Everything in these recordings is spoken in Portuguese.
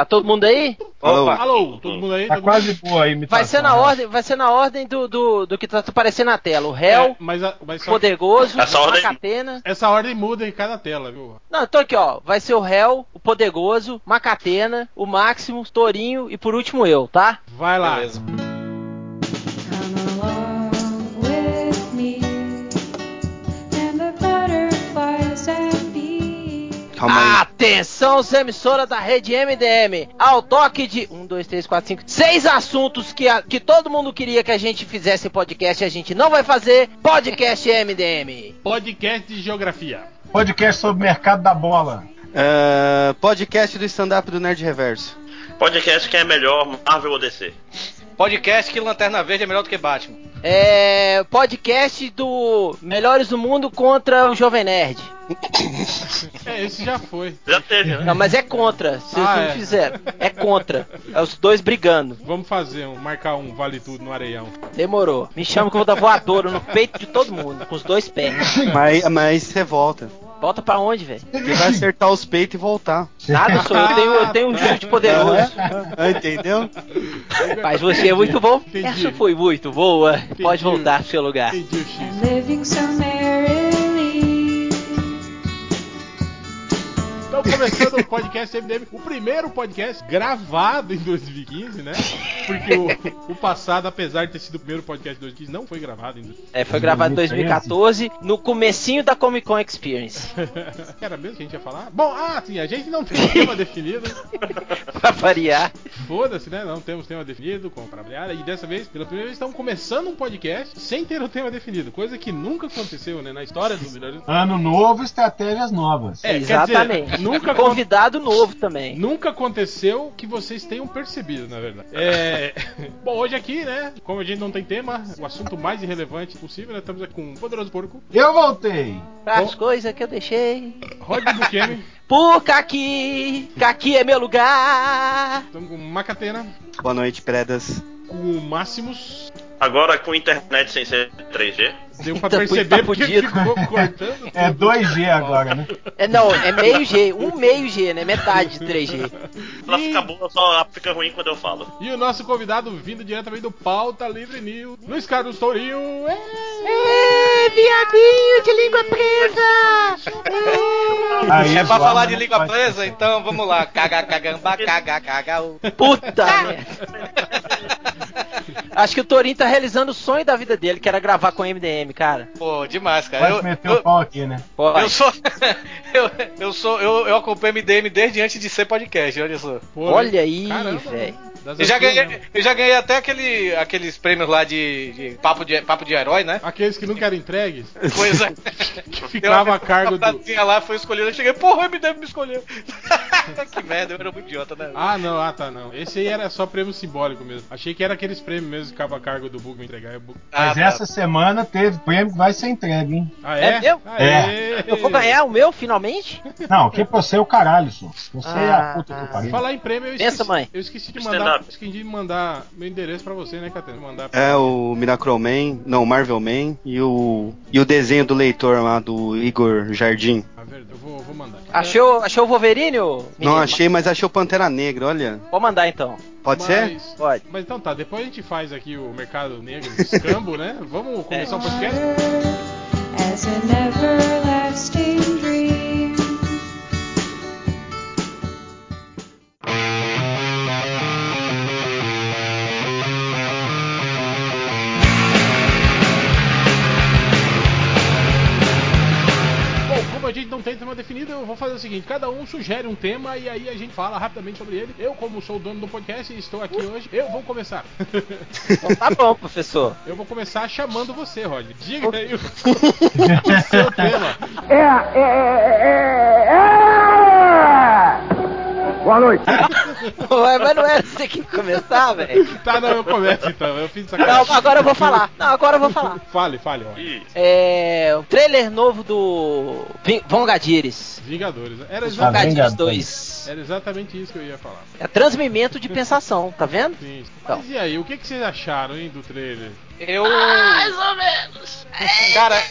Tá todo mundo aí? Alô. Opa. Alô, todo mundo aí? Tá Todo quase boa a imitação. Vai ser na né? ordem, vai ser na ordem do, do, do que tá aparecendo na tela. O mundo? réu, É, mas, a- mas só- poderoso, Essa ordem- Macatena. essa ordem muda em cada tela, viu? Não, então aqui, ó. Vai ser o réu, o poderoso, Macatena, o Máximo, Torinho e por último eu, tá? Vai lá. Beleza. Calma aí. Atenção, emissora da rede MDM. Ao toque de 1, 2, 3, 4, 5, 6 assuntos que, a- que todo mundo queria que a gente fizesse podcast e a gente não vai fazer. Podcast MDM. Podcast de geografia. Podcast sobre o mercado da bola. É, podcast do stand-up do Nerd Reverso. Podcast que é melhor, Marvel ou DC? Podcast que Lanterna Verde é melhor do que Batman. É. Podcast do Melhores do Mundo contra o Jovem Nerd. É, esse já foi. Já teve, né? Não, mas é contra. Se Ah, não é. fizeram. É contra. É os dois brigando. Vamos fazer um, marcar um vale tudo no areião. Demorou. Me chama que eu vou dar voadora no peito de todo mundo, com os dois pés. Mas, mas você volta. Volta pra onde, velho? Você vai acertar os peitos e voltar. Nada, sou eu. tenho, eu tenho um chute poderoso. Ah, Entendeu? Mas você é muito bom. Entendi. Essa foi muito boa. Pode voltar pro seu lugar. Entendi X. Então, começando o podcast MDM, o primeiro podcast gravado em 2015, né? Porque o, o passado, apesar de ter sido o primeiro podcast de 2015, não foi gravado em 2015. É, foi gravado em 2014, no comecinho da Comic Con Experience. Era mesmo que a gente ia falar? Bom, ah, sim, a gente não tem tema definido. pra variar. Foda-se, né? Não temos tema definido, como para variar. E dessa vez, pela primeira vez, estamos começando um podcast sem ter o tema definido. Coisa que nunca aconteceu, né? Na história do Melhores. Ano novo, estratégias novas. É, quer Exatamente. Nunca Convidado novo também. Nunca aconteceu que vocês tenham percebido, na verdade. É... Bom, hoje aqui, né? Como a gente não tem tema, o assunto mais irrelevante possível, né? Estamos aqui com o Poderoso Porco, Eu voltei. As coisas que eu deixei. Rod Buchemi, Por Caqui. Caqui é meu lugar. estamos com o Macatena, Boa noite, predas. com o Máximos. Agora com internet sem ser 3G. Deu pra Tá perceber porque fudido. ficou cortando. É tudo. 2G agora, né? É, não, é meio G. Um meio G, né? Metade de 3G. Ela E- fica boa, só fica ruim quando eu falo. E o nosso convidado vindo diretamente do Pauta Livre News, Luiz Carlos Tourinho. É... Ê, viadinho de língua presa! Aí, é pra falar de língua presa? Então vamos lá. Caga, cagamba, caga, caga. Puta merda. Acho que o Torinho tá realizando o sonho da vida dele, que era gravar com o MDM, cara. Pô, demais, cara. Pode Eu, meter eu, o pau aqui, né? Pode. eu sou. eu, eu sou. Eu, eu acompanho MDM desde antes de ser podcast, olha só. Pô, Olha aí, velho. Eu já, ganhei, eu já ganhei até aquele, aqueles prêmios lá de, de papo, de papo de herói, né? Aqueles que nunca eram entregues, Pois é. que ficava a cargo do. A lá foi escolhido. Eu cheguei, porra, o MDM me escolheu. que merda, eu era muito idiota, né? Ah, não, ah, tá, não. Esse aí era só prêmio simbólico mesmo. Achei que era aqueles prêmios mesmo que ficava a cargo do Bug me entregar. É Bug- Mas Ah, tá. essa semana teve prêmio que vai ser entregue, hein? Ah, É é? meu? Aê! Eu vou ganhar o meu, finalmente? Não, que pra você é o caralho, só. Você é Ah. a puta que pariu. Falar em prêmio, eu Pensa, esqueci, mãe. eu esqueci de Mandar, up. esqueci de mandar meu endereço pra você, né, Catena? Mandar pra... É o Miracle Man, não, Marvel Man e o e o desenho do leitor lá do Igor Jardim. Ah, verdade, eu vou, vou mandar. Achou, achou o Wolverine, ô Não menino? achei, mas achei o Pantera Negra, olha. Vou mandar então. Pode Mas- ser? Pode. Mas então tá, depois a gente faz aqui o mercado negro, escambo, né? Vamos começar o podcast? As an everlasting dream. Eu vou fazer o seguinte: cada um sugere um tema e aí a gente fala rapidamente sobre ele. Eu, como sou o dono do podcast e estou aqui hoje, eu vou começar. Então tá bom, professor. eu vou começar chamando você, Rod. Diga aí o, o seu tema. Ué, mas não era você que ia começar, velho? Tá, não, eu começo então. Eu fiz Não, sacanagem. agora eu vou falar. Não, agora eu vou falar. Fale, fale. Ih, É. O trailer novo do. Ving- Vongadires. Vingadores. Era, Os Vongadires Vingadores. 2. era exatamente isso que eu ia falar. É transmimento de pensação, tá vendo? Sim. Então. Mas e aí, o que, que vocês acharam, hein, do trailer? Eu. ou menos. Cara,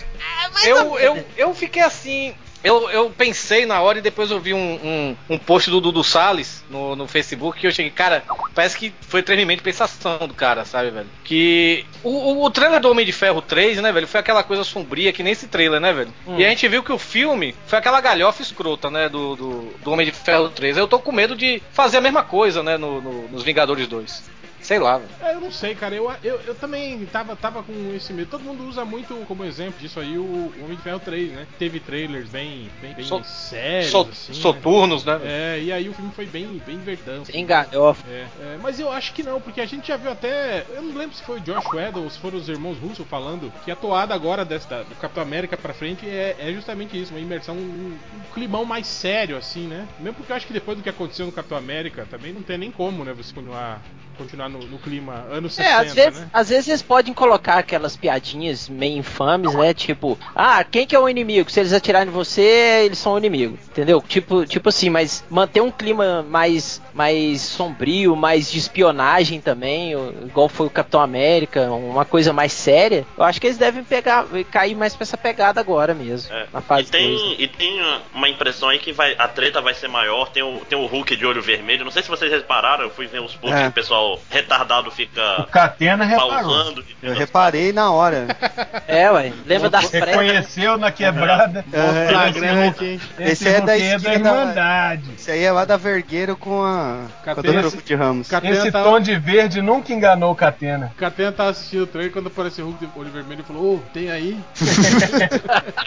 eu, eu, eu fiquei assim. Eu, eu pensei na hora e depois eu vi um, um, um post do Dudu Salles no, no Facebook que eu cheguei, cara, parece que foi treinamento de pensação do cara, sabe, velho? Que o, o, o trailer do Homem de Ferro 3, né, velho, foi aquela coisa sombria que nem esse trailer, né, velho? Hum. E a gente viu que o filme foi aquela galhofa escrota, né, do, do, do Homem de Ferro 3. Eu tô com medo de fazer a mesma coisa, né, no, no- nos Vingadores 2. Sei lá. É, eu não sei, cara. Eu, eu, eu também tava, tava com esse medo. Todo mundo usa muito como exemplo disso aí o Homem de Ferro 3, né? Teve trailers bem, bem, bem So- sérios, So- assim. né? soturnos, né? É, e aí o filme foi bem, bem verdão. Sem galhofa. É, é, mas eu acho que não, porque a gente já viu até. Eu não lembro se foi o Josh Whedon ou se foram os irmãos Russo falando que a toada agora desta, do Capitão América pra frente é, é justamente isso, uma imersão, um, um climão mais sério, assim, né? Mesmo porque eu acho que depois do que aconteceu no Capitão América também não tem nem como, né? Você continuar, continuar no, no clima anos 60, É, às vezes, né? às vezes eles podem colocar aquelas piadinhas meio infames, né? Tipo, ah, quem que é o inimigo? Se eles atirarem em você, eles são o inimigo. Entendeu? Tipo, tipo assim, mas manter um clima mais, mais sombrio, mais de espionagem também, igual foi o Capitão América, uma coisa mais séria. Eu acho que eles devem pegar, cair mais pra essa pegada agora mesmo. É. Na E fase tem, dois, né? e tem uma impressão aí que vai, a treta vai ser maior. Tem o, tem o Hulk de olho vermelho. Não sei se vocês repararam, eu fui ver uns posts É. que o pessoal retardado O fica Catena reparou. pausando. Eu reparei na hora. É, ué. Lembra das prévias? Reconheceu na quebrada. É. Esse é da Hulk esquina da- Irmandade. Isso aí é lá da Vergueiro com a. Com a Catena- Dona de Ramos. Catena Esse tá- tom de verde nunca enganou o Catena. O Catena tava assistindo o trailer quando apareceu o Hulk de olho vermelho e falou: Ô, tem aí?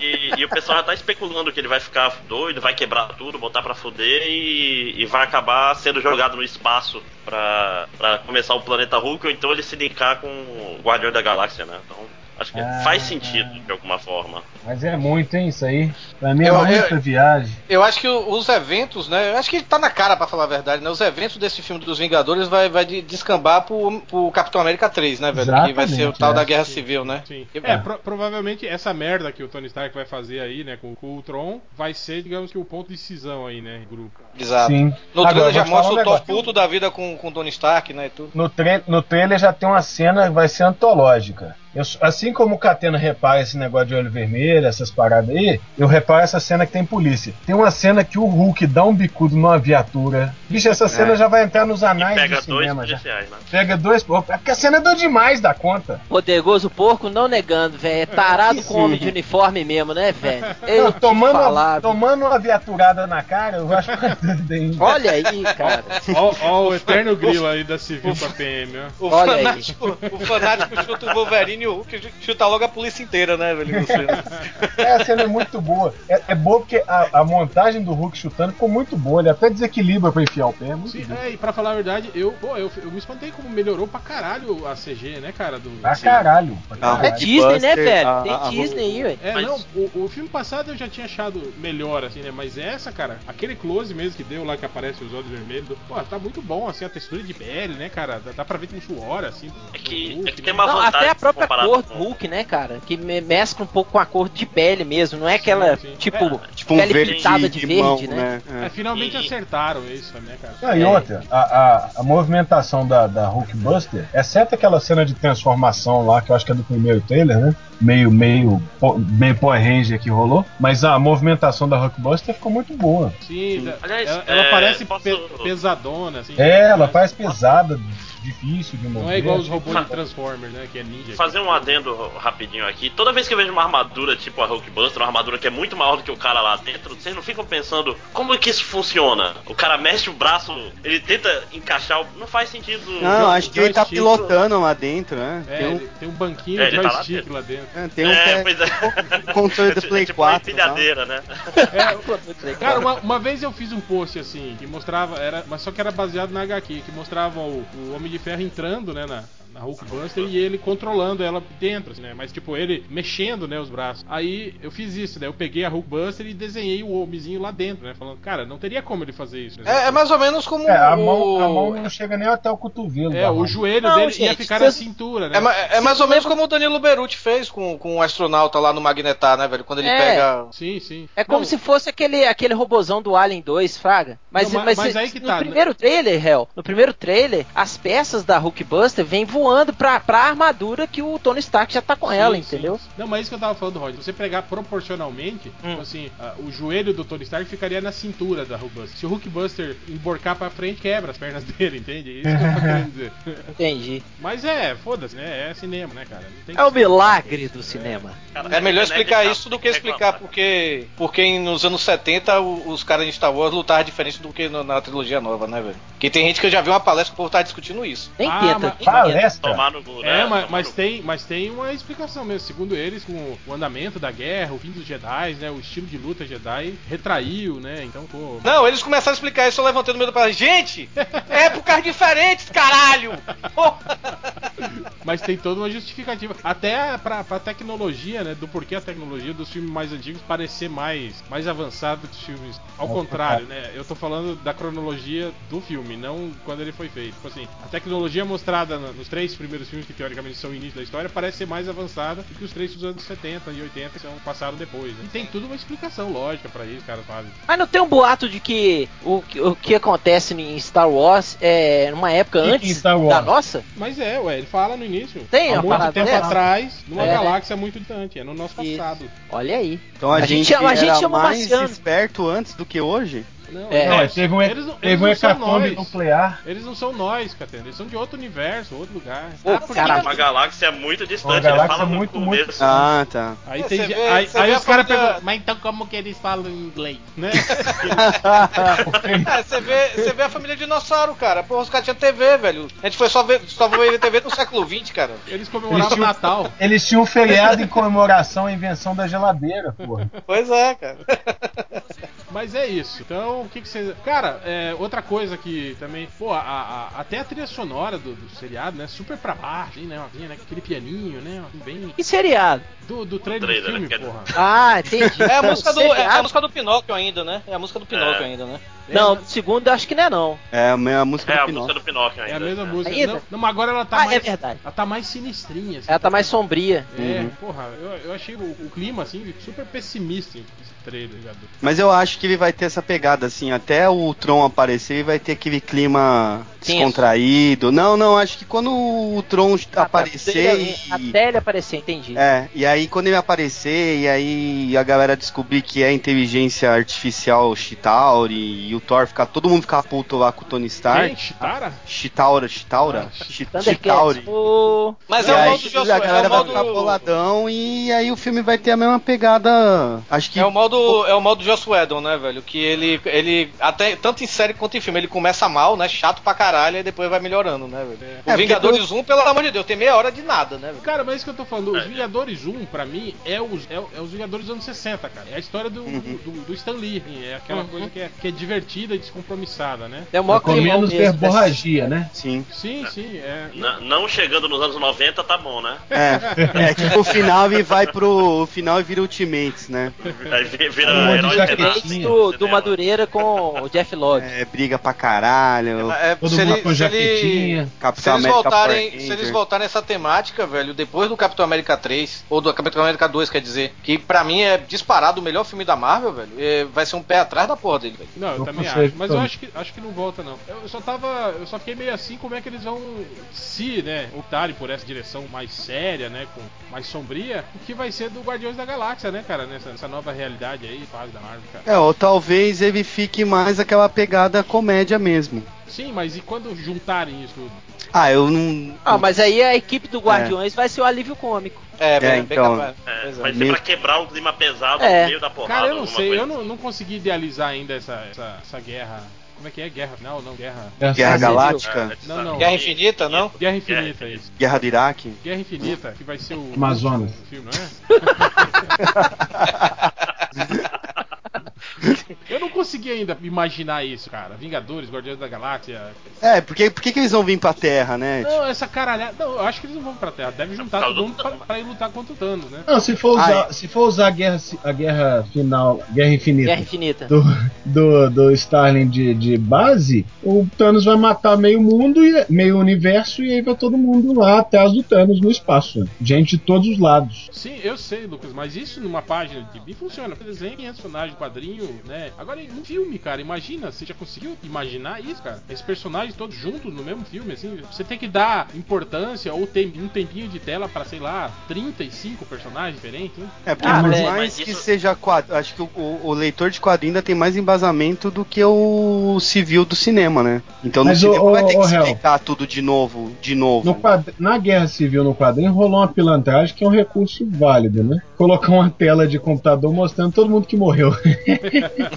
E, e o pessoal já tá especulando que ele vai ficar doido, vai quebrar tudo, botar pra fuder e, e vai acabar sendo jogado no espaço pra, pra começar o planeta Hulk ou então ele se linkar com o Guardião da Galáxia, né? Então acho que Ah, faz sentido de alguma forma. Mas é muito, hein, isso aí. Pra mim é Eu- muita eu- viagem. Eu acho que os eventos, né? Eu acho que tá na cara, pra falar a verdade, né? Os eventos desse filme dos Vingadores vai, vai de- descambar pro, pro Capitão América 3, né, velho? que vai ser o Exatamente, tal é. da Guerra Civil, né? Sim. E- É, pro- provavelmente essa merda que o Tony Stark vai fazer aí, né, com, com o Tron, vai ser, digamos que, o ponto de decisão aí, né, em grupo. Exato. Sim. No Agora, trailer já mostra um o Thor negócio. puto da vida com, com o Tony Stark, né? E tudo. No, tra no trailer já tem uma cena que vai ser antológica. Eu- assim como o Catena repara esse negócio de olho vermelho, essas paradas aí, eu reparo essa cena que tem polícia. Tem uma cena que o Hulk dá um bicudo numa viatura. Bicho, essa cena já vai entrar nos E anais pega do dois cinema já. policiais, né? Pega dois. pô, Porque a cena é demais da conta. Poderoso porco, não negando, velho. É tarado com Sim. homem de uniforme mesmo, né, velho? Eu Não, te tomando, falar, uma, tomando uma viaturada na cara, eu acho doido ainda. Olha aí, cara. Ó, ó o eterno grilo aí da Civil com a PM, ó. O Olha aí. fanático, o fanático chuta o Wolverine e o Hulk chuta logo a polícia inteira, né, velho? É, a cena é muito boa. É, é boa porque a, a montagem do Hulk chutando ficou muito boa. Ele até desequilibra pra enfiar o pé. É muito Sim, bom. é, e pra falar a verdade, eu, pô, eu, eu me espantei como melhorou pra caralho a CG, né, cara? Do, Pra caralho. Pra Ah, É caralho. Disney, né, velho? a- Tem a- Disney aí, velho. É, Mas- não, o, o filme passado eu já tinha achado melhor, assim, né? Mas essa, cara, aquele close mesmo que deu lá que aparece os olhos vermelhos, pô, tá muito bom, assim, a textura de pele, né, cara? Dá, dá pra ver que tem suor, assim. do- É do que, Hulk, é que né? tem uma Não, vantagem até a própria cor do Hulk, né, cara? Que me- mescla um pouco com a cor de pele mesmo. Não é aquela, sim. tipo, Tipo um pele verde pintada de limão, verde, né? É, É. finalmente E- acertaram isso, né, cara? Não, e É. outra, a, a, a movimentação da, da Hulkbuster, exceto aquela cena de transformação lá, que eu acho que é do primeiro trailer, né? Meio, meio, meio Power Ranger que rolou, mas a movimentação da Hulkbuster ficou muito boa. Sim, da- Aliás, ela, ela é, parece posso- pe- pesadona, assim. É, ela parece pesada, difícil de mover. Não é igual os robôs de Transformers, né? Que é ninja. Fazer um adendo rapidinho aqui. Toda vez que eu vejo uma armadura tipo a Hulkbuster, uma armadura que é muito maior do que o cara lá dentro, vocês não ficam pensando como é que isso funciona? O cara mexe o braço, ele tenta encaixar, o- não faz sentido. Não, acho que ele tá joystick. pilotando lá dentro, né? É, Tem um, tem um banquinho É, de ele tá lá joystick dentro. lá dentro. É, tem um é, pé- pois é. controle do É Play tipo uma 4. lá. empilhadeira, né? É, Cara, uma, uma vez eu fiz um post assim, que mostrava, era, mas só que era baseado na HQ, que mostrava o, o Homem de Ferro entrando, né, na, na Hulkbuster e ele controlando ela dentro, assim, né? Mas tipo, ele mexendo, né, os braços. Aí eu fiz isso, né? Eu peguei a Hulkbuster e desenhei o homenzinho lá dentro, né? Falando, cara, não teria como ele fazer isso. né? É, é mais ou menos como É, a o... mão, a mão não chega nem até o cotovelo. É, o joelho Não, dele ia gente, ficar se na cintura, né? É, é mais ou menos como o Danilo Beruti fez com, com o astronauta lá no Magnetar, né, velho? Quando ele É. pega. Sim, sim. É como Não, se fosse aquele, aquele robozão do Alien 2, Fraga. Mas, Não, ma- mas, mas aí que no tá, né? primeiro trailer, Hel, no primeiro trailer, as peças da Hulkbuster vêm voando continuando pra, pra armadura que o Tony Stark já tá com ela, Sim, sim. entendeu? Não, mas é isso que eu tava falando, Rod. Se você pegar proporcionalmente, Hum. tipo assim, o joelho do Tony Stark ficaria na cintura da Hulkbuster. Se o Hulkbuster emborcar pra frente, quebra as pernas dele, entende? Isso que eu tô querendo dizer. Entendi. Mas é, foda-se, né? É cinema, né, cara? Não tem É o milagre do cinema. Cara, É melhor explicar isso do que explicar reclamar. porque, porque nos anos 70 o- os caras de Star Wars lutavam diferente do que na trilogia nova, né, velho? Que tem gente que eu já vi uma palestra que o povo tá discutindo isso. Nem Ah, tenta. mas- nem Palestra. Tomar no cu, né? É, mas, mas no cu. tem, mas tem uma explicação mesmo. Segundo eles, com o andamento da guerra, o fim dos Jedi, né? O estilo de luta Jedi retraiu, né? Então, pô. Não, eles começaram a explicar isso, eu levantei no meio palestra. Gente, épocas diferentes, caralho! Mas tem toda uma justificativa. Até pra, pra tecnologia, né? Do porquê a tecnologia dos filmes mais antigos parecer mais, mais avançada que os filmes. Ao contrário, né? Eu tô falando da cronologia do filme, não quando ele foi feito. Tipo assim, a tecnologia mostrada no- nos três primeiros filmes, que teoricamente são o início da história, parece ser mais avançada do que os três dos anos 70 e 80 que são passaram depois. Né? E tem tudo uma explicação lógica pra isso, cara, fazem. Mas não tem um boato de que o, que- o que acontece em Star Wars é numa época antes da nossa? Mas é, ué, ele fala no início. Tem Há muito tempo atrás, numa É. galáxia muito distante, é no nosso Isso. passado. Olha aí. Então a, A gente gente, chama- a gente era chama mais marciano. esperto antes do que hoje? Não, É. Não, eles- teve um, eles não- teve eles um não são hecatombe nós. nuclear. Eles não são nós, Catena. Eles são de outro universo, outro lugar. Pô, Ah, porque- cara, Uma galáxia muito distante. Uma galáxia ele fala no muito, muito- Ah, tá. Aí É, tem vê- aí, aí os caras mas então como que eles falam em inglês? Né? É, você vê, você vê a família dinossauro, cara. Pô, os caras tinham TV, velho. A gente foi só ver, só ver TV no século XX, cara. Eles comemoravam Eles tinham- Natal. Eles tinham um feriado em comemoração à invenção da geladeira, porra. Pois é, cara. Mas é isso. Então, o que, que vocês. Cara, é, outra coisa que também. Pô, a, a- até a trilha sonora do, do seriado, né? Super pra baixo, assim, né? Uma vinha, né? Aquele pianinho, né? Bem. E seriado? Do, do trailer, trailer, do filme, né? porra. Ah, entendi. É a música do, é a música do Pinóquio ainda, né? É a música do Pinóquio É. ainda, né? Não, do segundo acho que não é não. É a me- a música É do a Pinóquio. música do Pinóquio ainda. É a mesma música. Ainda? Não, não, mas agora ela tá Ah, é mais. verdade. Ela tá mais sinistrinha. assim. Ela tá mais sombria. É, Uhum. porra, eu, eu achei o, o clima assim super pessimista esse trailer, ligado? Mas eu acho que ele vai ter essa pegada, assim, até o Tron aparecer, ele vai ter aquele clima Tenso. descontraído. Não, não, acho que quando o Tron aparecer Até, e... até ele aparecer, entendi. É, e aí quando ele aparecer e aí a galera descobrir que é inteligência artificial Chitauri e o Thor ficar, todo mundo ficar puto lá com o Tony Stark. Gente, Tara? Chitaura, Chitaura, Ah. Chitauri. Mas E é o modo Josué, a é o vai modo. ficar boladão e aí o filme vai ter a mesma pegada. Acho que É o modo, é o modo Joss Whedon, né, velho? Que ele, ele até tanto em série quanto em filme, ele começa mal, né? Chato pra caralho, e depois vai melhorando, né, velho? É. O É, Vingadores 1, pelo amor de Deus, tem meia hora de nada, né, velho? Cara, mas é isso que eu tô falando. Os É. Vingadores 1, pra mim, é os, é, é os Vingadores dos anos 60, cara. É a história do, Uhum. do, do- do Stan Lee. É aquela Uhum. coisa que é, que é divertida e descompromissada, né? é o maior Com menos mesmo. verborragia, né? sim. Sim, sim. É. Não chegando nos anos 90, tá bom, né? É, é tipo o final e vai pro o final e vira Ultimates, né? Aí vira Um herói do, do. Madureira com o Jeff Lodge. É, briga pra caralho. É, Todo se mundo ele- com se ele- jaquetinha. Se Capitão eles, América voltarem, se eles voltarem nessa temática, velho, depois do Capitão América 3, ou do Capitão América 2, quer dizer, que pra mim é disparado o melhor filme da Marvel, velho, é, vai ser um pé atrás da porra dele, velho. Não, eu Eu também consigo acho. Mas eu também. acho que, acho que não volta, não. Eu só tava. Eu só fiquei meio assim como é que eles vão se, né, optarem por essa direção mais séria, né? Com mais sombria, o que vai ser do Guardiões da Galáxia, né, cara? Nessa, nessa nova realidade aí, fase da Marvel, cara. É, ou talvez ele fique mais aquela pegada comédia mesmo. Sim, mas e quando juntarem isso tudo? Ah, eu não. Ah, mas aí a equipe do Guardiões vai ser o alívio cômico. É, bem, É, bem então. capaz. É, Pois é. vai ser pra quebrar o clima pesado É. no meio da porrada. Cara, eu não sei, coisa eu não, não consegui idealizar ainda essa, essa, essa guerra. Como é que é? Guerra final? Não, guerra. Guerra Civil. Galáctica, assim. Não, não. Guerra Infinita, não? Guerra Infinita, Guerra isso. Guerra do Iraque. Guerra Infinita, que vai ser o. Amazonas. último filme, não é? Eu não consegui ainda imaginar isso, cara. Vingadores, Guardiões da Galáxia. É, porque por que, eles vão vir pra Terra, né? Não, essa caralhada. Não, eu acho que eles não vão pra Terra. Deve juntar todo do mundo pra, pra ir lutar contra o Thanos, né? Não, se for usar, Ai. se for usar a guerra, a guerra final, guerra infinita Guerra Infinita. do, do, do Starling de, de base, o Thanos vai matar meio mundo e meio universo e aí vai todo mundo lá atrás do Thanos no espaço. Gente de todos os lados. Sim, eu sei, Lucas, mas isso numa página de gibi funciona. Desenho 500 personagens, quadrinho, né? Agora história em um filme, cara. Imagina, você já conseguiu imaginar isso, cara? Esses personagens todos juntos no mesmo filme, assim. Você tem que dar importância ou tem um tempinho de tela pra, sei lá, 35 personagens diferentes, hein? É, porque Ah, por mas- mais que isso- seja quadro, acho que o, o- o leitor de quadrinho ainda tem mais embasamento do que o civil do cinema, né? Então no Mas, civil ô, vai ter que Hel, explicar tudo de novo, de novo. No Na Guerra Civil, no quadrinho, rolou uma pilantragem que é um recurso válido, né? Colocar uma tela de computador mostrando todo mundo que morreu.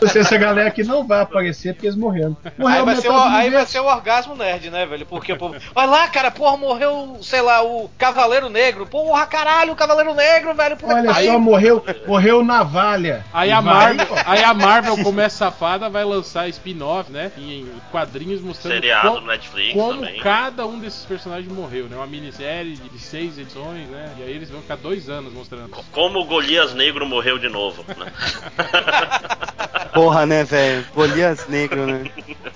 Seja, essa galera aqui não vai aparecer porque eles morreram. Morreu Aí vai, ser o, aí vai ser o orgasmo nerd, né, velho? Porque o povo. Olha lá, cara, porra, morreu, sei lá, o Cavaleiro Negro. Porra, caralho, o Cavaleiro Negro, velho. Que Olha pariu. só, morreu, morreu navalha. Aí a vai- Marvel, aí a Marvel, como é safada, vai lançar spin-off, né? Em quadrinhos mostrando Seriado como, no Netflix como também. cada um desses personagens morreu, né? Uma minissérie de de seis edições, né? E aí eles vão ficar dois anos mostrando. Como o Golias Negro morreu de novo, né? Porra, né, velho? Golias negro, né?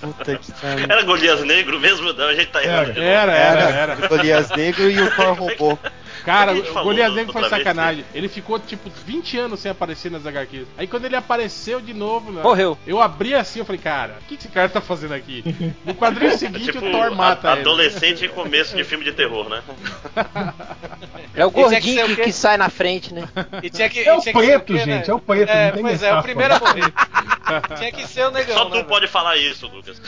Puta que pariu. Era Golias Negro mesmo? Não, a gente tá errando de novo. Era, era, era. Golias negro e o Thor robô. Cara, o Negro foi sacanagem. Ele ficou tipo 20 anos sem aparecer nas HQs. Aí quando ele apareceu de novo, né, Morreu. eu abri assim, eu falei, cara, o que que esse cara tá fazendo aqui? No quadrinho seguinte, Tipo, o Thor mata a- ele. adolescente em começo de filme de terror, né? É o que gordinho o que, que sai na frente, né? E tinha que, É e o tinha que ser preto, quê, gente, né? é o preto, É, não tem pois é, o primeiro a morrer. tinha que ser o negão, Só né, tu velho? pode falar isso, Lucas.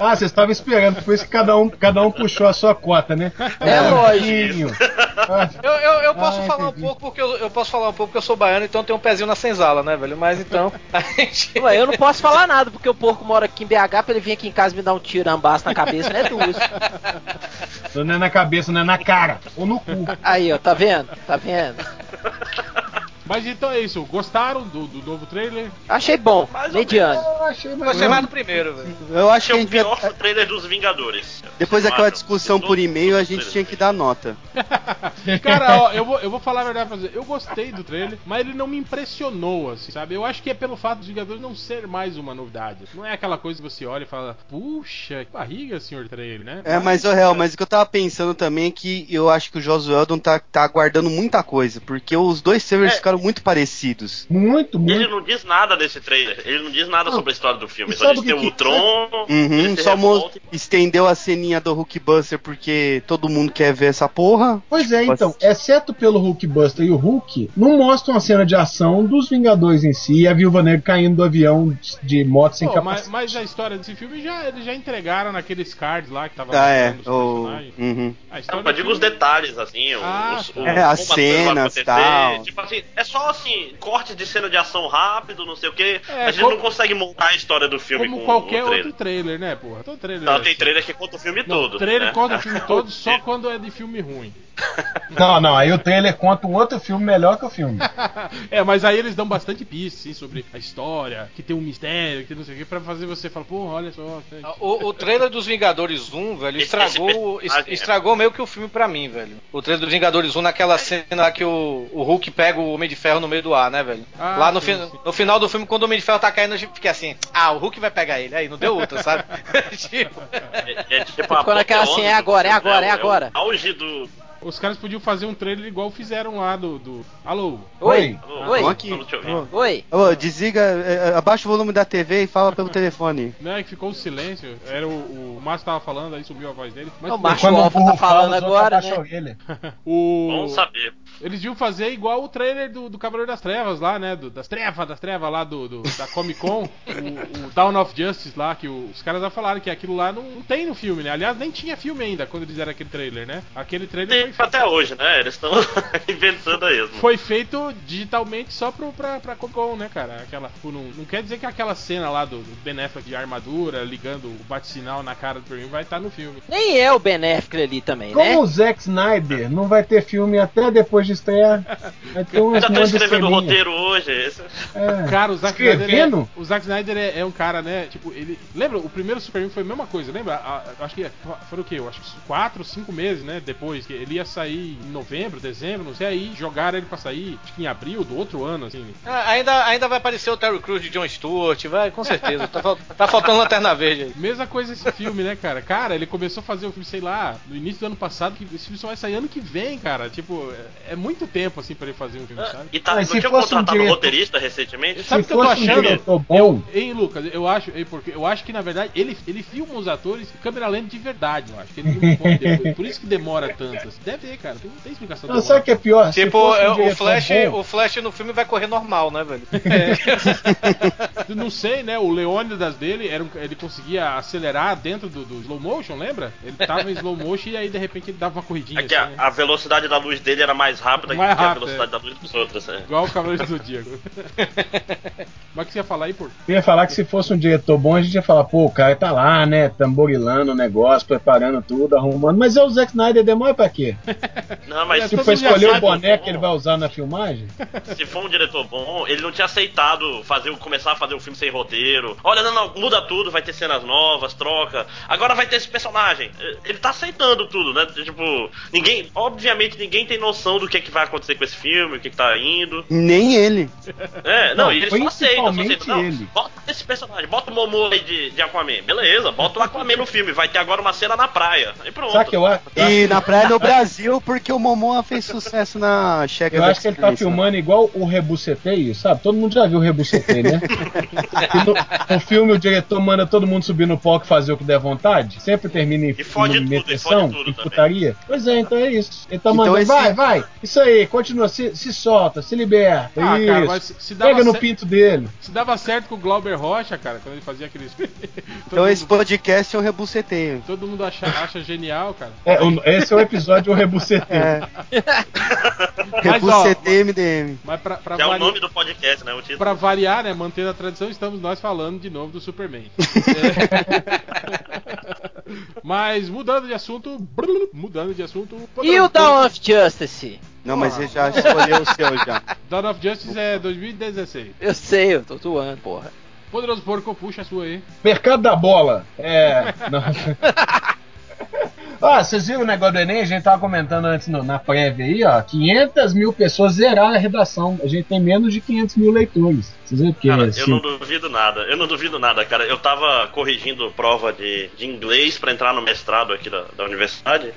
Ah, vocês estavam esperando, por isso que cada um, cada um puxou a sua cota, né? É lógico. Eu, eu, eu posso Ah, falar entendi. um pouco porque eu, eu posso falar um pouco porque eu sou baiano, então eu tenho um pezinho na senzala, né, velho? Mas então, a gente. Ué, eu não posso falar nada, porque o porco mora aqui em BH, pra ele vir aqui em casa me dar um tiro ambaço na cabeça, não é duas. não é na cabeça, não é na cara. Ou no cu. Aí, ó, tá vendo? Tá vendo? Mas então é isso, gostaram do, do novo trailer? Achei bom, Mais mediano. Eu achei mais. Gostei mais do primeiro, velho. Eu acho que Achei o pior trailer dos Vingadores. depois daquela discussão por e-mail, a gente tinha que dar nota. Cara, ó, eu vou, eu vou falar a verdade pra você. Eu gostei do trailer, mas ele não me impressionou, assim, sabe? Eu acho que é pelo fato dos Vingadores não ser mais uma novidade. Não é aquela coisa que você olha e fala, puxa, que barriga, senhor trailer, né? É, mas, ô, Real, mas o que eu tava pensando também é que eu acho que o Josué Eldon tá, tá aguardando muita coisa, porque os dois trailers É. ficaram muito parecidos. Muito, Ele muito. não diz nada desse trailer. Ele não diz nada Não. sobre a história do filme. E Só diz o que tem o que- Tron. Uhum, só mo- revolta. estendeu a ceninha do Hulkbuster porque todo mundo quer ver essa porra. Pois é, então, exceto pelo Hulkbuster e o Hulk, não mostram a cena de ação dos Vingadores em si e a Viúva Negra caindo do avião de moto sem Pô, mas, capacete. mas a história desse filme já, eles já entregaram naqueles cards lá que tava Ah, é. os O, personagens. uhum. A história Não, mas digo os filme- detalhes, assim. Ah, os, tá. o- É, as cenas, acontecer. tal. Tipo assim, é só assim, cortes de cena de ação rápido, não sei o que. É, a gente como- não consegue montar a história do filme Como com qualquer o trailer. outro trailer, né, porra? Todo trailer. Não, é tem assim. trailer que conta o filme Não, todo. trailer né? conta o filme todo só quando é de filme ruim. Não, não, aí o trailer conta um outro filme melhor que o filme. é, mas aí eles dão bastante pista, assim, sobre a história, que tem um mistério, que tem não sei o que, pra fazer você falar, porra, olha só. O, o trailer dos Vingadores 1, velho, estragou, esse personagem, estragou meio que o filme pra mim, velho. O trailer dos Vingadores 1 naquela cena lá que o, o Hulk pega o Homem de Ferro no meio do ar, né, velho? Ah, lá no, sim, fi- sim. no final do filme, quando o Homem de Ferro tá caindo, gente fica assim, ah, o Hulk vai pegar ele. Aí não deu outra, sabe? tipo, É, é tipo Ficou naquela assim, é agora, é agora, é o- agora. o auge do. Os caras podiam fazer um trailer igual fizeram lá do. do... Alô? Oi, Alô, Oi. Aqui. Oi. ô, desliga, é, é, abaixa o volume da TV e fala pelo telefone. Não, é que ficou um silêncio. Era o, o Márcio tava falando, aí subiu a voz dele. Mas O Macho Quando o Alfa tá falando fala, agora, né? o. Vamos saber. Eles iam fazer igual o trailer do, do Cavaleiro das Trevas lá, né? Do- das trevas, das trevas lá do, do- da Comic Con. o, o Dawn of Justice lá, que o- os caras já falaram que aquilo lá não, não tem no filme, né? Aliás, nem tinha filme ainda quando eles fizeram aquele trailer, né? Aquele trailer Tem foi, até hoje, né? Eles estão inventando aí. foi feito digitalmente só pro, pra, pra Comic Con, né, cara? Aquela, tipo, não, não quer dizer que aquela cena lá do, do Ben Affleck de armadura, ligando o bate-sinal na cara do Superman vai estar no filme. Nem é o benéfico ali também, né? Como o Zack Snyder não vai ter filme até depois um Eu já tô escrevendo o roteiro hoje. Esse... É. Cara, o Zack Snyder, é, o Zack Snyder é, é um cara, né? Tipo, ele. Lembra? O primeiro Superman foi a mesma coisa, lembra? A- a- acho que foram o quê? Eu acho que quatro, cinco meses, né? Depois que ele ia sair em novembro, dezembro, não sei, aí jogaram ele pra sair, acho que em abril do outro ano, assim. Ah, ainda, ainda vai aparecer o Terry Crews de John Stewart, vai, com certeza. tá, tá faltando lanterna verde aí. Mesma coisa esse filme, né, cara? Cara, ele começou a fazer o filme, sei lá, no início do ano passado, que esse filme só vai sair ano que vem, cara. Tipo, é, é muito tempo, assim, pra ele fazer um filme, sabe? E tá, Mas não se tinha um contratado um diretor- roteirista recentemente? Sabe o que eu tô um achando? diretor bom, Hein, Lucas, eu acho, hein, porque eu acho que na verdade ele, ele filma os atores câmera lenta de verdade, eu acho. Que ele não pode por isso que demora tanto. assim. Deve ter, cara. Tem- Não tem explicação. não, sabe o que é pior? Tipo, um é, o, Flash, bom- o Flash no filme vai correr normal, né, velho? Eu Não sei, né? O Leônidas dele, era um- ele conseguia acelerar dentro do, do slow motion, lembra? Ele tava em slow motion e aí de repente ele dava uma corridinha. É que assim, a, né? a velocidade da luz dele era mais rápida Mais que a rápida, velocidade da luz dos outros. É. Igual o Cavaleiro do Zodíaco. Mas o que você ia falar aí, por? Eu ia falar que se fosse um diretor bom, a gente ia falar, pô, o cara tá lá, né, tamborilando o negócio, preparando tudo, arrumando. Mas é o Zack Snyder, demora pra quê? Não, mas É, Se for escolher o boné que ele vai usar na filmagem? Se for um diretor bom, ele não tinha aceitado fazer, o- começar a fazer um filme sem roteiro. Olha, não, não, muda tudo, vai ter cenas novas, troca. Agora vai ter esse personagem. Ele tá aceitando tudo, né? Tipo, ninguém. Obviamente ninguém tem noção do que, é que vai acontecer com esse filme, o que, que tá indo. Nem ele. É, não, Não, e ele só aceita, só principalmente aceita. Não, ele. bota esse personagem, bota o Momo aí de, de Aquaman. Beleza, bota o Aquaman no filme. Vai ter agora uma cena na praia. Aí pronto. Sabe que eu acho? E na praia no Brasil, porque o Momoa fez sucesso na Chega Eu acho que ele tá filmando igual o Rebuceteio, sabe? Todo mundo já viu o Rebuceteio, né? Que no, no filme o diretor manda todo mundo subir no palco e fazer o que der vontade. Sempre termina em, E fode tudo, e fode tudo também. putaria. Pois é, então é isso. Ele tá Então mandando, esse- vai, vai. Isso aí, continua, se, se solta, se liberta. Ah, isso. cara, mas se dava Pega no cer- pinto dele. Se dava certo com o Glauber Rocha, cara, quando ele fazia aqueles. Então esse mundo, podcast é um rebuceteio. todo mundo acha, acha genial, cara. É, o- esse é o episódio o Rebuceteio. É, rebuceteio MDM. Mas pra, pra, Que é o nome do podcast, né? O título. pra variar, né, mantendo a tradição, estamos nós falando de novo do Superman. É. Mas mudando de assunto. Mudando de assunto. E o Dawn of Justice? Não, mas ele já escolheu o seu já. Dawn of Justice é 2016. Eu sei, eu tô zoando, porra. Poderoso Porco, puxa a sua aí. Mercado da bola. É. Ó, vocês viram o negócio do Enem? A gente tava comentando antes no- na prévia aí, ó. 500 mil pessoas zeraram a redação. A gente tem menos de 500 mil leitores. Vocês viram que Cara, é, eu assim, não duvido nada. Eu não duvido nada, cara. Eu tava corrigindo prova de, de inglês pra entrar no mestrado aqui da, da universidade.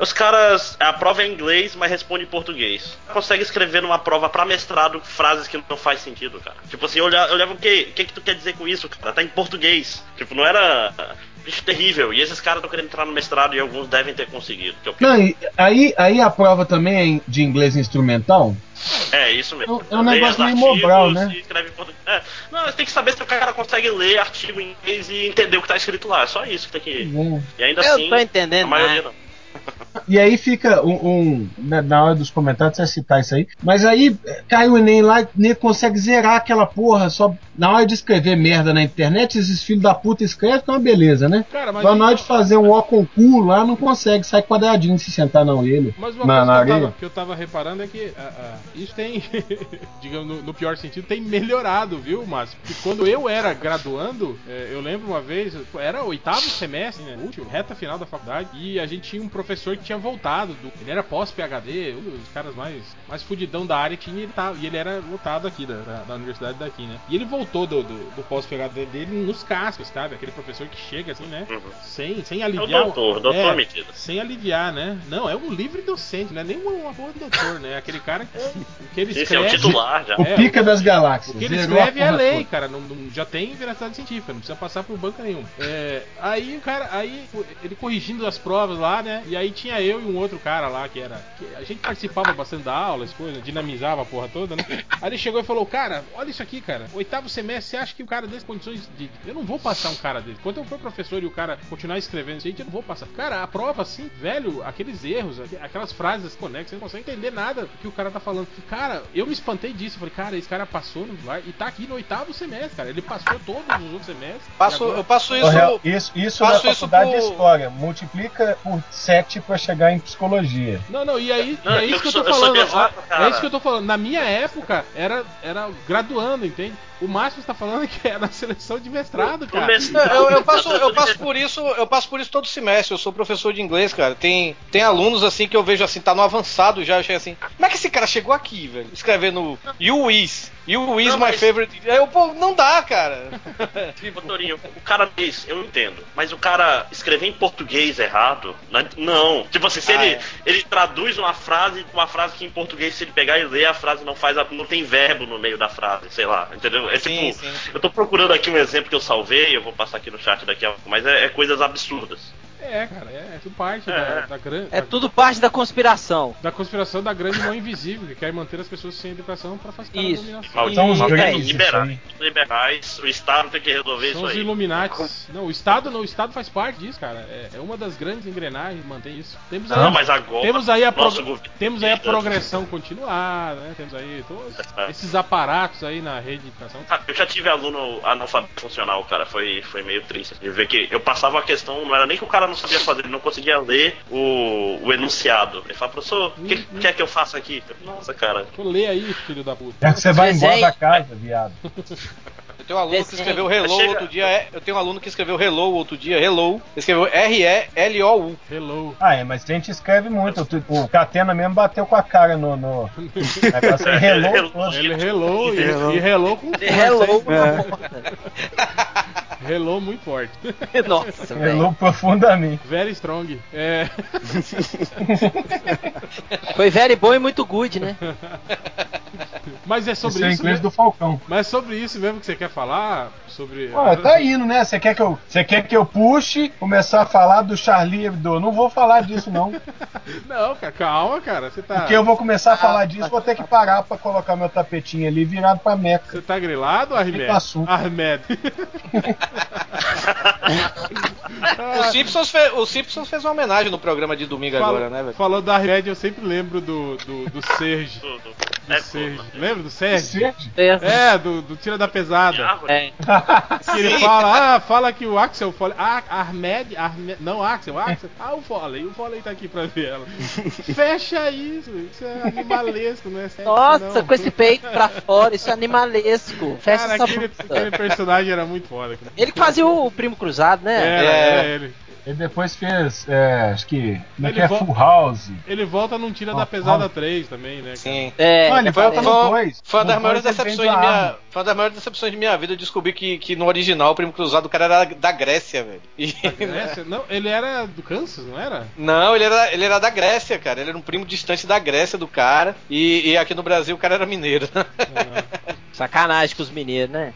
Os caras, a prova é em inglês, mas responde em português. Consegue escrever numa prova pra mestrado frases que não faz sentido, cara. Tipo assim, eu olhava, olhava o quê? O que que tu quer dizer com isso, cara? Tá em português. Tipo, não era bicho terrível. E esses caras estão querendo entrar no mestrado e alguns devem ter conseguido. que. Não, e aí, aí a prova também é de inglês instrumental? É, isso mesmo. É um negócio meio Mobral, né? escreve. É. Não, você tem que saber se o cara consegue ler artigo em inglês e entender o que tá escrito lá. É só isso que tem que. E ainda Eu assim, tô entendendo a maioria nada. não. E aí fica um. um- na, na hora dos comentários você vai citar isso aí. Mas aí eh, cai o Enem lá, nem consegue zerar aquela porra. Só na hora de escrever merda na internet, esses filhos da puta escrevem, que é uma beleza, né? Cara, mas. Na hora de fazer um ó com cu lá, não consegue, sai quadradinho se sentar na orelha. Mas uma na, na coisa que eu, tava, que eu tava reparando é que ah, ah, isso tem, digamos, no, no pior sentido, tem melhorado, viu, Márcio? Porque quando eu era graduando, eh, eu lembro uma vez, era o oitavo semestre, né, último, reta final da faculdade, e a gente tinha um professor que tinha voltado, do, ele era pós-PHD, um dos caras mais, mais fudidão da área que tinha, e ele, tava, e ele era lotado aqui, da, da, da universidade daqui, né? E ele voltou do, do, do pós-PHD dele nos cascos, sabe? Aquele professor que chega assim, né? Uhum. Sem, sem É o aliviar... doutor, doutor é, metido. sem aliviar, né? Não, é um livre docente, não é nem uma, do doutor, né? Aquele cara que, que ele Esse é o escreve. titular já. O É, pica das galáxias. O que ele a escreve é lei, cara. Não, não- já tem veracidade científica, não precisa passar por banca nenhuma. É, aí o cara, aí ele corrigindo as provas lá, né? E aí tinha eu e um outro cara lá que era. que a gente participava bastante da aula, as coisas, dinamizava a porra toda, né? Aí ele chegou e falou: Cara, olha isso aqui, cara. Oitavo semestre, você acha que o cara desse condições de. Eu não vou passar um cara desse. Quando eu for professor e o cara continuar escrevendo isso aí, eu não vou passar. Cara, a prova assim, velho, aqueles erros, aqu- aquelas frases conexas, você não consegue entender nada do que o cara tá falando. Cara, eu me espantei disso. Eu falei, cara, esse cara passou no, vai, e tá aqui no oitavo semestre, cara. Ele passou todos os outros semestres. Passo, agora- eu passo isso. real, Isso, isso na faço isso faculdade de por- história. Multiplica por 7 pra chegar em psicologia. Não, não, e aí, Não, é eu isso que eu sou- tô eu sou falando. exato, ó, cara. é isso que eu tô falando. Na minha época, era, era graduando, entende? O Márcio está falando que é na seleção de mestrado, cara. mestrado. Eu, eu passo, eu passo por isso, eu passo por isso todo semestre. Eu sou professor de inglês, cara. Tem, tem alunos assim que eu vejo assim, tá no avançado já, eu chego assim. Como é que esse cara chegou aqui, velho? Escrevendo You is. You is Não, my mas- favorite. Aí eu, pô, não dá, cara. Torinho, o cara fez, eu entendo. Mas o cara escrever em português errado, né? não. Tipo assim, se Ah, ele, é. ele traduz uma frase, uma frase que em português, se ele pegar e ler, a frase não faz, a- não tem verbo no meio da frase, sei lá, entendeu? É Sim, tipo, sim. eu tô procurando aqui um exemplo que eu salvei, eu vou passar aqui no chat daqui a pouco, mas é, é coisas absurdas. É, cara, é, é tudo parte É. da, da grande. É tudo parte da conspiração. Da conspiração da grande mão invisível, que quer manter as pessoas sem educação para facilitar Isso. a dominação. Malditos São os grandes, isso liberais, os liberais, o Estado tem que resolver São isso os aí. Illuminates. Não, o Estado não, o Estado faz parte disso, cara. É, é uma das grandes engrenagens, mantém isso. Temos aí, Não, mas agora temos aí a, governo- temos aí a progressão continuada, né? Temos aí todos É. esses aparatos aí na rede de educação. Ah, Eu já tive aluno analfabeto funcional, cara. Foi, foi meio triste. De ver que eu passava a questão, não era nem que o cara não sabia fazer, ele não conseguia ler o, o enunciado. Ele fala, professor, o que Uhum. quer que eu faça aqui? Nossa, cara. Pô, lê aí, filho da puta. É que você vai embora da casa, viado. Eu tenho um aluno que escreveu Hello Chega- outro dia. é- Eu tenho um aluno que escreveu Hello outro dia, Hello. Escreveu R-E-L-O-U. Hello. Ah, é, mas a gente escreve muito. O, o Catena mesmo bateu com a cara no. no aí, relou Hello. Ele hello e, Hello. e hello com Hello? É. Hello muito forte. Nossa, velho. Relou profundamente. Very strong. É. Foi very bom e muito good, né? Mas é Isso sobre é isso, inglês mesmo- do Falcão. Mas é sobre isso mesmo que você quer falar? Sobre. Ó, tá indo, né? Você quer que eu, você quer que eu puxe, começar a falar do Charlie Hebdo? Não vou falar disso não, Não, cara, calma, cara. Você tá. porque eu vou começar a falar disso, vou ter que parar pra colocar meu tapetinho ali virado pra Meca. Você tá grilado, assunto. Ahmed. O Simpsons, fe- o Simpsons fez uma homenagem no programa de domingo Fala- agora, né, velho? Falando da Ahmed, eu sempre lembro do, do, do Serge. Tudo. Do É Serge. tudo. Lembra do Serge? Sede? É, do, do Tira da Pesada. É. Que ele fala, ah, fala que o Axel Foley. Ah, Ahmed, Ahmed. Não, Axel, Axel. Ah, o Foley. O Foley tá aqui pra ver ela. Fecha isso. Isso é animalesco, não é sexo, Nossa, não. com esse peito pra fora, isso é animalesco. Fecha Cara, essa aquele, puta. aquele personagem era muito foda. cara. Ele que fazia o primo cruzado, né? Era, É. era ele. Ele depois fez, é, acho que, como é Ele que é, vo- Full House. Ele volta num Tira Ó, da Pesada ó. 3 também, né? cara? Sim. É, ele Foi, volta foi- no 2. foi uma das maiores decepções de minha. Foi uma das maiores decepções de minha vida. Eu descobri que, que no original o primo cruzado o cara era da Grécia, velho. E- Grécia? Não, ele era do Kansas, não era? Não, ele era, ele era da Grécia, cara. Ele era um primo distante da Grécia do cara. E, e aqui no Brasil o cara era mineiro. sacanagem com os mineiros, né?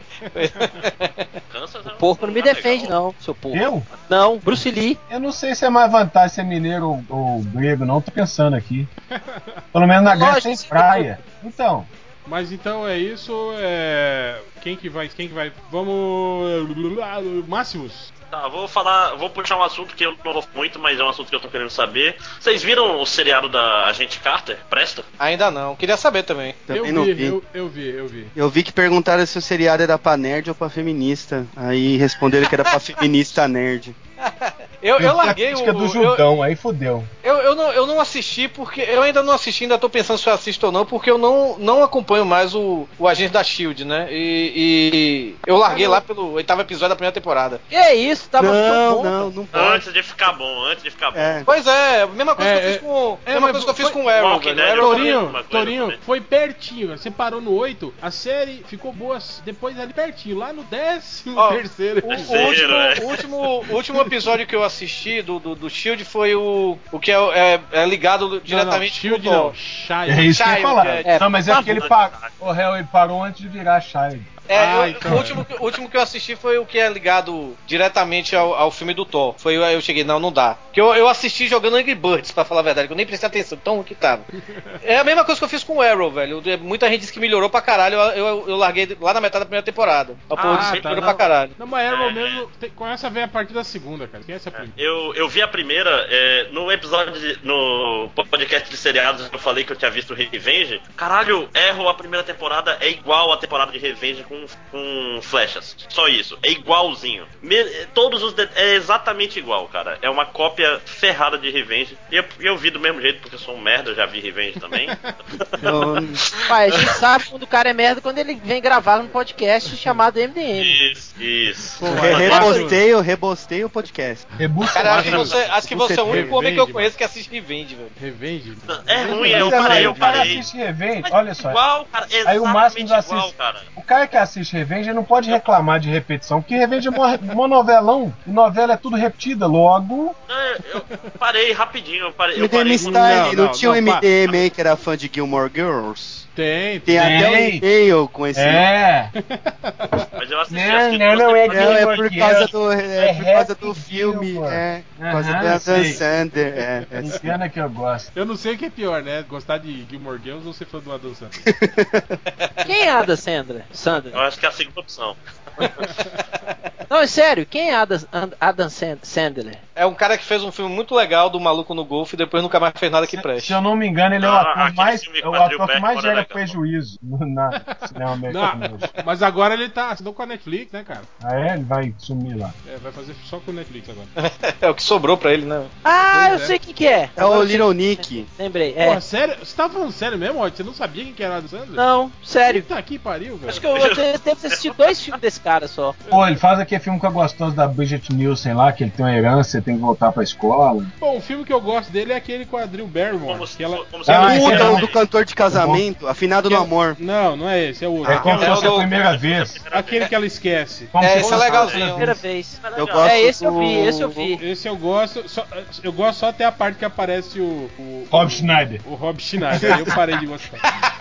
Kansas é um Porco não me defende, legal. não, seu porco. Eu? Não, Bruce Lee. Eu não sei se é mais vantagem ser mineiro ou, ou grego, não. Tô pensando aqui. Pelo menos na Grécia Lógico, tem praia. Então, Mas então é isso. É... Quem que vai? Quem que vai? Vamos. Máximos. Tá, vou falar, vou puxar um assunto que eu não vou muito, mas é um assunto que eu tô querendo saber. Vocês viram o seriado da Agente Carter? Presta? Ainda não. Queria saber também. Também eu não vi, vi. Eu, eu vi, eu vi. Eu vi que perguntaram se o seriado era pra nerd ou pra feminista. Aí responderam que era pra feminista nerd. Eu, eu a larguei o. crítica do eu- Judão, aí fudeu. Eu, eu, não, eu não assisti porque. Eu ainda não assisti, ainda tô pensando se eu assisto ou não, porque eu não, não acompanho mais o, o Agente da Shield, né? E, e eu larguei lá pelo oitavo episódio da primeira temporada. Que é isso? Tava tão Não, bom. não, não pode. Antes de ficar bom, antes de ficar bom. É. Pois é, a mesma coisa É, que eu é. fiz com. É, mesma coisa que eu fiz foi- com o Arrow, Walking eu Torinho, Torinho, foi pertinho. Você parou no 8, a série ficou boa depois ali pertinho, lá no décimo Ó, terceiro. O, o último, é. o último, o último episódio que eu assisti do, do, do Shield foi o, o que é, é- é ligado diretamente não, não, Shield com o não. Shire. É isso que eu ia Child, falar. é, não, mas é por porque ele favor. parou. O réu ele parou antes de virar Child. É, Ah, eu- então. o, último, que- o último que eu assisti foi o que é ligado diretamente ao, ao filme do Thor. Foi aí eu cheguei, não, não dá. Porque eu, eu assisti jogando Angry Birds, pra falar a verdade, que eu nem prestei atenção, tão que tava. É a mesma coisa que eu fiz com o Arrow, velho. Muita gente disse que melhorou pra caralho, eu, eu, eu larguei lá na metade da primeira temporada. A porra Ah, disse que tá, melhorou não. pra caralho. Não, mas Arrow É. mesmo tem- começa a ver a partir da segunda, cara. Quem é essa primeira? Eu, eu vi a primeira, é, no episódio, de- no podcast de seriados eu falei que eu tinha visto Revenge. Caralho, Erro a primeira temporada é igual a temporada de Revenge com com, flechas. Só isso. É igualzinho. Me- todos os. É exatamente igual, cara. É uma cópia ferrada de Revenge. E eu, eu vi do mesmo jeito, porque eu sou um merda, eu já vi Revenge também. Pai, a gente sabe quando o cara é merda quando ele vem gravar um podcast chamado MDM. isso, isso. Pô, eu mas- rebostei, eu rebostei o podcast. Rebusta Cara, acho que você, acho que você é o único homem que eu conheço que assiste Revenge, velho. Revenge? É ruim, eu parei, eu parei. assiste Revenge, Mas olha só. Igual, cara. Aí o Máximo igual, assiste. cara. O cara que assiste Revenge não pode reclamar de repetição, porque Revenge é uma, uma novelão. E novela é tudo repetida, logo. É, Eu parei rapidinho, eu parei. Eu MDM parei Style, Não, não, não, tinha um. MDM aí que era fã de Gilmore Girls? Tem, Tem, tem. até um e-mail com esse. É. Mas eu assisti Não, assisti não, não é. Não, é por causa do, é É por causa do filme, Gilmore. é, por causa Aham, do Adam sei. Sander, é, é. Pena que eu gosto. Eu não sei o que é pior, né? Gostar de Gilmore Girls ou ser fã do Adam Sandler. Quem é Ada Sandra? Sandra? Eu acho que é a segunda opção. Não, é sério, quem é Adam, Adam Sand- Sandler? É um cara que fez um filme muito legal do Maluco no Golfe e depois nunca mais fez nada que preste. se eu não me engano, ele é o Ah, ator mais, é o ator que mais é gera prejuízo no na cinema americano Não, mas agora ele tá assinou com a Netflix, né, cara? Ah, é? Ele vai sumir lá. É, vai fazer só com o Netflix agora. É o que sobrou pra ele, né? Ah, Pois eu é. sei quem que é. É o Little Nick. Lembrei, Porra, é. sério? Você tava falando sério mesmo, Rod? Você não sabia quem que era Adam Sandler? Não, sério. Puta que pariu, velho. Acho que eu, eu devo ter assistido dois filmes desse cara só. Pô, ele faz aquele filme com a gostosa da Bridget Nielsen lá, que ele tem uma herança, tem que voltar pra escola. Bom, o filme que eu gosto dele é aquele com a Drew Barrymore. Como que ela... como Ah, é o do cantor de casamento, afinado no que- amor. Não, não é esse, é outro. É como se é o fosse a do- primeira vez. Aquele que ela esquece. É, se esse é a legalzinho. Primeira vez. Eu gosto É, esse eu vi, esse eu vi. Esse eu gosto, só, eu gosto só até a parte que aparece o. o Rob Schneider. O Rob Schneider, aí eu parei de gostar.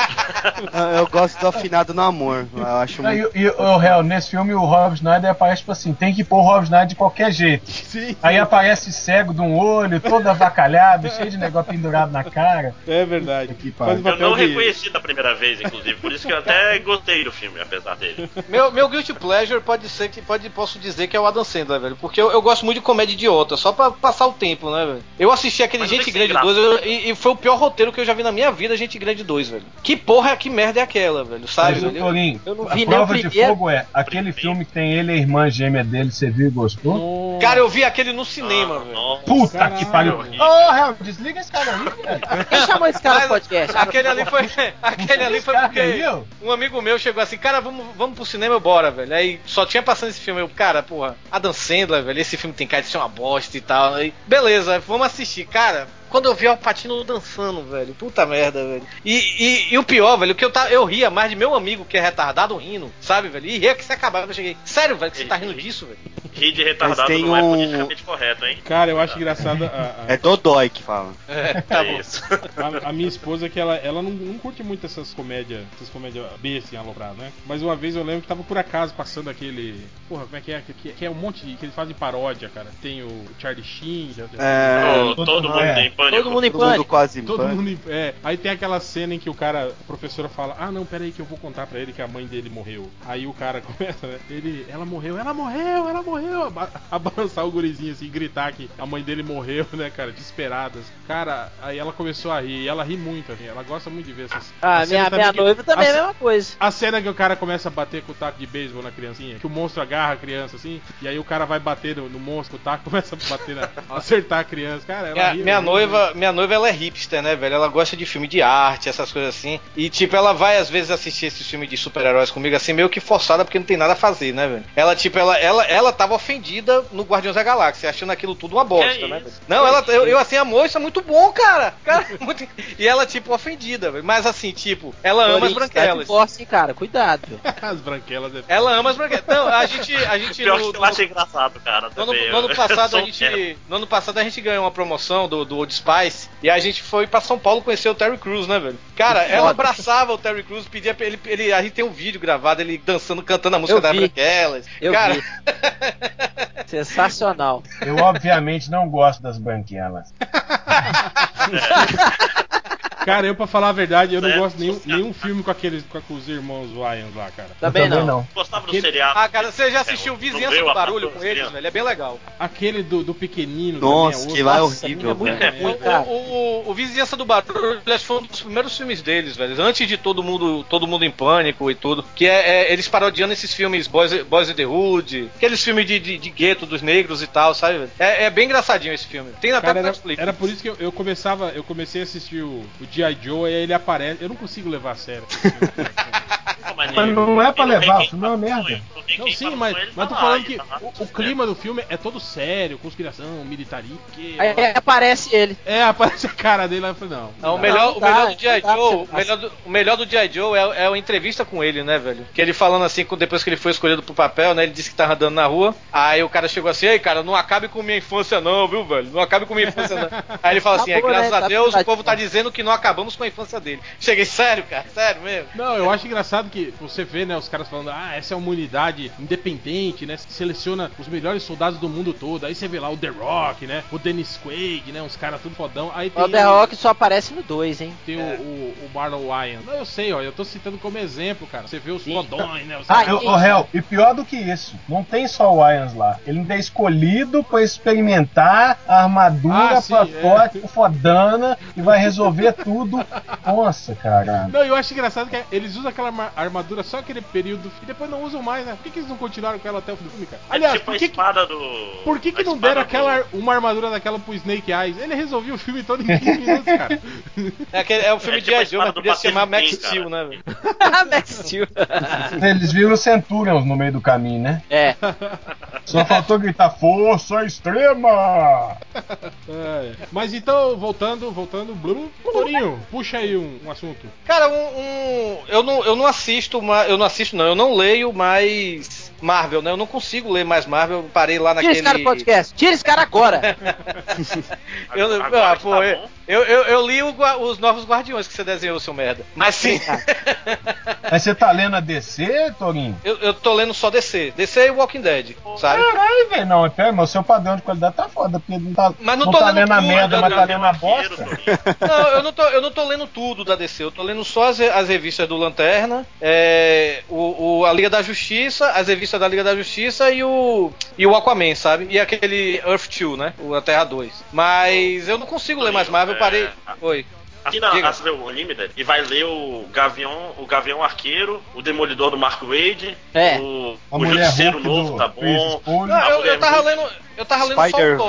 Eu gosto do afinado no amor. Eu acho Não, muito. e, e o réu, nesse filme o Rob Schneider aparece tipo assim, tem que pôr o Rob Schneider de qualquer jeito. Sim, Aí aparece cego de um olho, todo avacalhado, cheio de negócio pendurado na cara. é verdade. O Eu não de- reconheci da primeira vez, inclusive, por isso que eu até gostei do filme, apesar dele. Meu, meu guilty pleasure pode ser que pode posso dizer que é o Adam Sandler, velho, porque eu, eu gosto muito de comédia idiota, só pra passar o tempo, né, velho. Eu assisti aquele Mas Gente Grande graça. 2 eu- e, e foi o pior roteiro que eu já vi na minha vida, Gente Grande 2, velho. Que porra, que merda é aquela, velho? Sabe, Mas o velho? Torinho, eu não a vi nem prova de primeiro. fogo é aquele filme que tem ele e a irmã gêmea dele, você viu e gostou? Cara, eu vi aquele no cinema, velho. Nossa, Puta Caralho. que pariu! Ô, réu, desliga esse cara aí, velho. Quem chamou esse cara Mas no podcast? Aquele ali foi. Aquele ali foi porque aí, um amigo meu chegou assim, cara, vamos, vamos pro cinema, bora, velho. Aí só tinha passando esse filme. Eu, cara, porra, Adam Sandler, velho, esse filme tem cara de ser uma bosta e tal. Aí, beleza, vamos assistir. Cara, quando eu vi o Alpatino dançando, velho, puta merda, velho. E, e, e o pior, velho, que eu, tá, eu ria mais de meu amigo que é retardado rindo, sabe, velho? E ria que se acabava. Eu cheguei, sério, velho, que você tá rindo disso, velho? rir de retardado não é um- politicamente correto, hein? Cara, eu acho engraçado a, a- É Dodói que fala. É, tá É bom. isso. A, a minha esposa que ela, ela não, não curte muito essas comédias, essas comédias B assim, aloprado, né? Mas uma vez eu lembro que tava por acaso passando aquele. Porra, como é que é? Que, que é um monte de. que eles fazem paródia, cara. Tem o Charlie Sheen, já, já- É, Todo, todo mundo é. tem pânico. Todo mundo em todo mundo pânico. quase em Todo pânico. mundo. em- É, aí tem aquela cena em que o cara, a professora fala: Ah, não, peraí, que eu vou contar pra ele que a mãe dele morreu. Aí o cara começa, né? Ele, ela morreu, ela morreu, ela morreu. A, ba- a balançar o gurizinho assim, gritar que a mãe dele morreu, né, cara? Desesperadas. Cara, aí ela começou a rir. E ela ri muito, assim. Ela gosta muito de ver essas. Ah, a cena minha, minha que- noiva também é a a- mesma coisa. A cena que o cara começa a bater com o taco de beisebol na criancinha, que o monstro agarra a criança assim, e aí o cara vai bater no, no monstro o taco, começa a bater na, acertar a criança. Cara, ela Minha, ri, minha ri noiva, minha noiva ela é hipster, né, velho? Ela gosta de filme de arte, essas coisas assim. E tipo, ela vai às vezes assistir esses filmes de super-heróis comigo assim, meio que forçada porque não tem nada a fazer, né, velho? Ela tipo, ela ela ela tava ofendida no Guardiões da Galáxia, achando aquilo tudo uma bosta, Que né? isso? velho? Não, ela eu, eu assim, amor, isso é muito bom, cara. Cara, muito... E ela tipo ofendida, velho. Mas assim, tipo, ela ama as branquelas. forte, hein, cara. Cuidado. As branquelas é Ela ama as branquelas. Não, a gente a gente Pior no- que eu no- engraçado, cara. No ano, também. no ano passado a gente, no ano passado a gente ganhou uma promoção do, do Old Spice e a gente foi pra São Paulo conhecer o Terry Crews, né, velho? Cara, Que ela foda. abraçava o Terry Crews, pedia pra ele, ele, a gente tem um vídeo gravado ele dançando, cantando a música Eu da. Branquelas. Eu Cara, vi. Sensacional. Eu obviamente não gosto das branquelas. Cara, eu pra falar a verdade, eu não Certo, gosto nenhum, social. nenhum filme com aqueles com, com os irmãos Wyans lá, cara. Também, também não. não. Gostava do Aquele- seriado. Ah, cara, você já É, assistiu não Vizinhança do Barulho com eles, velho? É bem legal. Aquele do, do pequenino Nossa, também, que é lá é horrível, é muito ruim, O, o, o, Vizinhança do Barulho foi um dos primeiros filmes deles, velho. Antes de todo mundo, todo mundo em pânico e tudo. Que é, é eles parodiando esses filmes Boys, Boys in the Hood, aqueles filmes de, de, de gueto dos negros e tal, sabe? velho? É, é bem engraçadinho esse filme. Tem até Cara, era, era por isso que eu, eu começava, eu comecei a assistir o, o G.I. Joe e aí ele aparece. Eu não consigo levar a sério. Mas não é pra levar, o filme é uma merda. Não, sim, mas, mas tô tá falando que tá o, o clima do filme é todo sério, conspiração, militaria, que Aí aparece ele. É, aparece a cara dele lá eu falei, não. Não, o melhor, o melhor do G.I. Joe, o melhor do, o melhor do G.I. Joe é, é a entrevista com ele, né, velho? Que ele falando assim, com- depois que ele foi escolhido pro papel, né? Ele disse que tava andando na rua. Aí o cara chegou assim, ei, cara, não acabe com minha infância, não, viu, velho? Não acabe com minha infância, não. Aí ele fala assim, é, Acabou, graças né? a Tá Deus, o povo tá dizendo que não acabamos com a infância dele. Cheguei, sério, cara, sério mesmo. Não, eu acho engraçado que você vê, né, os caras falando, ah, essa é uma unidade independente, né? que Seleciona os melhores soldados do mundo todo. Aí você vê lá o The Rock, né? O Dennis Quaid, né? Uns caras tudo fodão. Aí tem O The Rock só aparece no 2, hein? Tem o, o, o Marlon Wayans. Não, eu sei, ó. Eu tô citando como exemplo, cara. Você vê os Sim. fodões, né? Os Ah, caras- Ô, ô, Hel, e pior do que isso, não tem só o Wyans lá. Ele ainda é escolhido pra experimentar a armadura Ah, sim, protótipo fodana e vai resolver tudo. Nossa, cara. Não, eu acho engraçado que eles usam aquela arma- armadura só aquele período e depois não usam mais, né? Por que, que eles não continuaram com ela até o fim do filme, cara? É Aliás, tipo por a que, que, espada do. por que, que não deram do- aquela, uma armadura daquela pro Snake Eyes? Ele resolvia o filme todo em 15 minutos, cara. É, aquele, é o filme É de tipo G.I. Joe, mas podia se chamar Max Steel, né, velho? Max Steel. Eles viram Centurions no meio do caminho, né? É. Só faltou gritar força extrema! É. Mas então, voltando, voltando, Blue. Torinho, puxa aí um, um assunto. Cara, um, um- eu, não, eu não assisto, eu não assisto não, eu não leio mais Marvel, né? Eu não consigo ler mais Marvel, eu parei lá Tira naquele... esse cara do podcast. Tira esse cara agora. Eu, Agora ah, pô, tá eu, eu, eu, li o os Novos Guardiões que você desenhou, seu merda. Mas sim, Mas você tá lendo a DC, Torinho? eu, eu tô lendo só DC. DC e Walking Dead, sabe? Caralho, velho, não, pera, mas o seu padrão de qualidade tá foda, porque não tá, Mas não tô tá lendo lendo a merda, mas tá lendo a Arqueiro, bosta. Não, eu não, tô, eu não tô lendo tudo da DC, eu tô lendo só as, as revistas do Lanterna, é, o, o- a Liga da Justiça, as revistas da Liga da Justiça e o, e o Aquaman, sabe? E aquele Earth 2, né? O a Terra 2. Mas eu não consigo ler mais Marvel, eu parei. Oi. Assina Diga. assina o Unlimited e vai ler o Gavião, o Gavião Arqueiro, o Demolidor do Mark Wade, É. o, A o Justiceiro novo do tá bom. Não, eu, eu tava lendo. Eu tava lendo só o Thor.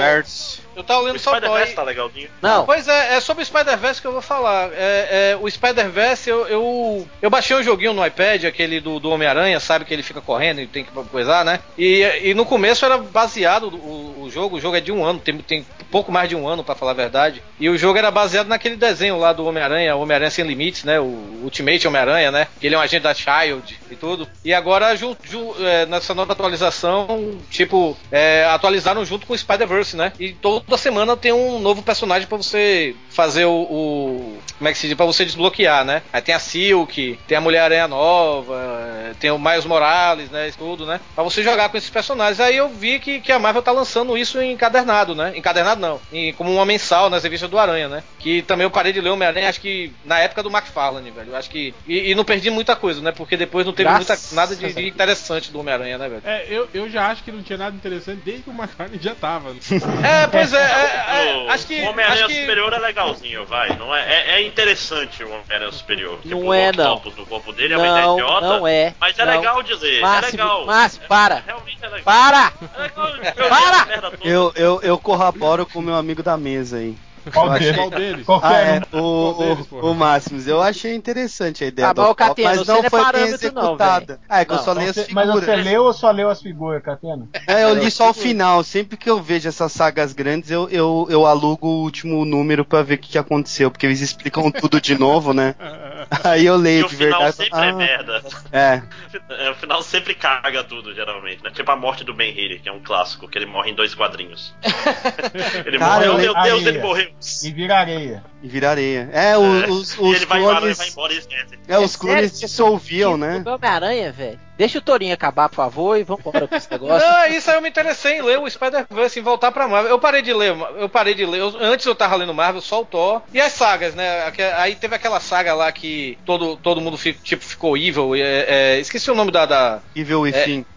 Eu tava O lendo só o Thor. Spider-Verse tá legalzinho. Não. Pois é, é sobre o Spider-Verse que eu vou falar. É, é, o Spider-Verse, eu, eu, eu baixei um joguinho no iPad, aquele do, do Homem-Aranha, sabe? Que ele fica correndo e tem que coisar, né? E, e no começo era baseado o, o jogo, o jogo é de um ano, tem, tem pouco mais de um ano, pra falar a verdade. E o jogo era baseado naquele desenho lá do Homem-Aranha, Homem-Aranha Sem Limites, né? O Ultimate Homem-Aranha, né? Que ele é um agente da Child e tudo. E agora, ju, ju- é, nessa nova atualização, tipo, é, atualizaram junto com o Spider-Verse, né? E toda semana tem um novo personagem pra você fazer o, o- Como é que se diz? Pra você desbloquear, né? Aí tem a Silk, tem a Mulher-Aranha Nova, tem o Miles Morales, né? Isso tudo, né? Pra você jogar com esses personagens. Aí eu vi que, que a Marvel tá lançando isso encadernado, né? Encadernado não, em- como uma mensal nas revistas do Aranha, né? Que também eu parei de ler o Homem-Aranha, acho que na época do McFarlane, velho. Eu Acho que. E, e não perdi muita coisa, né? Porque depois não teve muita, nada de, de interessante do Homem-Aranha, né, velho? É, eu, eu já acho que não tinha nada interessante desde que o McCartney já tava. né? É, pois é, é, é, O- acho que. o Homem-Aranha Superior é legalzinho, vai. Não é, é, é interessante o Homem-Aranha Superior. Não Tipo, é, o não. No corpo dele é uma ideia Não, idiota. não é. Mas é Não. legal de ler. é legal. Para. Realmente é legal. Para! É legal Para! Eu, eu, eu corroboro com o meu amigo da mesa aí. Qual Eu achei- deles? Qual deles? Ah, Qualquer é, um. o, Qual deles, o, o Máximos. Eu achei interessante a ideia Ah, do mas o Catena, mas não não é foi bem parâmetro, não, executada. ah, é que eu Não, só li as Você- mas figuras. você leu ou só leu as figuras, Catena? É, eu li só o final. Sempre que eu vejo essas sagas grandes, eu, eu, eu alugo o último número pra ver o que, que aconteceu, porque eles explicam tudo de novo, né? Aí eu E leio o de final verdade. sempre ah, é merda. é. É, O final sempre caga tudo, geralmente, né? Tipo a morte do Ben Hiri, que é um clássico, que ele morre em dois quadrinhos. ele Cara, morreu, eu meu Deus, ele morreu. E vira areia. E vira areia. É, o- os, e os ele vai embora, ele clones. vai embora e esquece. É, os É clones sério? dissolviam, né? O Homem-Aranha, velho. Deixa o Torinho acabar, por favor, e vamos embora com esse negócio. Não, isso aí eu me interessei em ler o Spider-Verse, em voltar pra Marvel. Eu parei de ler, eu parei de ler. eu- antes eu tava lendo Marvel, só o Thor. E as sagas, né? Aí teve aquela saga lá que todo, todo mundo tipo, ficou evil. e, é, é, esqueci o nome da. da- Evil Within. É,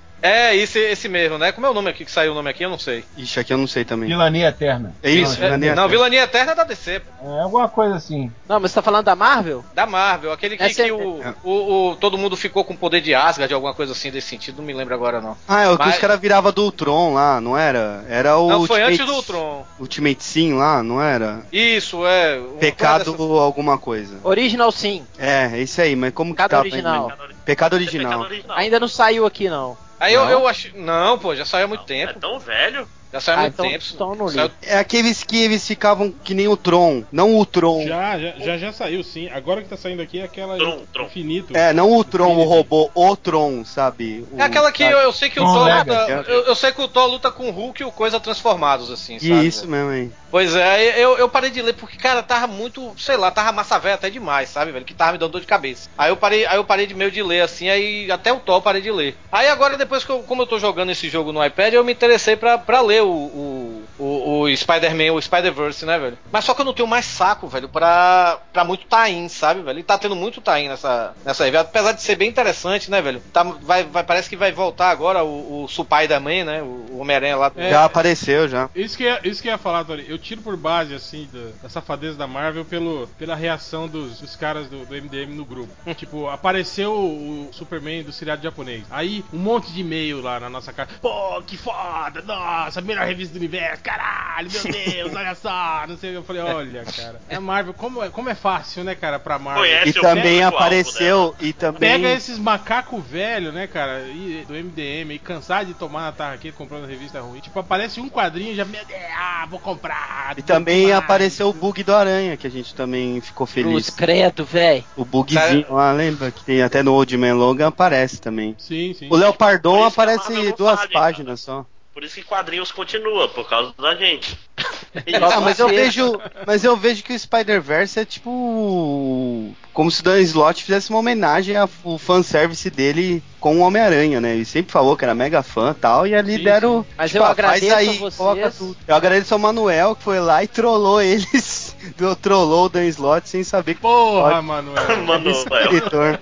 esse, esse mesmo, né? Como é o nome aqui que saiu o nome aqui? Eu não sei. Ixi, aqui eu não sei também. Vilania Eterna. É isso, É, Vilania não, Eterna. Vilania Eterna é da DC, pô. É alguma coisa assim. Não, mas você tá falando da Marvel? da Marvel. Aquele que, Essa é- que o, o, o- todo mudo ficou com poder de Asgard, alguma coisa assim desse sentido. Não me lembro agora, não. Ah, é o que Mas- os caras viravam do Ultron lá, não era? Era o Não, foi Ultimate, antes do Ultron. Ultimate Sim lá, não era? Isso, é. Pecado coisa dessas- alguma coisa. Original sim. É, é isso aí, mas como que Pecado tava original. em inglês? Pecado original. Pecado original. Ainda não saiu aqui, não. Aí eu, Não? eu acho. Não, pô, já saiu há muito É tempo. tão velho? Já saiu Ah, muito então- tempo. então não li. Saiu- É aqueles que eles ficavam que nem o Tron, não o Tron. Já, já, já, já saiu, sim. Agora que tá saindo aqui é aquela Tron, Tron. infinito. É, não o Tron, o robô, o Tron, sabe? O- É aquela que eu, eu sei que o Tron Thor luta. Eu, eu sei que o Thor luta com o Hulk e o Coisa transformados, assim, sabe? Isso mesmo, hein? Pois é, eu, eu parei de ler porque, cara, tava muito, sei lá, tava massa velha até demais, sabe, velho? Que tava me dando dor de cabeça. Aí eu parei, aí eu parei de meio de ler, assim, aí até o Thor eu parei de ler. Aí agora, depois que eu, como eu tô jogando esse jogo no iPad, eu me interessei pra, pra ler o, o, o, o Spider-Man, o Spider-Verse, né, velho? Mas só que eu não tenho mais saco, velho, pra, pra muito tain, sabe, velho? E tá tendo muito tain nessa, nessa revista, apesar de ser bem interessante, né, velho? Tá, vai, vai, parece que vai voltar agora o, o Spider-Man, né? O, o Homem-Aranha lá. É. Já apareceu, já. Isso que, é, isso que eu ia falar, Tori. Eu tiro por base, assim, da, da safadeza da Marvel pelo, pela reação dos, dos caras do, do MDM no grupo. tipo, apareceu o Superman do seriado japonês. Aí, um monte de e-mail lá na nossa cara. Pô, que foda! Nossa, melhor revista do universo! Caralho, meu Deus, olha só! Não sei o que. Eu falei, olha, cara. É Marvel, como é, como é fácil, né, cara, pra Marvel. Conhece E também apareceu, e também... Pega esses macaco velho, né, cara, e- do MDM, e cansar de tomar na tarraqueta comprando revista ruim. Tipo, aparece um quadrinho e já, meu Deus, ah, vou comprar. E também demais. apareceu o bug do Aranha, que a gente também ficou feliz. credo, velho. O bugzinho lá, lembra? Que tem até no Old Man Logan aparece também. Sim, sim. O Léo Pardon Por isso que a aparece duas páginas só. Por isso que quadrinhos continua, por causa da gente. Ah, mas eu vejo, mas eu vejo que o Spider-Verse é tipo como se o Dan Slott fizesse uma homenagem ao fanservice dele com o Homem-Aranha, né? Ele sempre falou que era mega fã e tal, e ali Sim, deram. Mas tipo, eu ah, faz agradeço aí, a vocês. coloca tudo. Eu agradeço ao Manuel que foi lá e trollou eles. Trollou o Dan Slott sem saber que Porra, Pode. Manuel. Diretor.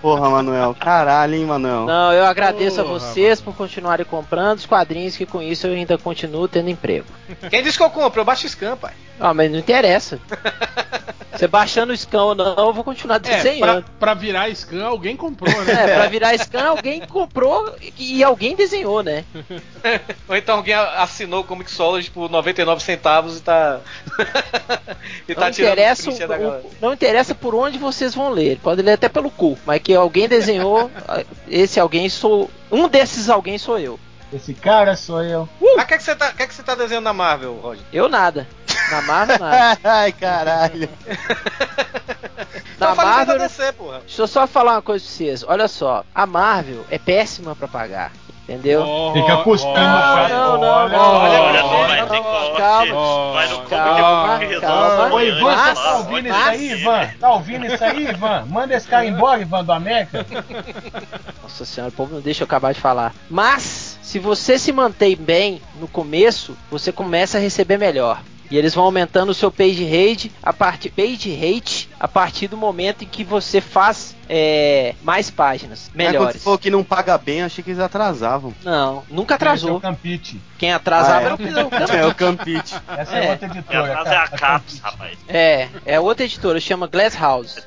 Porra, Manuel. Caralho, hein, Manuel. Não, eu agradeço a Porra, vocês por continuarem comprando os quadrinhos, que com isso eu ainda continuo tendo emprego. Quem disse que eu compro? Eu baixo scan, pai. Ah, mas não interessa. Você baixando o scan ou não, eu vou continuar É, pra, desenhando. pra virar scan, alguém comprou, né? É, pra virar scan, alguém comprou e e alguém desenhou, né? Ou então alguém assinou o Comixology por 99 centavos e tá. e Não tá tirando interessa, o- o- não interessa por onde vocês vão ler. Pode ler até pelo cu. Mas que alguém desenhou, esse alguém sou. Um desses alguém sou eu. Esse cara sou eu. Mas o que, é que você tá, que, é que você tá desenhando na Marvel, Roger? Eu nada. Na Marvel, nada. Ai, caralho. Na Marvel, DC, porra. deixa eu só falar uma coisa pra vocês. Olha só, a Marvel é péssima pra pagar. Entendeu? Oh, Fica cuspindo oh, pra não, não, Olha, não, olha, Olha não, só, não, vai não, ter não, corte. calma. Vai no Calma, calma. Ô, Ivan, você tá ouvindo isso aí, Ivan? Tá ouvindo isso aí, Ivan? Manda esse cara embora, Ivan do América. Nossa senhora, o povo não deixa eu acabar de falar. Mas, se você se mantém bem no começo, você começa a receber melhor. E eles vão aumentando o seu page rate a partir page rate a partir do momento em que você faz é, mais páginas quando melhores. você falou que não paga bem, eu achei que eles atrasavam. Não, nunca é atrasou. o Campite. Quem atrasava Ah, é? era o Pedro É o Campite. Essa é, É. outra E editora. atrás é a Ca- Caps, Campite. rapaz. É, é outra editora, chama Glass House.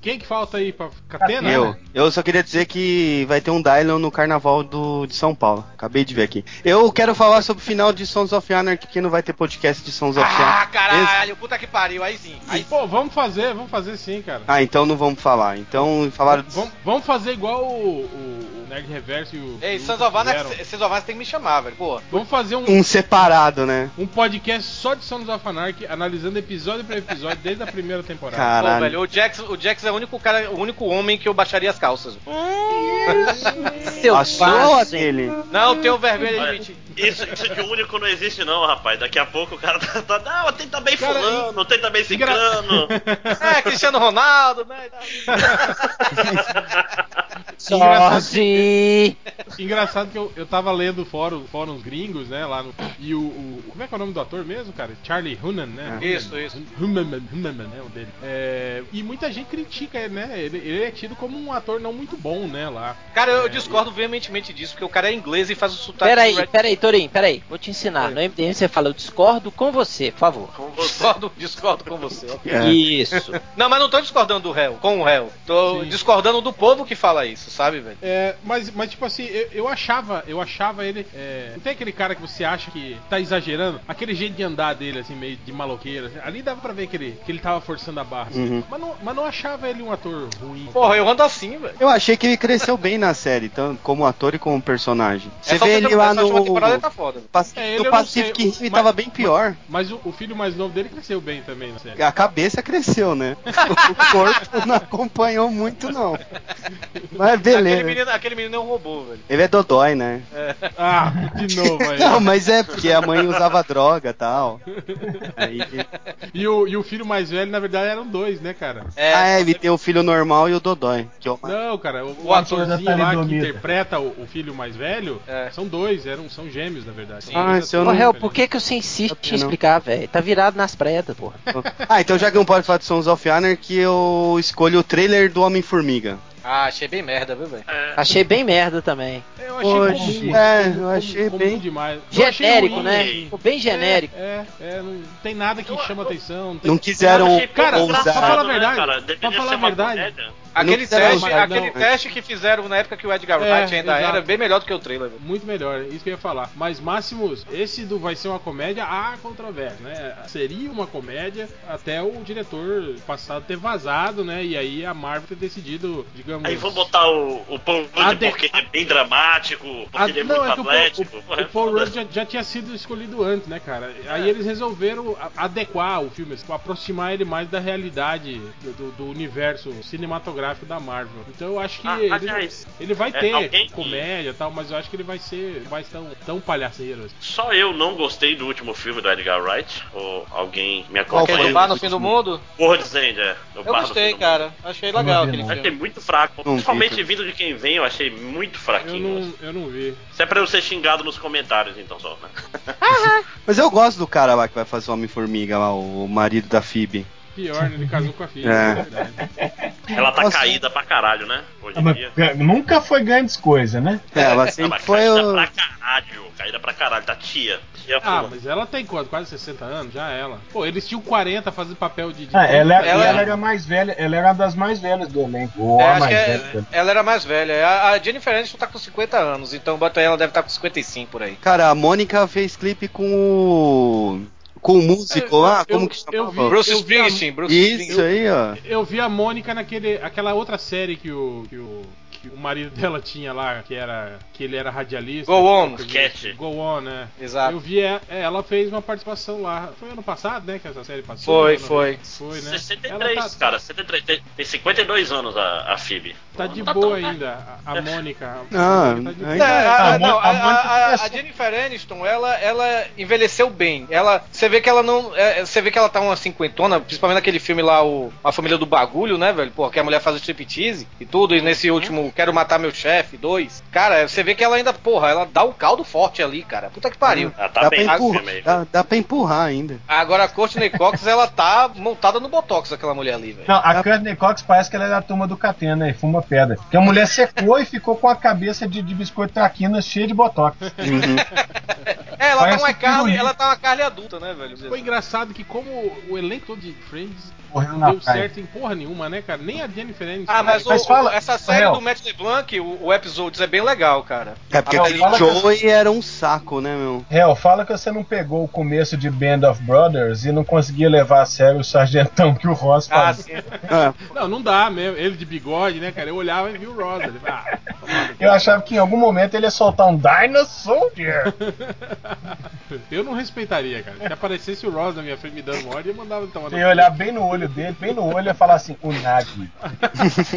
Quem que falta aí pra Catena? Eu, eu só queria dizer que vai ter um Dylon no carnaval do, de São Paulo. Acabei de ver aqui. Eu quero falar sobre o final de Sons of Anarchy, que não vai ter podcast de Sons of Ah, Anarchy. caralho, puta que pariu, aí sim. Aí Pô, vamos fazer, vamos fazer sim, cara. Ah, então não vamos falar. Então falaram. Vamos, vamos fazer igual o, o, o Nerd Reverso e o. Ei, Sons of Anarchy. Sons of Anarchy tem que me chamar, velho. Pô, Vamos fazer um, Um separado, né? um podcast só de Sons of Anarchy, analisando episódio por episódio desde a primeira temporada. pô, Caralho. velho, o Jax, o Jax é o único cara, o único homem que eu baixaria as calças. Seu A sua ou aquele? Não, tem o vermelho Olha. de mentir. Isso, isso de único não existe, não, rapaz. Daqui a pouco o cara tá. tá não, tem também Cara, fulano, tem também ciclano. É, Cristiano Ronaldo, né? Só se. Engraçado que eu, eu tava lendo fórum, fóruns gringos, né, lá no... E o, o- Como é que é o nome do ator mesmo, cara? Charlie Hunnam, né? Isso, isso. Hunnam, Hunnam, né, o dele. É, e muita gente critica ele, né? Ele, ele é tido como um ator não muito bom, né, lá. Cara, eu É, discordo veementemente disso, porque o cara é inglês e faz o sotaque. Peraí, peraí, Torinho, peraí. Vou te ensinar. No MDM você fala, eu discordo com você, por favor. Com você. Discordo, discordo com você. É. Isso. Não, mas não tô discordando do réu, com o réu. Tô Sim. discordando do povo que fala isso, sabe, velho? É, mas, mas tipo assim, eu, eu achava, eu achava ele. é, não tem aquele cara que você acha que tá exagerando? Aquele jeito de andar dele, assim, meio de maloqueiro. assim, ali dava pra ver que ele, que ele tava forçando a barra. assim. Uhum. Mas, não, mas não achava ele um ator ruim. Porra, eu ando assim, velho. Eu achei que ele cresceu bem na série, tanto como ator e como personagem. Você Essa vê ele lá no. Tá foda. velho. Pac- É, eu não Pacific Rim mas- tava bem pior. Mas o, o filho mais novo dele cresceu bem também na série. A cabeça cresceu, né? o corpo não acompanhou muito, não. Mas Aquele beleza. menino, aquele menino é um robô, velho. Ele é dodói, né? Ah, de novo aí. Não, mas é porque a mãe usava droga e tal. Aí, E o, e o filho mais velho, na verdade, eram dois, né, cara? É, ah, é, ele tem o filho normal e o dodói. Que é o mais- Não, cara, o, o O ator atorzinho lá que interpreta o, o filho mais velho É. são dois, eram, são gêmeos, na verdade. Sim. Ah, dois se eu não- diferentes. por que, que você insiste em explicar, velho? Tá virado nas pretas, porra. Ah, então já que não pode falar de Sons of Honor, que eu escolho o trailer do Homem-Formiga. Ah, achei bem merda, viu, velho? É, Achei bem merda também. Eu achei Poxa, comum. é, eu achei comum bem- demais. Eu Genérico, ruim, né? Ficou bem genérico. É, é, não tem nada que chama atenção. Não, tem- Não quiseram eu Cara, pra falar a verdade, cara? pra falar a verdade. comédia. Aquele, teste, usar, aquele não, é. teste que fizeram na época que o Edgar É, Wright ainda exato. era bem melhor do que o trailer, velho. Muito melhor, é isso que eu ia falar. Mas Máximos, esse do vai ser uma comédia, há controvérsia, né? Seria uma comédia até o diretor passado ter vazado, né? E aí a Marvel ter decidido, digamos. Aí vão botar o, o Paul Rudd Ade- porque ele é bem dramático, porque Ah, ele é não, muito é que o Paul, atlético. o- Porra, é o Paul. Rudd já, já tinha sido escolhido antes, né, cara? Aí É. eles resolveram a- adequar o filme, assim, aproximar ele mais da realidade do- do universo cinematográfico da Marvel. Então eu acho que Ah, ele, aliás, ele vai é, ter alguém que- comédia e tal, mas eu acho que ele vai ser vai ser tão, tão palhaceiro. assim. Só eu não gostei do último filme do Edgar Wright. Ou alguém me foi acompanha? do Bar no o Fim do? Mundo? World's End, é. O Eu gostei, cara. Achei legal Não vi, aquele não. Mundo. Achei filme. muito fraco. Não vi, Principalmente cara. vindo de quem vem, eu achei muito Eu fraquinho. não, eu não vi. Isso é pra eu ser xingado nos comentários, então só, né? Mas eu gosto do cara lá que vai fazer o Homem-Formiga lá, o marido da Phoebe. Pior, né? Ele casou com a filha. É. É. verdade. Ela tá Nossa. caída pra caralho, né? Hoje em dia. ga- nunca foi grandes coisas, né? É, ela sempre foi caída o. pra caralho. Caída pra caralho, da tia. tia Ah, fuma. mas ela tem quanto? Quase 60 anos? Já ela. Pô, eles tinham 40 fazendo papel de. de Ah, ela, Ela- ela era mais velha, ela era das mais velhas do elenco. É, acho que é- velha. ela era mais velha. A, a Jennifer Aniston tá com 50 anos, então bota ela deve estar com 55 por aí. Cara, a Mônica fez clipe com o. com o músico É, lá, eu- como que eu chamava? vi- Bruce eu vi a- Springsteen, Bruce Isso Springsteen. aí, ó. Eu vi a Mônica naquele. aquela outra série que o. Que o que o marido dela tinha lá, que era. que ele era radialista. Go On. Sketch. Go On, né? Exato. Eu vi é, é, ela fez uma participação lá. Foi ano passado, né? Que essa série passou. Foi, Ano- foi. Foi, né? 63, Ela tá, cara, 63. Tem, tem 52 anos a, a Phoebe. tá de Não boa tão- ainda, a, a Mônica. Ah, tá. É, a, Mônica a- a Jennifer Aniston, ela, ela envelheceu bem. Ela, você vê que ela não, é, você vê que ela tá uma cinquentona, principalmente naquele filme lá, o A Família do Bagulho, né, velho? Pô, que a mulher faz o striptease e tudo, e nesse último Quero Matar Meu Chefe 2. Cara, você vê que ela ainda, porra, ela dá o caldo forte ali, cara. Puta que pariu. Ah, tá dá, bem pra aí. dá, dá pra empurrar ainda. Agora a Courtney Cox, ela tá montada no Botox, aquela mulher ali, velho. Não, a Courtney Cox parece que ela é da turma do Catena e fuma pedra. Porque a mulher secou e ficou com a cabeça de, de biscoito traquinas cheia de botox. Uhum. É, ela tá uma um carne, ela tá uma carne adulta, né, velho? Foi engraçado que como o elenco todo de Friends Correndo na deu praia. certo em porra nenhuma, né, cara? Nem a Jennifer Aniston. Ah, mas, Mas o- fala- o- essa série Real. do Matt LeBlanc, o, o Episodes é bem legal, cara. É porque aquele fala que- Joey era um saco, né, meu? Hel, fala que você não pegou o começo de Band of Brothers e não conseguia levar a sério o sargentão que o Ross Ah, sim. Ah, Não, não dá mesmo. Ele de bigode, né, cara? Eu olhava e vi o Rosa. Ele, ah. Eu achava que em algum momento ele ia soltar um Dinosaur. Eu não respeitaria, cara. Se aparecesse o Ross na minha frente me dando ordem, eu mandava ele tomar Você ia olhar bem no olho dele, bem no olho e ia falar assim, o Nagi.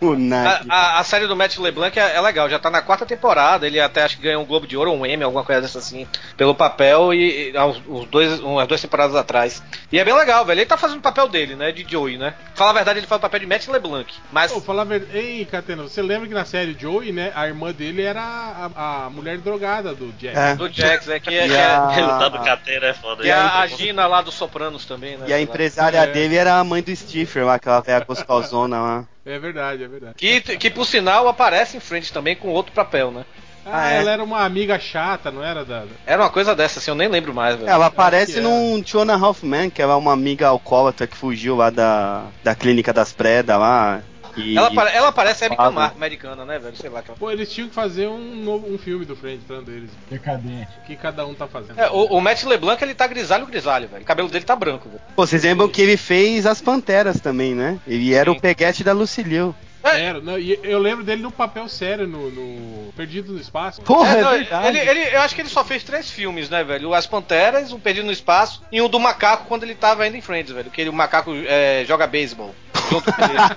O A, a- a série do Matt LeBlanc é, é legal, já tá na quarta temporada. Ele até acho que ganhou um Globo de Ouro ou um Emmy, alguma coisa dessa assim, pelo papel e, e uns dois, umas duas temporadas atrás. E é bem legal, velho. Ele tá fazendo o papel dele, né? De Joey, né? Fala a verdade, ele faz o papel de Matt LeBlanc. Mas. Falar a verdade. Ei, Catena, você lembra que na série Joey, né? A irmã dele era a, a mulher drogada do Jack. É. Do Jax, é que é, E que é- a- Resultado do Catena é foda. é a, a Gina lá dos Sopranos também, né? E a sei lá. empresária É. dele era a mãe do Stifler, lá, aquela velha gostosona lá. É verdade, é verdade. Que, que por sinal aparece em frente também com outro papel, né? Ah, Ah, é? ela era uma amiga chata, não era, da... Era uma coisa dessa, assim, eu nem lembro mais, velho. Ela aparece é. num Two and a Half Man, que ela é uma amiga alcoólatra que fugiu lá da, da clínica das predas lá. E, Ela, apare- ela parece Erika Mar- né? americana, né, velho? Sei lá. aquela- Pô, eles tinham que fazer um, novo, um filme do Friends falando deles. Decadente. O que cada um tá fazendo. É, o, o Matt LeBlanc, ele tá grisalho, grisalho, velho. O cabelo dele tá branco, velho. Pô, vocês lembram que ele fez as Panteras também, né? Ele era Sim. o peguete da Lucilio. Era, não, e eu lembro dele no papel sério no, no Perdido no Espaço. Porra, É, é, não, verdade. ele, ele- eu acho que ele só fez três filmes, né, velho? As Panteras, um Perdido no Espaço e um do Macaco quando ele tava ainda em Friends, velho. Que ele, o Macaco é, joga beisebol.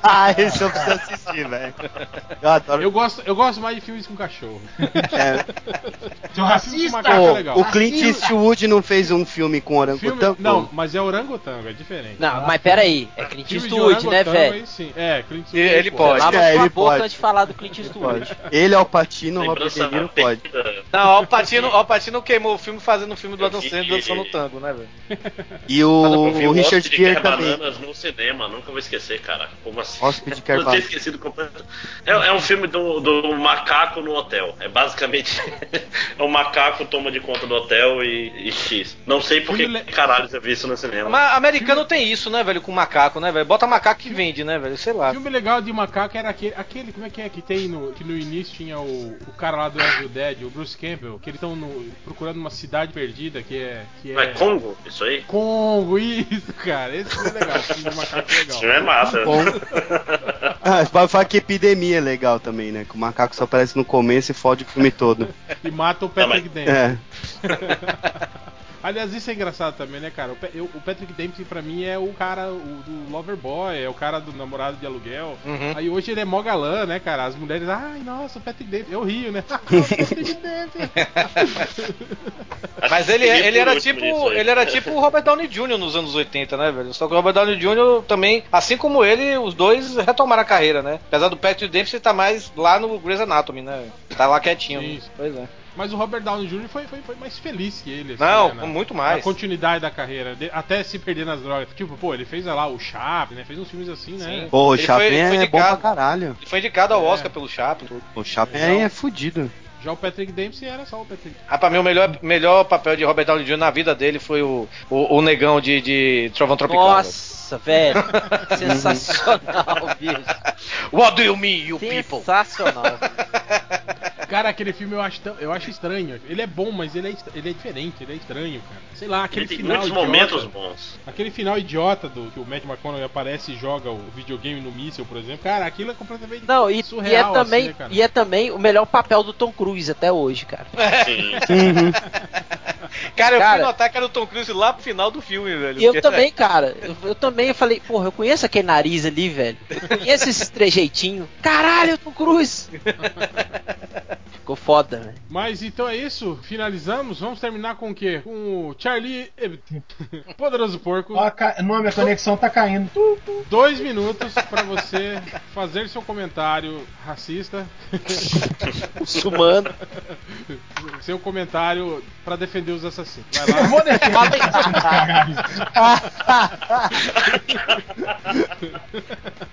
Ah, esse eu preciso assistir, velho. Eu adoro. Eu gosto, eu gosto mais de filmes com cachorro. É, Seu Ah, filme com racista! macaco é legal. o Clint Eastwood não fez um filme com Filme, orangotango? não, mas é orangotango, é diferente. Não, mas peraí, é Clint Filme Eastwood, né, velho? sim. É, Clint Eastwood. ele pô. pode. Lava É, sua ele boca pode. antes de falar do Clint Eastwood. Pode. Ele, Alpatino, Robert Lembrança De Niro, pode. Não, o Alpatino, Alpatino queimou o filme fazendo o filme do Adam Sandler dançando tango, né, velho? E Eu o, o o Richard Gere também. Bananas no cinema, nunca vou esquecer, cara. Como assim? Hóspede Quer Eu tinha esquecido completamente. É, é um filme do, do macaco no hotel. É basicamente. é um macaco toma de conta do hotel e, e X. Não sei por que Filme caralho eu vi isso no cinema. Mas americano tem isso, né, velho? Com macaco, né, velho? Bota macaco que vende, né, velho? Sei lá. O filme legal de macaco era aquele, aquele, como é que é, que tem no, que no início tinha o, o cara lá do Evil Dead, o Bruce Campbell, que eles estão procurando uma cidade perdida, que é, que é... é Congo? Isso aí? Congo, isso, cara, esse filme é legal, o filme de macaco é Esse legal. filme é massa. Bom. Ah, pode falar que epidemia é legal também, né? Que o macaco só aparece no começo e fode o filme todo. E mata o Patrick Dempsey. É. Aliás, isso é engraçado também, né, cara? Eu- o Patrick Dempsey pra mim é o cara o, do Loverboy, é o cara do namorado de aluguel. Uhum. Aí hoje ele é mó galã, né, cara? As mulheres, ai, nossa, o Patrick Dempsey. Eu rio, né? o Patrick Dempsey. Mas ele, ele por era tipo. Ele era tipo o Robert Downey Jr. nos anos 80, né, velho? Só que o Robert Downey Jr. também, assim como ele, os dois retomaram a carreira, né? Apesar do Patrick Dempsey estar mais lá no Grey's Anatomy, né? Tá lá quietinho. né? Isso. Pois é. Mas o Robert Downey Jr. foi, foi, foi mais feliz que ele. assim, Não, né, muito Na mais. continuidade da carreira, de- até se perder nas drogas. Tipo, pô, ele fez lá o Chape, né? Fez uns filmes assim, né? Sim. Pô, o Chaplin é bom pra caralho. Ele foi indicado ao É. Oscar pelo Chaplin. O Chaplin Legal. é fudido. Já o Patrick Dempsey era só o Patrick. Ah, pra mim o melhor, melhor papel de Robert Downey Jr. na vida dele foi o, o, o negão de, de Trovão Tropical. Nossa, velho. Sensacional, bicho. What do you mean, you people? Sensacional. Cara, aquele filme eu acho, eu acho estranho. Ele é bom, mas ele é, ele é diferente, ele é estranho, cara. Sei lá, aquele Ele tem final muitos idiota. momentos bons. Aquele final idiota do que o Matt McConaughey aparece e joga o videogame no míssil, por exemplo. Cara, aquilo é completamente Não, e, e é surreal, também, assim, né, cara? e é também o melhor papel do Tom Cruise até hoje, cara. Sim. Cara, eu Cara- fui notar que era o Tom Cruise lá pro final do filme, velho. E eu também, cara. Eu, eu também falei, porra, eu conheço aquele nariz ali, velho. Eu conheço esse trejeitinho. Caralho, Tom Cruise. Ficou foda, velho. Mas então é isso, finalizamos. Vamos terminar com o quê? Com o Charlie Hebdo. Poderoso Porco. Ó, ca- Não, minha conexão tá caindo. Dois minutos pra você fazer seu comentário racista. Muçulmano. seu comentário pra defender os assassinos. Vai Eu lá. vou defender.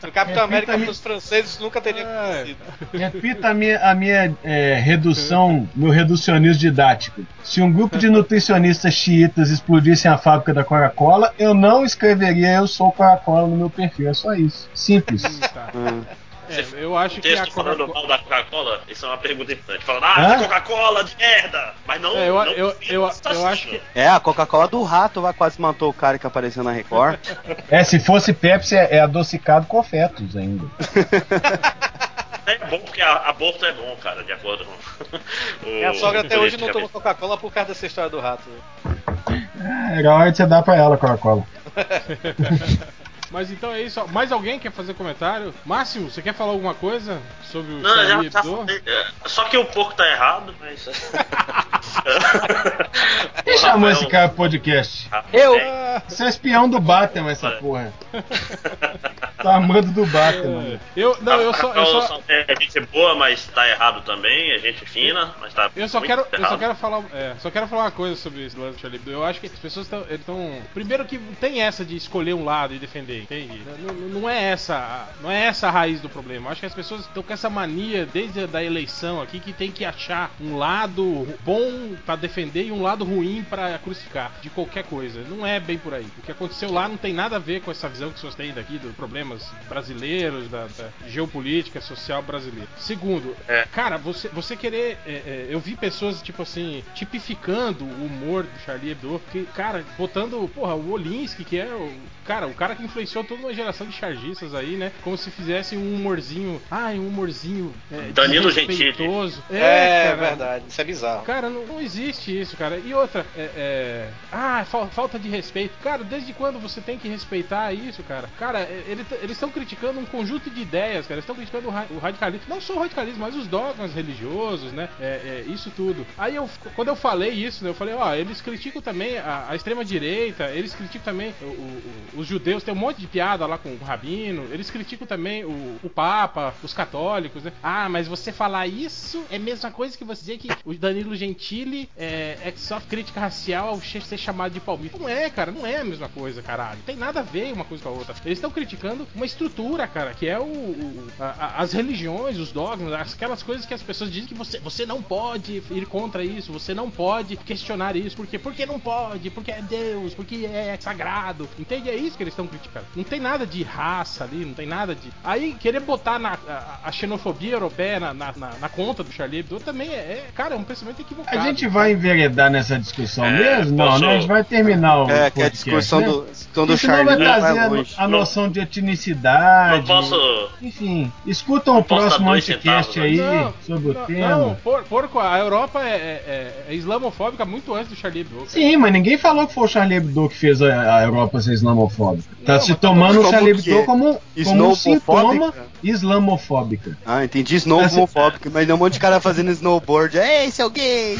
Se o Capitão Repita América aí. pros franceses nunca teria É. acontecido. Repita a minha, a minha é, redução, meu reducionismo didático. Se um grupo de nutricionistas xiitas explodissem a fábrica da Coca-Cola, eu não escreveria eu sou Coca-Cola no meu perfil. É só isso. Simples. Hum, tá. É, eu acho que a texto falando Coca-Cola. mal da Coca-Cola, isso é uma pergunta importante. Falando, ah, Coca-Cola de merda! Mas não. É, eu- não eu- eu- o eu acho que- É, a Coca-Cola do rato lá quase matou o cara que apareceu na Record. É, se fosse Pepsi, é, é adocicado com fetos ainda. é bom porque a- aborto é bom, cara, de acordo com. o- Minha sogra até hoje não toma. Coca-Cola por causa dessa história do rato. É, hora de você dar pra ela Coca-Cola. Mas então é isso. Mais alguém quer fazer comentário? Máximo, você quer falar alguma coisa sobre o Não, já, Charlie já Hebdo? falei. é, Só que o porco tá errado, mas. Quem chamou esse cara podcast? Eu. É, Você é espião do Batman, essa porra. Tá amando do Batman. Eu, não, eu só, eu só, É gente boa, mas tá errado também. É gente fina, mas tá. Eu só muito quero, eu só quero falar, é, só quero falar uma coisa sobre esse lance do Charlie Hebdo. Eu acho que as pessoas estão, primeiro que tem essa de escolher um lado e defender, entende? Não, não- é essa, a- não é essa a raiz do problema. Eu acho que as pessoas estão com essa mania desde a da eleição aqui que tem que achar um lado bom pra defender e um lado ruim pra crucificar de qualquer coisa. Não é bem por aí. O que aconteceu lá não tem nada a ver com essa visão que vocês têm daqui dos problemas brasileiros, da, da geopolítica social brasileira. Segundo, É. Cara, você, você querer. é, é, eu vi pessoas, tipo assim, tipificando o humor do Charlie Hebdo, que, cara, botando, porra, o Olinsky, que é o. Cara, o cara que influenciou toda uma geração de chargistas aí, né? Como se fizesse um humorzinho. Ai, um humorzinho. É, Danilo desrespeitoso. É, cara. verdade, isso é bizarro. Cara, não, não existe isso, cara. E outra, é, é, Ah, fal- falta de respeito. Cara, desde quando você tem que respeitar isso, cara? Cara, é, ele eles estão criticando um conjunto de ideias, cara. Eles estão criticando o, ra- o radicalismo. Não só o radicalismo, mas os dogmas religiosos, né? É, é, isso tudo. Aí eu, quando eu falei isso, né, eu falei, ó, eles criticam também a, a extrema-direita, eles criticam também o- o- os judeus, tem um monte de piada lá com o Rabino, eles criticam também o, o Papa, os católicos, né? Ah, mas você falar isso é a mesma coisa que você dizer que o Danilo Gentili é, é sofre crítica racial ao ser chamado de palmito. Não é, cara, não é a mesma coisa, caralho. Tem nada a ver uma coisa com a outra. Eles estão criticando uma estrutura, cara, que é o, o- a- a- as religiões, os dogmas, aquelas coisas que as pessoas dizem que você, você não pode ir contra isso, você não pode questionar isso. Por quê? Porque não pode, porque é Deus, porque é sagrado. Entende? É isso que eles estão criticando. Não tem nada de raça ali, não tem nada de. Aí querer botar na, a, a xenofobia europeia na, na, na- na conta do Charlie Hebdo também é, é, cara, é um pensamento equivocado. A gente vai enveredar nessa discussão É, mesmo? Não, posso- né? A gente vai terminar o É, que a podcast, discussão né? do, discussão do Porque vai Charlie não trazer vai a, a noção de etnicidade. Não posso. Enfim, escutam o próximo centavos, aí Não, sobre o não, tema. Não, por, porco, a Europa é, é- é islamofóbica muito antes do Charlie Hebdo. Sim, mas ninguém falou que foi o Charlie Hebdo que fez a, a Europa ser islamofóbica. Tá Não, se tomando o Charlie Hebdo é? como, como um Snowmofóbica? sintoma islamofóbica. Ah, entendi snowmofóbico, mas tem um monte de cara fazendo snowboard. Ei, seu gay!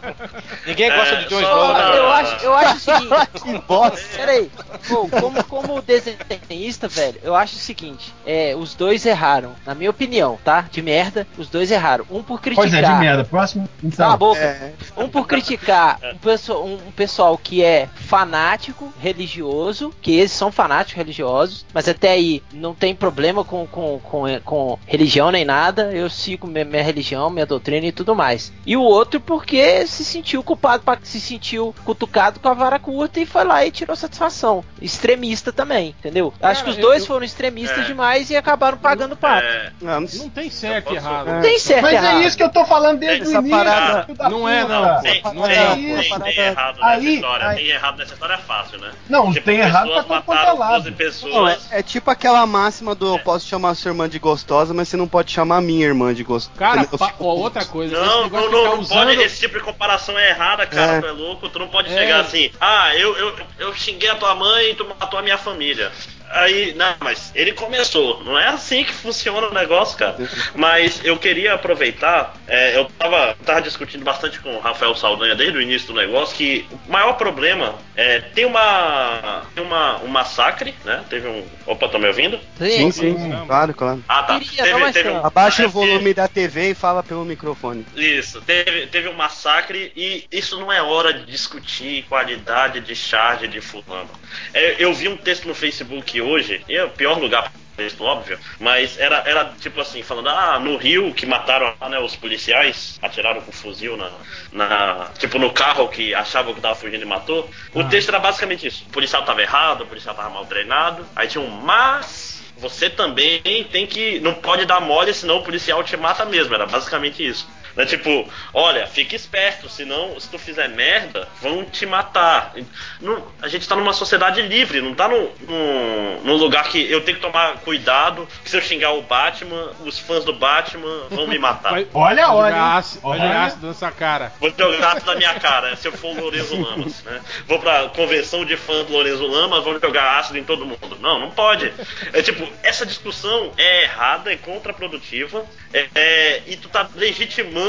Ninguém gosta É, de John Snow, né? Eu acho, eu acho o seguinte. Que bosta! Peraí, pô, como, como desenhista, velho, eu acho o seguinte: é, os dois erraram, na minha opinião, tá? De merda, os dois erraram. Um por criticar. Pois é, de merda. Próximo. Cala a Então, boca. É, Um por criticar um pessoal, um um pessoal que é fanático, religioso, que esses são fanáticos religiosos, mas até aí não tem problema com, com, com, com religião nem nada, eu sigo minha, minha religião, minha doutrina e tudo mais. E o outro porque se sentiu culpado, pra- se sentiu cutucado com a vara curta e foi lá e tirou satisfação. Extremista também, entendeu? Acho que os eu- dois eu- foram extremistas É. demais e acabaram pagando pato. É, não, Não tem certo e errado. É. Não tem certo mas e errado. é isso que eu tô falando desde Essa o início. parada- da Não é, não, tem, Não tem, é, tem, tem errado Aí- nessa história. aí- Tem errado nessa história é fácil, né? Não, Tipo, tem errado pra todo quanto é lado. 12 pessoas. Não, é, é tipo aquela máxima do eu posso chamar sua irmã de gostosa, mas você não pode chamar a minha irmã de gostosa. Cara, pa- ó, outra coisa, Não, não, não, não usando... pode. Esse tipo de comparação é errada, cara. É. Tu é louco. Tu não pode É. chegar assim. Ah, eu, eu, eu xinguei a tua mãe e tu matou a minha família. Aí, não, mas ele começou. Não é assim que funciona o negócio, cara. Mas eu queria aproveitar. é, eu tava, tava discutindo bastante com o Rafael Saldanha desde o início do negócio que o maior problema é tem uma tem uma um massacre, né? Teve um. Opa, tá me ouvindo? Sim, sim, Não. claro, claro. Ah, tá. Queria, teve tá. um, Abaixa o volume da TV e fala pelo microfone. Isso, teve, teve um massacre e isso não é hora de discutir qualidade de charge de fulano. É, eu vi um texto no Facebook hoje, e é o pior lugar pra texto, óbvio, mas era, era tipo assim, falando, ah, no Rio que mataram né, os policiais, atiraram com fuzil na, na. Tipo, no carro que achavam que tava fugindo e matou. O texto era basicamente isso. O policial tava errado, o policial tava mal treinado, aí tinha um mas. Você também tem que. Não pode dar mole, senão o policial te mata mesmo. Era basicamente isso. Né? Tipo, olha, fica esperto, senão, se tu fizer merda, vão te matar. Não- a gente tá numa sociedade livre, não tá num, num, num lugar que eu tenho que tomar cuidado, que se eu xingar o Batman, os fãs do Batman vão me matar. Olha, olha, jogar hein? ácido, vai Olha. jogar ácido nessa cara. Vou jogar ácido na minha cara, se eu for o Lourenço Lamas, né? Vou pra convenção de fãs do Lourenço Lamas, vou jogar ácido em todo mundo. Não, não pode. É tipo, essa discussão é errada, é contraprodutiva, é, é- e tu tá legitimando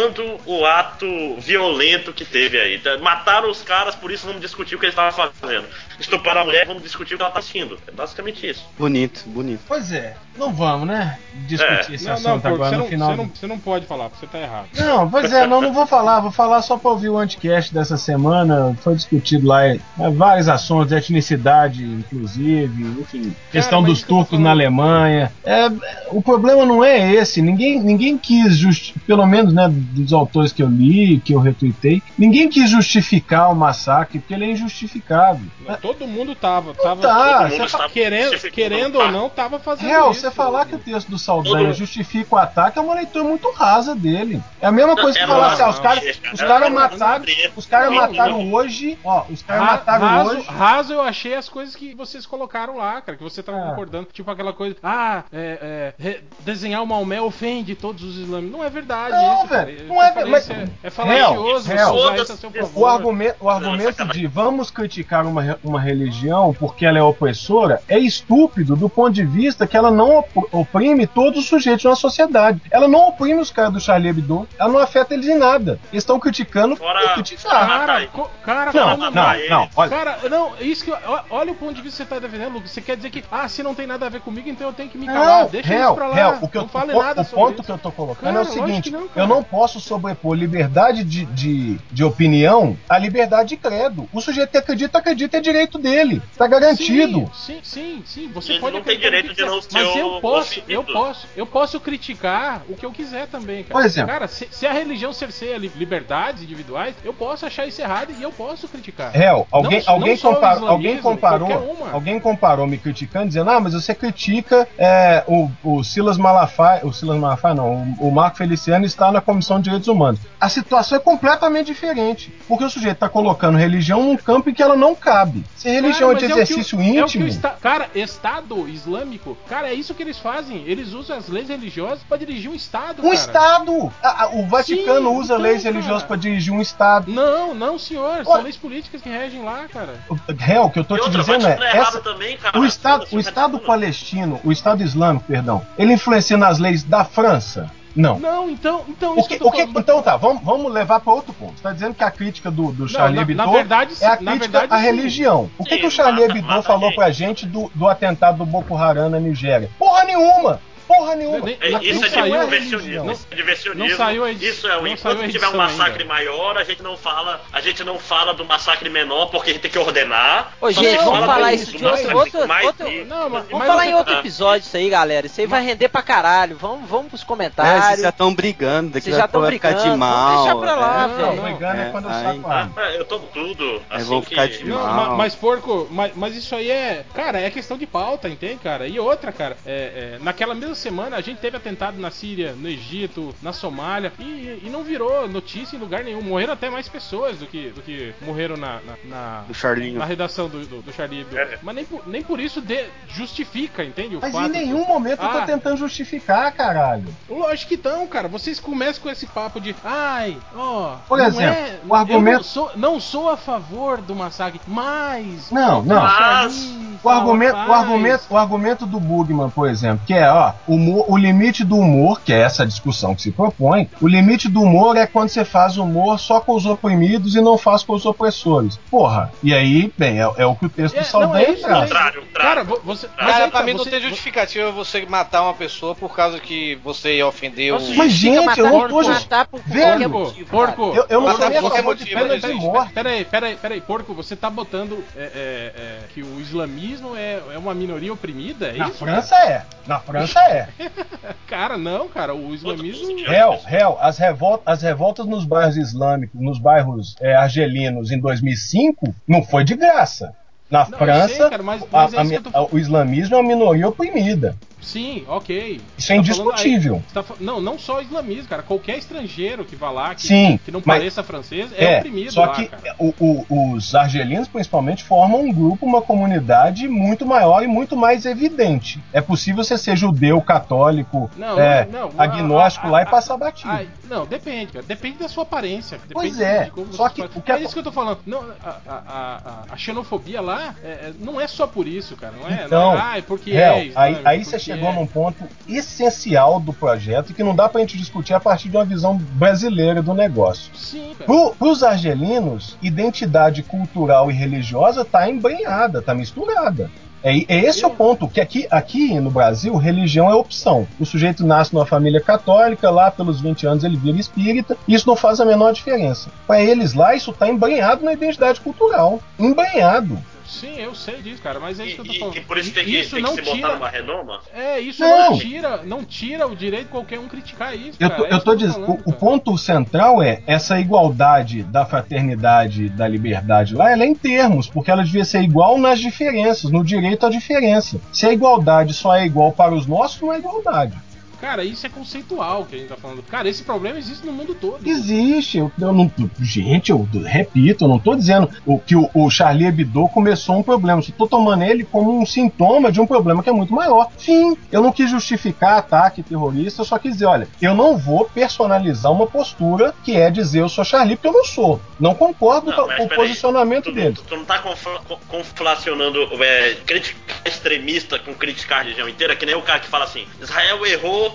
o ato violento que teve aí. Tá- Mataram os caras, por isso vamos discutir o que eles estavam fazendo. Estuparam a mulher, vamos discutir o que ela tá assistindo. É basicamente isso. Bonito, bonito. Pois é, não vamos, né? Discutir É. esse Não, assunto não, Porco, agora você no não, final. você, não, você não pode falar, porque você tá errado. Não, pois é, não, não vou falar, vou falar só para ouvir o anticast dessa semana. Foi discutido lá é, vários assuntos, etnicidade, inclusive, enfim, questão mas dos turcos na. Alemanha. É, o problema não é esse, ninguém, ninguém quis, justi- pelo menos né, dos autores que eu li, que eu retuitei, ninguém quis justificar o massacre, porque ele é injustificável. Todo mundo tava, tava tá, mundo querendo, querendo o ou não, tava fazendo Real, isso. você falar que o texto do Saldanha justifica o ataque é uma leitura muito rasa dele. É a mesma coisa que Era falar assim, ah, os caras os uma- mataram, os caras mataram não. hoje, ó, os caras Ra- mataram raso, hoje. raso eu achei as coisas que vocês colocaram lá, cara, que você tava Ah. concordando. Tipo aquela coisa, ah, é, é, desenhar o Maomé ofende todos os islâmicos. Não é verdade Não, isso, cara. velho, não é- mas- é, é falacioso real. seu O O argumento, o argumento de vamos criticar uma, uma religião porque ela é opressora é estúpido do ponto de vista que ela não op- oprime todos os sujeitos na sociedade. Ela não oprime os caras do Charlie Hebdo, ela não afeta eles em nada. Eles estão criticando por Fora- criticar. Cara, cara, Não, não, ele. não, olha. Cara, não, isso que. Olha o ponto de vista que você tá defendendo, Lucas. Você quer dizer que, ah, se não tem nada a ver comigo, então eu tenho que me calar. Não, Deixa real, isso pra lá. real. O, que eu, não fale o, po- nada o sobre ponto isso. que eu tô colocando Cara, é o seguinte: não, eu não posso sobrepor liberdade de, de, de opinião à liberdade de credo. O sujeito que acredita, acredita, é direito dele. Tá garantido. Sim, sim, sim. sim. Você Ele pode não tem direito de não ser Mas eu posso, ofendido. eu posso, eu posso criticar o que eu quiser também, cara. Por exemplo. Cara, se, se a religião cerceia li- liberdades individuais, eu posso achar isso errado e eu posso criticar. Réu, alguém, Não- alguém, não comparou, islamismo, alguém comparou, alguém comparou me criticando, dizendo, ah, mas você critica é, o, o Silas Malafaia, o Silas Malafaia não, o, o Marco Feliciano está na Comissão de Direitos Humanos. A situação é completamente diferente, porque o sujeito está colocando religião num campo em que ela não cabe. Se religião Cara, é de mas o que o- exercício é o que o íntimo, esta- cara, Estado Islâmico, cara, é isso que eles fazem. Eles usam as leis religiosas pra dirigir um Estado. um cara. Estado! A- a- o Vaticano Sim, usa então, leis cara. religiosas para dirigir um Estado. Não, não, senhor. São Olha- leis políticas que regem lá, cara. Réu, o que eu tô E te outra, dizendo é, é essa, também, cara. O Estado, o Estado Vaticano. palestino, o Estado islâmico, perdão, ele influencia nas leis da França? Não. Não, então, então O isso que, que o que- então tá, vamos, vamos levar para outro ponto. Você tá dizendo que a crítica do, do Charlie Hebdo na verdade, é a crítica verdade, à sim. religião. O que, Sim, que o Charlie mata- Hebdo mata falou gente. pra gente do, do atentado do Boko Haram na Nigéria? Porra nenhuma! Porra nenhuma! Nem- É, Não isso é diversionismo. religião. Isso é diversionismo. Não saiu a edi- Isso é o não enquanto tiver um edição massacre ainda. maior, a gente não fala, a gente não fala do massacre menor porque a gente tem que ordenar. Ô, gente, vamos fala falar isso de outro, outro, mais outro- Não, mas, Vamos mas falar você- em outro Ah. episódio isso aí, galera. Isso aí vai render pra caralho. Vamos, vamos pros É, comentários. vocês já estão brigando, daqui Vocês já a pouco tão vai ficar de brigando, mal. deixar pra lá, é. Não, velho. não. brigando é, É, quando eu saco Ah, eu tô tudo. Assim vou ficar de Não, mal. ma- mas porco, mas, mas isso aí é. Cara, é questão de pauta, entende, cara? E outra, cara, é, é, naquela mesma semana a gente teve atentado na Síria, no Egito, na Somália, e, e não virou notícia em lugar nenhum. Morreram até mais pessoas do que, do que morreram na, na, na- Do Charlinho. na redação do, do, do. É. Mas nem por, nem por isso de- justifica, entende? O Mas fato em que- nenhum momento eu tô Ah. tentando justificar, caralho. Lógico que estão, cara. Vocês começam com esse papo de, ai, ó. Por não exemplo, é- o argumento- não sou, não sou a favor do massacre, mas. Não, que não. o Charlie O argumento, o, argumento, o argumento do Bugman, por exemplo, que é, ó, humor- o limite do humor, que é essa discussão que se propõe, o limite do humor é quando você faz humor só com os oprimidos e não faz com os opressores. Porra, e aí, bem, é, é o que o texto É, Saldanha não, é isso, traz. é Contrário, Cara, vo- você. Cara, aí pra tá, mim não você- tem justificativa você matar uma pessoa por causa que você ofendeu. Não Mas, gente, eu não tô just- matar por Velho, motivo, porco. Eu, eu não por qualquer de motivo, pena de gente? morte. Peraí, peraí, peraí, porco, você tá botando é, é, é, que o islamismo é, é uma minoria oprimida? É Na isso? França é. Na França é. Cara, não, cara, o islamismo. Réu, réu, as, revol as revoltas nos bairros islâmicos, nos bairros é, argelinos em 2005, não foi de graça. Na Não, França, sei, cara, mas- mas a- é a tô o islamismo é uma minoria oprimida. Sim, ok. Isso é Tá falando aí- indiscutível. tá não, não só islamismo, cara. Qualquer estrangeiro que vá lá, que, Sim, que não pareça francês, é, oprimido só lá, que o- o- os argelinos, principalmente, formam um grupo, uma comunidade muito maior e muito mais evidente. É possível você ser judeu, católico, Não, é, não, não, agnóstico a- a- lá e a- passar batido. Ai, não, depende, cara. Depende da sua aparência. Depende Pois é, só que faz. o que é isso que eu tô falando. Não, a, a- a- a- a xenofobia lá é- é- não é só por isso, cara. Não é, Então, não é, ah, é porque é. aí, aí porque você chegou é. num ponto essencial do projeto que não dá pra gente discutir a partir de uma visão brasileira do negócio. Sim. Pro, pros argelinos, identidade cultural e religiosa tá embranhada, tá misturada. É, é esse Eu- o ponto, que aqui, aqui no Brasil, religião é opção. O sujeito nasce numa família católica, lá pelos 20 anos ele vira espírita, e isso não faz a menor diferença. Para eles lá, isso tá embranhado na identidade cultural. Embranhado. Sim, eu sei disso, cara, mas é isso E, que eu tô e- falando. e por isso tem que, isso tem que não se botar tira. numa redoma? É, isso Não. não. tira, não tira o direito de qualquer um criticar isso. Eu cara. tô, É eu tô que dizendo, falando, o, o ponto central é essa igualdade da fraternidade, da liberdade lá, ela é em termos, porque ela devia ser igual nas diferenças, no direito à diferença. Se a igualdade só é igual para os nossos, não é igualdade. Cara, isso é conceitual que a gente tá falando. Cara, esse problema existe no mundo todo. Existe, eu, eu não, gente, eu repito, eu não tô dizendo o, que o, o Charlie Hebdo começou um problema, só tô tomando ele como um sintoma de um problema que é muito maior. Fim, eu não quis justificar ataque terrorista, eu só quis dizer, olha, eu não vou personalizar uma postura que é dizer eu sou Charlie, porque eu não sou. Não concordo Não, com, o posicionamento Tu, dele. tu, tu não tá confla- co- conflacionando é, criticar extremista com criticar a religião inteira, que nem o cara que fala assim: Israel errou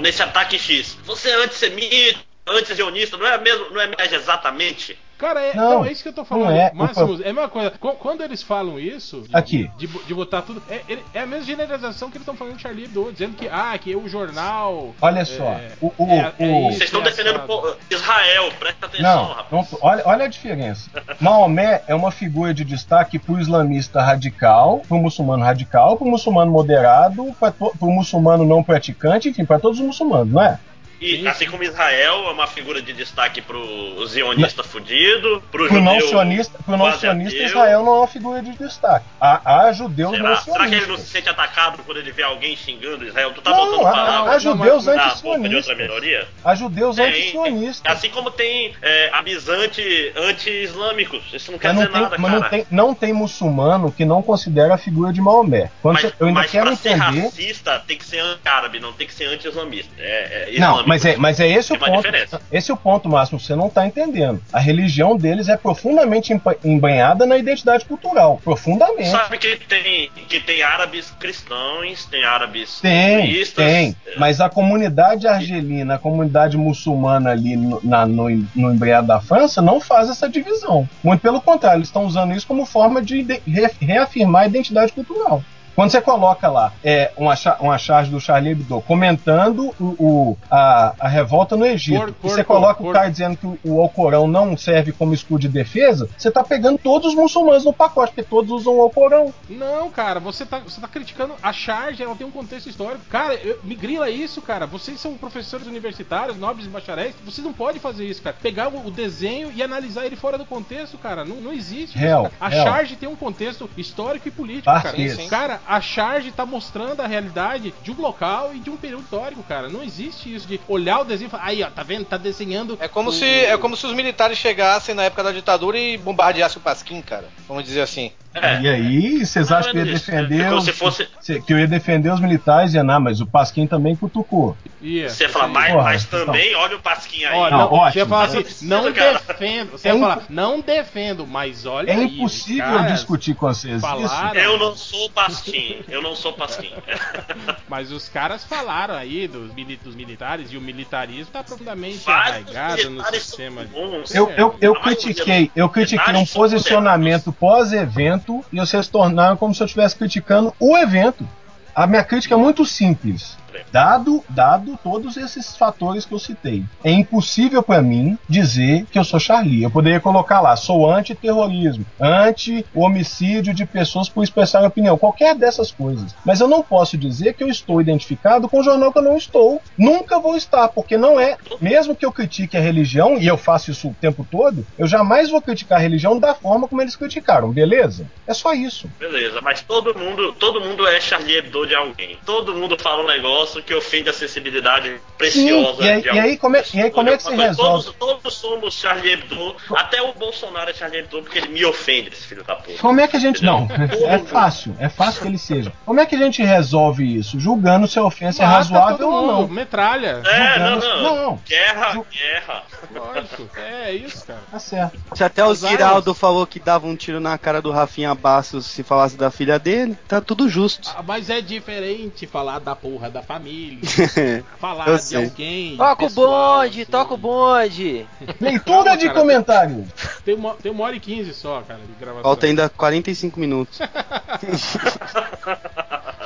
nesse ataque X. Você é antissemita, anti-zionista, não é mesmo, não é mais exatamente? Cara, é, Não, não, é isso que eu tô falando. não é. Máximos, é a mesma coisa. Qu- Quando eles falam isso, de, Aqui. de, de botar tudo, é, ele- é a mesma generalização que eles estão falando de Charlie Hebdo, dizendo que, ah, que o jornal. Olha só, é, o- o- é- é o- Vocês estão é defendendo Israel, presta atenção, Não, rapaz. não olha, olha a diferença. Maomé é uma figura de destaque pro islamista radical, pro muçulmano radical, pro muçulmano moderado, para pro muçulmano não praticante, enfim, para todos os muçulmanos, não é? E Sim, assim sim. como Israel é uma figura de destaque pro zionista fudido, pro, Pro não judeu sionista, pro não sionista ateu. Israel não é uma figura de destaque. Há, há judeus Será? não Será que ele não se sionistas. sente atacado quando ele vê alguém xingando Israel? Tu tá Não, botando há, palavras há judeus na boca de outra minoria? Há judeus anti-sionistas. Assim como tem é, avisante anti-islâmicos. Isso não quer Mas não dizer tem, nada, mas cara. não tem, não tem muçulmano que não considera a figura de Maomé. Quando Mas, você- eu ainda mas quero pra ser entender. racista tem que ser anti-árabe, não tem que ser anti-islamista. É, é Não, islâmico. Mas é, mas é esse o ponto. diferença. Esse é o ponto, Máximo. Você não está entendendo. A religião deles é profundamente embanhada na identidade cultural. Profundamente. Sabe que tem, que tem árabes cristãos, tem árabes Tem, hinduístas, tem. é, Mas a comunidade argelina, a comunidade muçulmana ali no, na, no, no embreado da França não faz essa divisão. Muito pelo contrário, eles estão usando isso como forma de re- reafirmar a identidade cultural. Quando você coloca lá é, uma, uma charge do Charlie Hebdo comentando o, o- a, a revolta no Egito, Por- e você coloca por- o cara dizendo que o, o Alcorão não serve como escudo de defesa, você está pegando todos os muçulmanos no pacote, porque todos usam o Alcorão. Não, cara, você tá, você tá criticando a charge, ela tem um contexto histórico. Cara, eu- me grila isso, cara. Vocês são professores universitários, nobres e bacharéis. Vocês não podem fazer isso, cara. Pegar o, o desenho e analisar ele fora do contexto, cara. Não, não existe Real, isso. cara. A real. charge tem um contexto histórico e político, Ah, cara. Cara, a charge tá mostrando a realidade de um local e de um período histórico, cara. Não existe isso de olhar o desenho e falar, aí, ó, tá vendo? Tá desenhando. É como, o- se, é como se os militares chegassem na época da ditadura e bombardeassem o Pasquim, cara. Vamos dizer assim. É. E aí, vocês acham que eu ia é isso. defender É os, se fosse- se- que eu ia defender os militares e não, mas o Pasquim também cutucou. Ia, Você fala, ia. mas, Porra, mas então. também, olha o pasquinho aí. Ó, Não, não, ótimo. Você ia falar Não assim, não defendo. Você É ia falar, não defendo, mas olha É aí, impossível caras discutir com vocês isso. falaram, Eu não sou pasquim, eu não sou pasquim. Mas os caras falaram aí dos, dos militares e o militarismo tá profundamente Vários arraigado no sistema. Eu, eu, eu critiquei, eu critiquei um posicionamento pós-evento e vocês tornaram como se eu estivesse criticando o evento. A minha crítica é muito simples. Dado, dado todos esses fatores que eu citei, é impossível pra mim dizer que eu sou Charlie. Eu poderia colocar lá, sou anti-terrorismo, anti-homicídio de pessoas por expressar opinião, qualquer dessas coisas. Mas eu não posso dizer que eu estou identificado com um jornal que eu não estou. Nunca vou estar, porque não é. Mesmo que eu critique a religião, e eu faço isso o tempo todo, eu jamais vou criticar a religião da forma como eles criticaram, beleza? É só isso. Beleza, mas todo mundo, todo mundo é Charlie Hebdo de alguém. Todo mundo fala um negócio que ofende a sensibilidade preciosa Sim, e aí- de e aí como é- e aí como é que se resolve? Todos, todos somos Charlie Hebdo, até o Bolsonaro é Charlie Hebdo porque ele me ofende, esse filho da puta. Como é que a gente. Não, é fácil, é fácil que ele seja. Como é que a gente resolve isso? Julgando se a ofensa é Mata razoável todo ou não. metralha. É, não, Julgando- não. não. Guerra, Ju- guerra. Lógico. É isso, cara. Tá certo. Se até o. Ziraldo falou que dava um tiro na cara do Rafinha Bastos se falasse da filha dele, tá tudo justo. Ah, Mas é diferente falar da porra da família, falar Eu de sei. alguém. Toca o bonde, assim. toca o bonde. Leitura Calma, de cara. comentários. Tem uma, tem uma hora e quinze só, cara, de gravação. Falta ainda 45 minutos.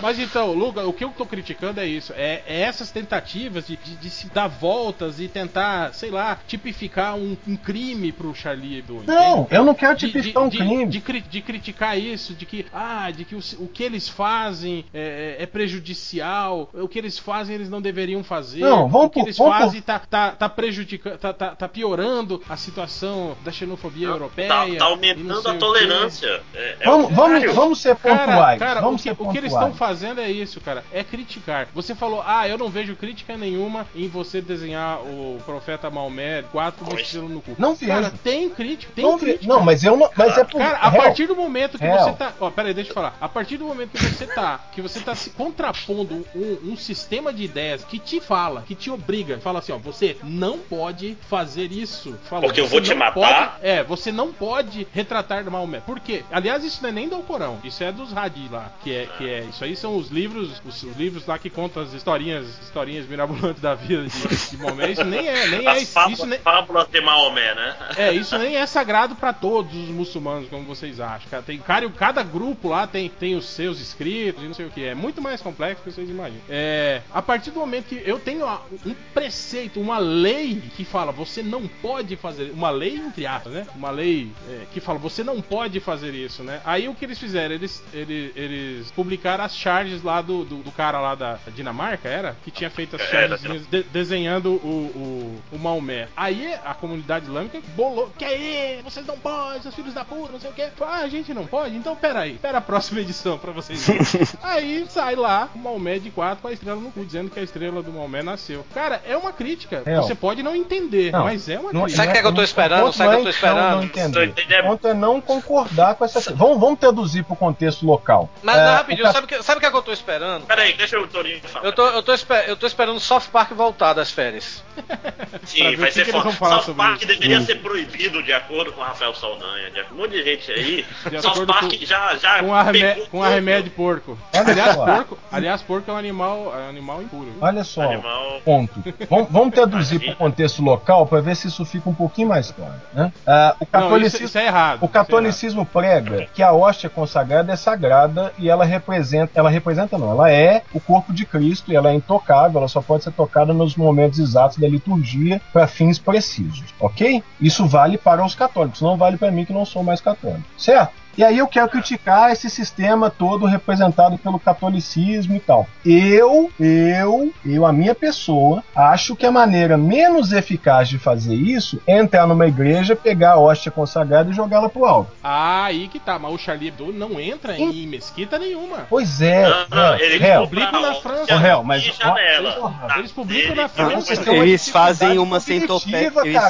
Mas então, Luca, o que eu tô criticando é isso. É, é essas tentativas de, de- de se dar voltas e tentar, sei lá, tipificar um, um crime pro Charlie Hebdo. Não, entende? eu não quero de, tipificar um de- crime. de cri- de criticar isso, de que, ah, de que o, o que eles fazem é, é prejudicial, o que eles fazem eles não deveriam fazer, Não, vamos o que por- eles vamos por- fazem tá, tá, tá prejudicando, tá, tá, tá piorando a situação da xenofobia europeia. Tá, tá e não aumentando sei a tolerância. É, é Vamos, vamos, vamos ser Cara, pontuais. cara, vamos o que, ser o que eles estão pontuais. fazendo é isso, cara. É criticar. Você falou, ah, eu não vejo crítica nenhuma em você desenhar o profeta Maomé 4 Pois. mochila no cu. Não Cara, vejo. tem crítica, tem Não, vi- crítica. não, mas eu não. Mas é por. Cara, a partir do momento que você tá. Ó, pera aí, deixa eu falar. A partir do momento que você tá. Que você tá se contrapondo um, um sistema de ideias que te fala, que te obriga, fala assim, ó, você não pode fazer isso. Falou, Porque eu vou te matar? pode- é, você não pode retratar Maomé. Por quê? Aliás, isso não é nem do Alcorão. Isso é dos Hadith lá. Que é, que é. Isso aí são os livros. Os, os livros lá que contam as historinhas, historinhas mirabolantes da vida de, de Maomé. Isso nem é. Nem é As isso, fábulas, nem, fábulas de Maomé, né? é, isso nem é sagrado pra todos os muçulmanos, como vocês acham. Tem, cara, cada grupo lá tem, tem os seus escritos e não sei o que. É muito mais complexo do que vocês imaginam. É, a partir do momento que eu tenho um preceito, uma lei que fala você não pode fazer. Uma lei entre aspas, né? Uma lei é, que fala você não pode fazer isso, né? Aí o que eles fizeram? Eles, eles, eles publicaram as charges lá do, do, do cara lá da Dinamarca, era? Que tinha feito as charges de- desenhando o, o, o Maomé. Aí a comunidade islâmica bolou. Que aí, vocês não podem, seus filhos da puta, não sei o que. Ah, a gente não pode? Então pera aí, espera a próxima edição pra vocês verem. aí sai lá o Maomé de 4 com a estrela no cu, dizendo que a estrela do Maomé nasceu. Cara, é uma crítica. É, ó. Você pode não entender, Não, mas é uma Não- crítica. Sabe o que é que eu tô esperando? o Sabe o que eu tô é então esperando? Não entender. Entendendo. O ponto é não concordar com essa. Vamos, vamos traduzir pro contexto local. Mas É, não, o rapidinho, cap- sabe o que, sabe o que é que eu tô esperando? Pera aí, deixa o Torinho falar. Eu tô, eu, tô esper- eu tô esperando o Soft Park voltar das férias. Sim, vai o ser foda. South sobre Park isso. deveria ser proibido de acordo com o Rafael Saldanha. De um monte de gente aí. De South acordo Park com- já, já Com a, remé pegou com a tudo. remédio porco. Aliás, porco, aliás, porco é um animal, é um animal impuro. viu? Olha só. Animal. Ponto. Vamos, vamos traduzir para o contexto local para ver se isso fica um pouquinho mais claro. Né? Ah, o Não, isso, catolicismo, isso é errado. o catolicismo prega que a hóstia consagrada é sagrada e ela representa, ela representa não, ela é o corpo de Cristo e ela é intocável, ela só pode ser tocada nos momentos exatos da liturgia para fins precisos, ok? Isso vale para os católicos, não vale para mim que não sou mais católico, certo? E aí eu quero criticar esse sistema todo representado pelo catolicismo e tal. Eu, eu, eu, a minha pessoa, acho que a maneira menos eficaz de fazer isso é entrar numa igreja, pegar a hóstia consagrada e jogá-la pro alto. Ah, aí que tá. Mas o Charlie Hebdo não entra em mesquita nenhuma. Pois é, Não, não, é, ele é, publicam na França. Ô, Hel, mas- ó, Tá, eles publicam ele- na França. uma Eles fazem uma centopeia. Eles,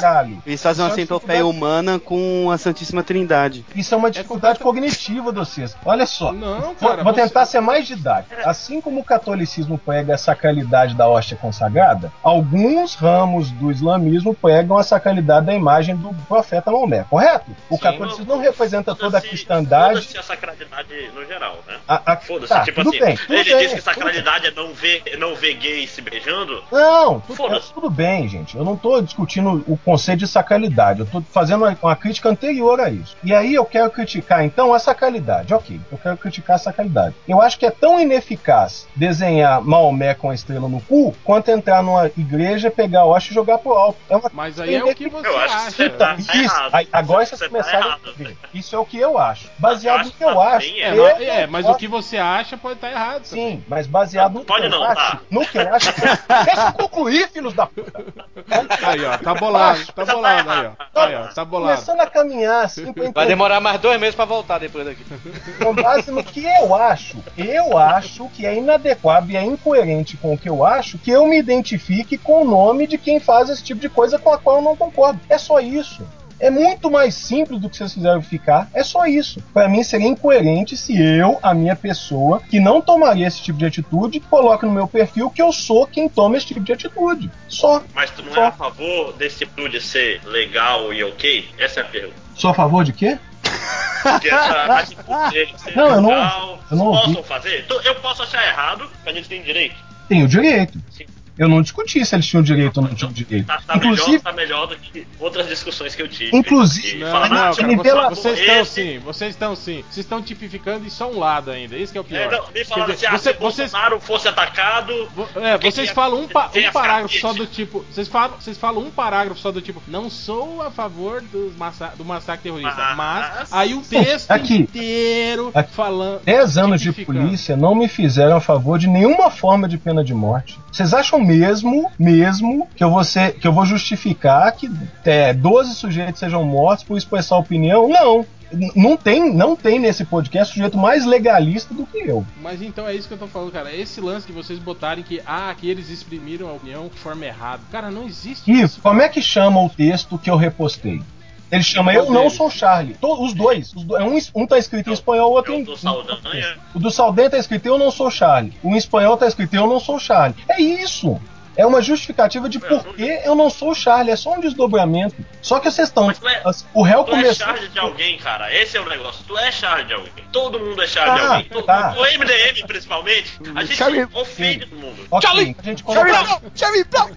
eles fazem uma é centopeia humana com a Santíssima Trindade. Isso é uma dificuldade cognitiva, vocês. Olha só. Não, Vou, cara. vou você- tentar ser mais didático. Assim como o catolicismo prega a sacralidade da hóstia consagrada, alguns ramos do islamismo pregam a sacralidade da imagem do profeta Maomé, correto? O Sim, catolicismo não representa toda a cristandade. Foda-se a sacralidade no geral, né? A, a, Foda-se, tá, tipo tudo assim, bem. Tudo ele bem, diz que sacralidade é não ver, não ver gay se beijando. Não, tudo, Foda-se. tudo bem, gente. Eu não estou discutindo o conceito de sacralidade. Eu estou fazendo uma, uma crítica anterior a isso. E aí eu quero criticar então a sacralidade, ok. Eu quero criticar a sacralidade. Eu acho que é tão ineficaz desenhar Maomé com a estrela no cu quanto entrar numa igreja, pegar o haste e jogar pro alto. É uma Mas aí é o que você Eu acho que acha. você tá Isso, errado. aí- agora vocês Você tá começaram a entender. Isso é o que eu acho. Baseado acho no que eu tá acho. É, eu mas, é, não mas posso- o que você acha pode estar errado. também. Sim, mas baseado no Pode que eu não, acho. tá. No que eu acho. Deixa eu concluir, filhos da puta. Aí, ó, tá bolado, tá bolado aí, ó. Aí, ó, tá bolado. Começando a caminhar assim Vai demorar mais dois meses pra voltar depois daqui. Com base no que eu acho. Eu acho que é inadequado e é incoerente com o que eu acho que eu me identifique com o nome de quem faz esse tipo de coisa com a qual eu não concordo. É só isso. É muito mais simples do que vocês fizeram ficar. É só isso. Pra mim seria incoerente se eu, a minha pessoa, que não tomaria esse tipo de atitude, coloque no meu perfil que eu sou quem toma esse tipo de atitude. Só. Mas tu não Só. é a favor desse tipo de ser legal e ok? Essa é a pergunta. Sou a favor de quê? Essa atitude dele de ser Não, eu não- eu não ouvi. fazer? Tu- Eu posso achar errado, a gente tem direito. Tem o direito. Sim. Eu não discuti se eles tinham direito ou não tinham direito. Tá, tá Inclusive, melhor, tá melhor do que outras discussões que eu tive. Inclusive- Não, falar, não, "Ah, cara, pela- vocês, estão esse- sim, vocês estão sim. Vocês estão tipificando e só um lado ainda. Isso que é o pior. É, não, me falaram assim, dizer, ah, você- se vocês, Bolsonaro fosse atacado, é, vocês que é- falam um, pa- um parágrafo só do tipo. Vocês falam, vocês falam um parágrafo só do tipo, não sou a favor dos massa- do massacre terrorista. Mas- Mas aí o texto Aqui. inteiro Aqui. falando. 10 anos de polícia não me fizeram a favor de nenhuma forma de pena de morte. Vocês acham mesmo, mesmo, que eu vou, ser, que eu vou justificar que é, 12 sujeitos sejam mortos por expressar opinião? Não. Não tem, não tem nesse podcast sujeito mais legalista do que eu. Mas então é isso que eu tô falando, cara. Esse lance de vocês botarem que, ah, que eles exprimiram a opinião de forma errada. Cara, não existe E isso. como é que chama o texto que eu repostei? Ele chama Qual Eu Não? Sou Charlie. To- os dois. Os do- é um, um tá escrito em espanhol, o outro em. tô Saldanha. O do Saldanha tá escrito Eu Não Sou Charlie. O em espanhol tá escrito Eu Não Sou Charlie. É isso. É uma justificativa de por que eu não sou o Charlie. É só um desdobramento. Só que vocês estão. Mas tu é- O réu Tu é começou. charge de alguém, cara. Esse é o negócio. Tu é charge de alguém. Todo mundo é charge de Tá, alguém. Todo- tá. O MDM, principalmente, a gente Charlie- ofende todo mundo. Ok, Charlie! a gente Charlie coloca- Brown! Charlie Brown!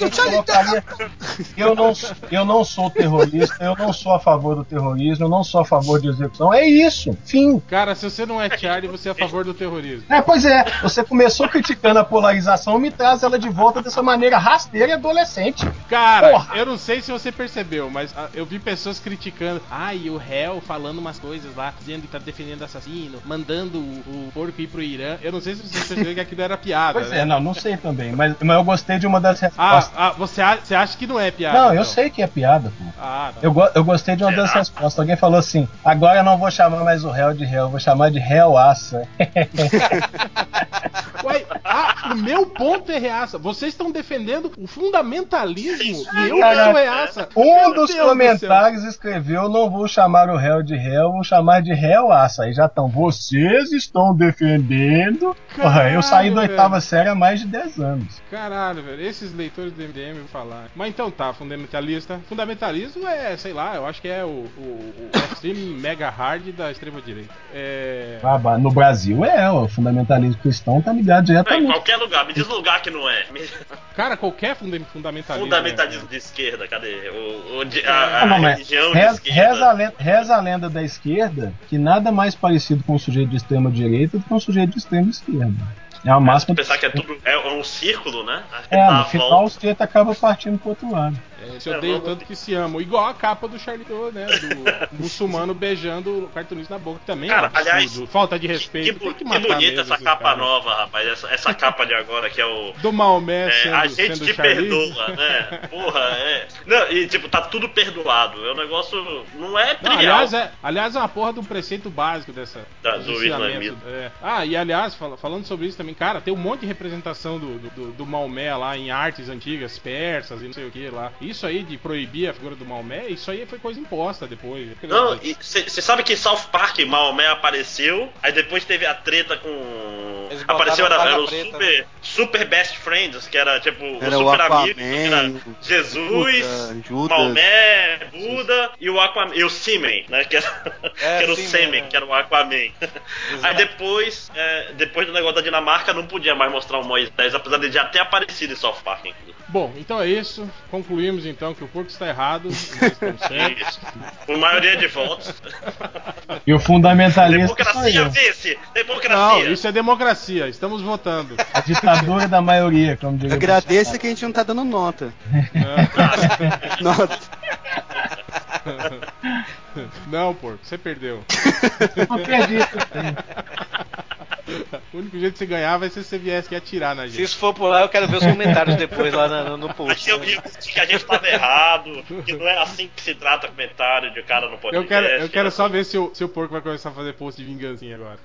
eu colocaria- Eu não, eu não sou terrorista, eu não sou a favor do terrorismo, eu não sou a favor de execução. É isso. Fim. Cara, se você não é Charlie, você é a favor do terrorismo. É, pois é, você começou criticando a polarização, me traz ela de volta dessa maneira rasteira e adolescente. Cara, Porra. eu não sei se você percebeu, mas ah, eu vi pessoas criticando. Ah, e o réu falando umas coisas lá, dizendo que tá defendendo assassino, mandando o, o porco ir pro Irã. Eu não sei se você percebeu que aquilo era piada. Pois né? é, não, não sei também, mas, mas eu gostei de uma das Ah, respostas. ah, você, a- você acha que não é piada? não, eu então? sei que é piada, pô. Ah, não. Eu, go- eu gostei de uma das respostas. Alguém falou assim: agora eu não vou chamar mais o réu de réu, vou chamar de réuaça. Ué, ah, o meu ponto é reaça. Vocês estão defendendo o fundamentalismo e eu Caraca. sou reaça. Um Meu dos Deus do comentários escreveu: não vou chamar o réu de réu, vou chamar de réuaça. Aí já estão, vocês estão defendendo. Porra, eu saí da Caralho, oitava série há mais de 10 anos. Caralho, velho, esses leitores do MDM vão falar. Mas então tá, fundamentalista. Fundamentalismo é, sei lá, eu acho que é o, o, o extreme mega hard da extrema direita. É. Ah, No Brasil é, o fundamentalismo cristão tá ligado Não, em diretamente. qualquer lugar. Me diz lugar que não é. Cara, qualquer funda fundamentalismo. Fundamentalismo né? de esquerda, cadê? O, o de- a, a Ah, não, mas religião de reza, esquerda. reza a lenda, reza a lenda da esquerda que nada mais parecido com um sujeito de extrema direita do que um sujeito de extrema esquerda. É uma máxima. Pensar que é tudo. É um círculo, né? Que É, no a final volta. o sujeito acaba partindo pro outro lado. É, se odeiam tanto que se amam. Igual a capa do Charlie Hebdo, né? Do muçulmano beijando o cartunista na boca. Também Cara, é um aliás, Falta de respeito. que, que que bonita essa capa caras. nova, rapaz. Essa, essa capa de agora que é o. Do Maomé É, sendo, a gente sendo te Charlie. perdoa, né? Porra, é. Não, e tipo, tá tudo perdoado. É um negócio. Não é Não, trivial. aliás, é, aliás, é uma porra do preceito básico dessa. Da- do islamismo. É. Ah, e aliás, fala- falando sobre isso também, cara, tem um monte de representação do, do, do- do Maomé lá em artes antigas, persas e não sei o que lá. Isso aí de proibir a figura do Maomé, isso aí foi coisa imposta depois. Não, você sabe que South Park, Maomé apareceu, aí depois teve a treta com Apareceu, era, era o preta, super, super Best Friends, que era tipo Era o o super amigo, que Aquaman, era o Jesus, Buda, Judas. Maomé, Buda e o Aquaman, e o Seaman, né? Que era, que era o Semen, né? que era o Aquaman. Aí depois, é, depois do negócio da Dinamarca, não podia mais mostrar o Moisés, apesar de já ter aparecido em South Park. Bom, então é isso. Concluímos então que o porco está errado. Com maioria de votos. E o fundamentalista Democracia eu. vence! Não, Democracia! isso é democracia. Estamos votando. A ditadura da maioria, como diria. Agradeça que a gente não tá dando nota. Nota. Não, porco, você perdeu. Não acredito. O único jeito de você ganhar vai ser se você viesse aqui atirar na Se gente. isso for por lá, eu quero ver os comentários depois lá no, no post. Aqui eu ia dizer que a gente tava errado, que não é assim que se trata comentário de cara no podcast. Eu quero, eu quero só ver se o, se o porco vai começar a fazer post de vingancinha agora.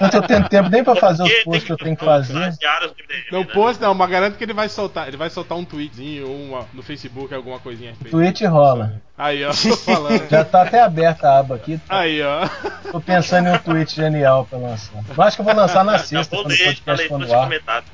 Eu tô tendo tempo nem pra fazer os posts que eu tenho que fazer. Não, né? post não, mas garanto que ele vai soltar. Ele vai soltar um tweetzinho ou uma, no Facebook alguma coisinha a respeito. Twitch rola. Aí, ó, tô falando. Já tá até aberta a aba aqui. Aí, ó. Tô pensando em um tweet genial pra lançar. Mas acho que eu vou lançar na sexta, vou quando o podcast no ar.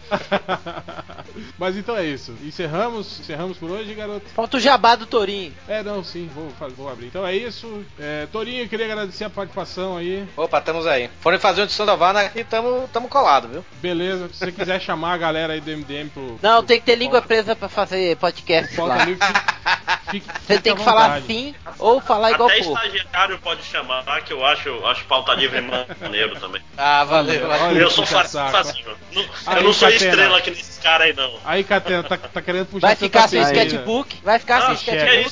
Mas então é isso. Encerramos, encerramos por hoje, garoto. Falta o jabá do Torinho. É, não, sim, vou, vou abrir. Então é isso. É, Torinho, queria agradecer a participação aí. Opa, estamos aí. Foram fazer um de Santa Vana e tamo, tamo colado, viu? Beleza, se você quiser chamar a galera aí do MDM pro. Não, pro- tem que ter língua presa pra fazer podcast Pauta lá. Você tem que falar sim ou falar igual Até porco. estagiário pode chamar, que eu acho, acho pauta livre maneiro também. Ah, valeu. Valeu. eu sou facinho. Não- Aí, eu não sou Catena. estrela que nesses caras aí, não. Aí, Catena, tá, tá querendo puxar Vai ficar sem né? sketchbook? Vai ficar Ah, sem que é sketchbook?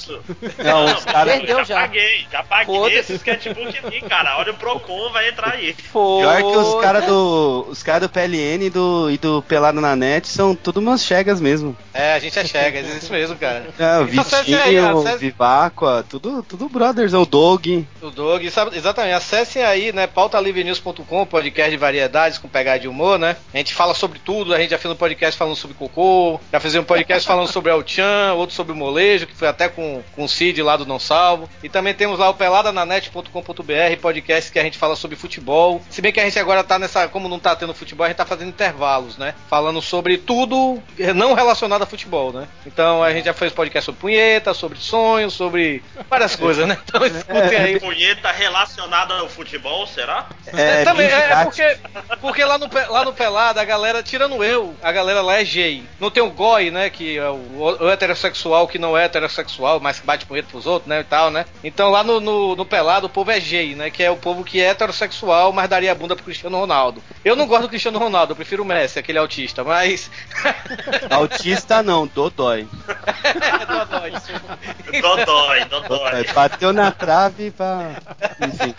isso? Não, os caras. Perdeu já, já. paguei, já paguei esse sketchbook aqui, cara. Olha o Procon, vai entrar aí. Pior que os caras do. Os caras do PLN e do, e do Pelado na Net são tudo umas chegas mesmo. É, a gente é chega, é isso mesmo, cara. É, o Então, acesse aí, Vitinho, acesse- o Viváqua, tudo, tudo brothers, é o Dog. O sabe- exatamente. Acessem aí, né? pautalivrenews.com, podcast de variedades com pegada de humor, né? A gente fala sobre tudo. A gente já fez um podcast falando sobre cocô, já fez um podcast falando sobre El Chan, outro sobre o molejo, que foi até com, com o Cid lá do Não Salvo. E também temos lá o peladananet.com.br, podcast que a gente fala sobre futebol. Se bem que a gente agora tá nessa, como não tá tendo futebol, a gente tá fazendo intervalos, né? Falando sobre tudo não relacionado a futebol, né? Então a gente já fez podcast sobre punheta, sobre sonhos, sobre várias coisas, né? Então escutem aí. Punheta relacionada ao futebol, será? É, também, Binge é, Cat. porque, porque lá, no, lá no Pelada, a galera, tirando eu, a galera lá é gay. Não tem o goi, né, que é o, o heterossexual que não é heterossexual, mas que bate punheta pros outros, né, e tal, né. Então lá no, no, no Pelada o povo é gay, né, que é o povo que é heterossexual, mas daria a bunda pro Cristiano Ronaldo. Eu não gosto do Cristiano Ronaldo, eu prefiro o Messi, aquele autista, mas... Autista não, Dodói. é dodói. Dodói, dodói. Bateu na trave pra. Enfim.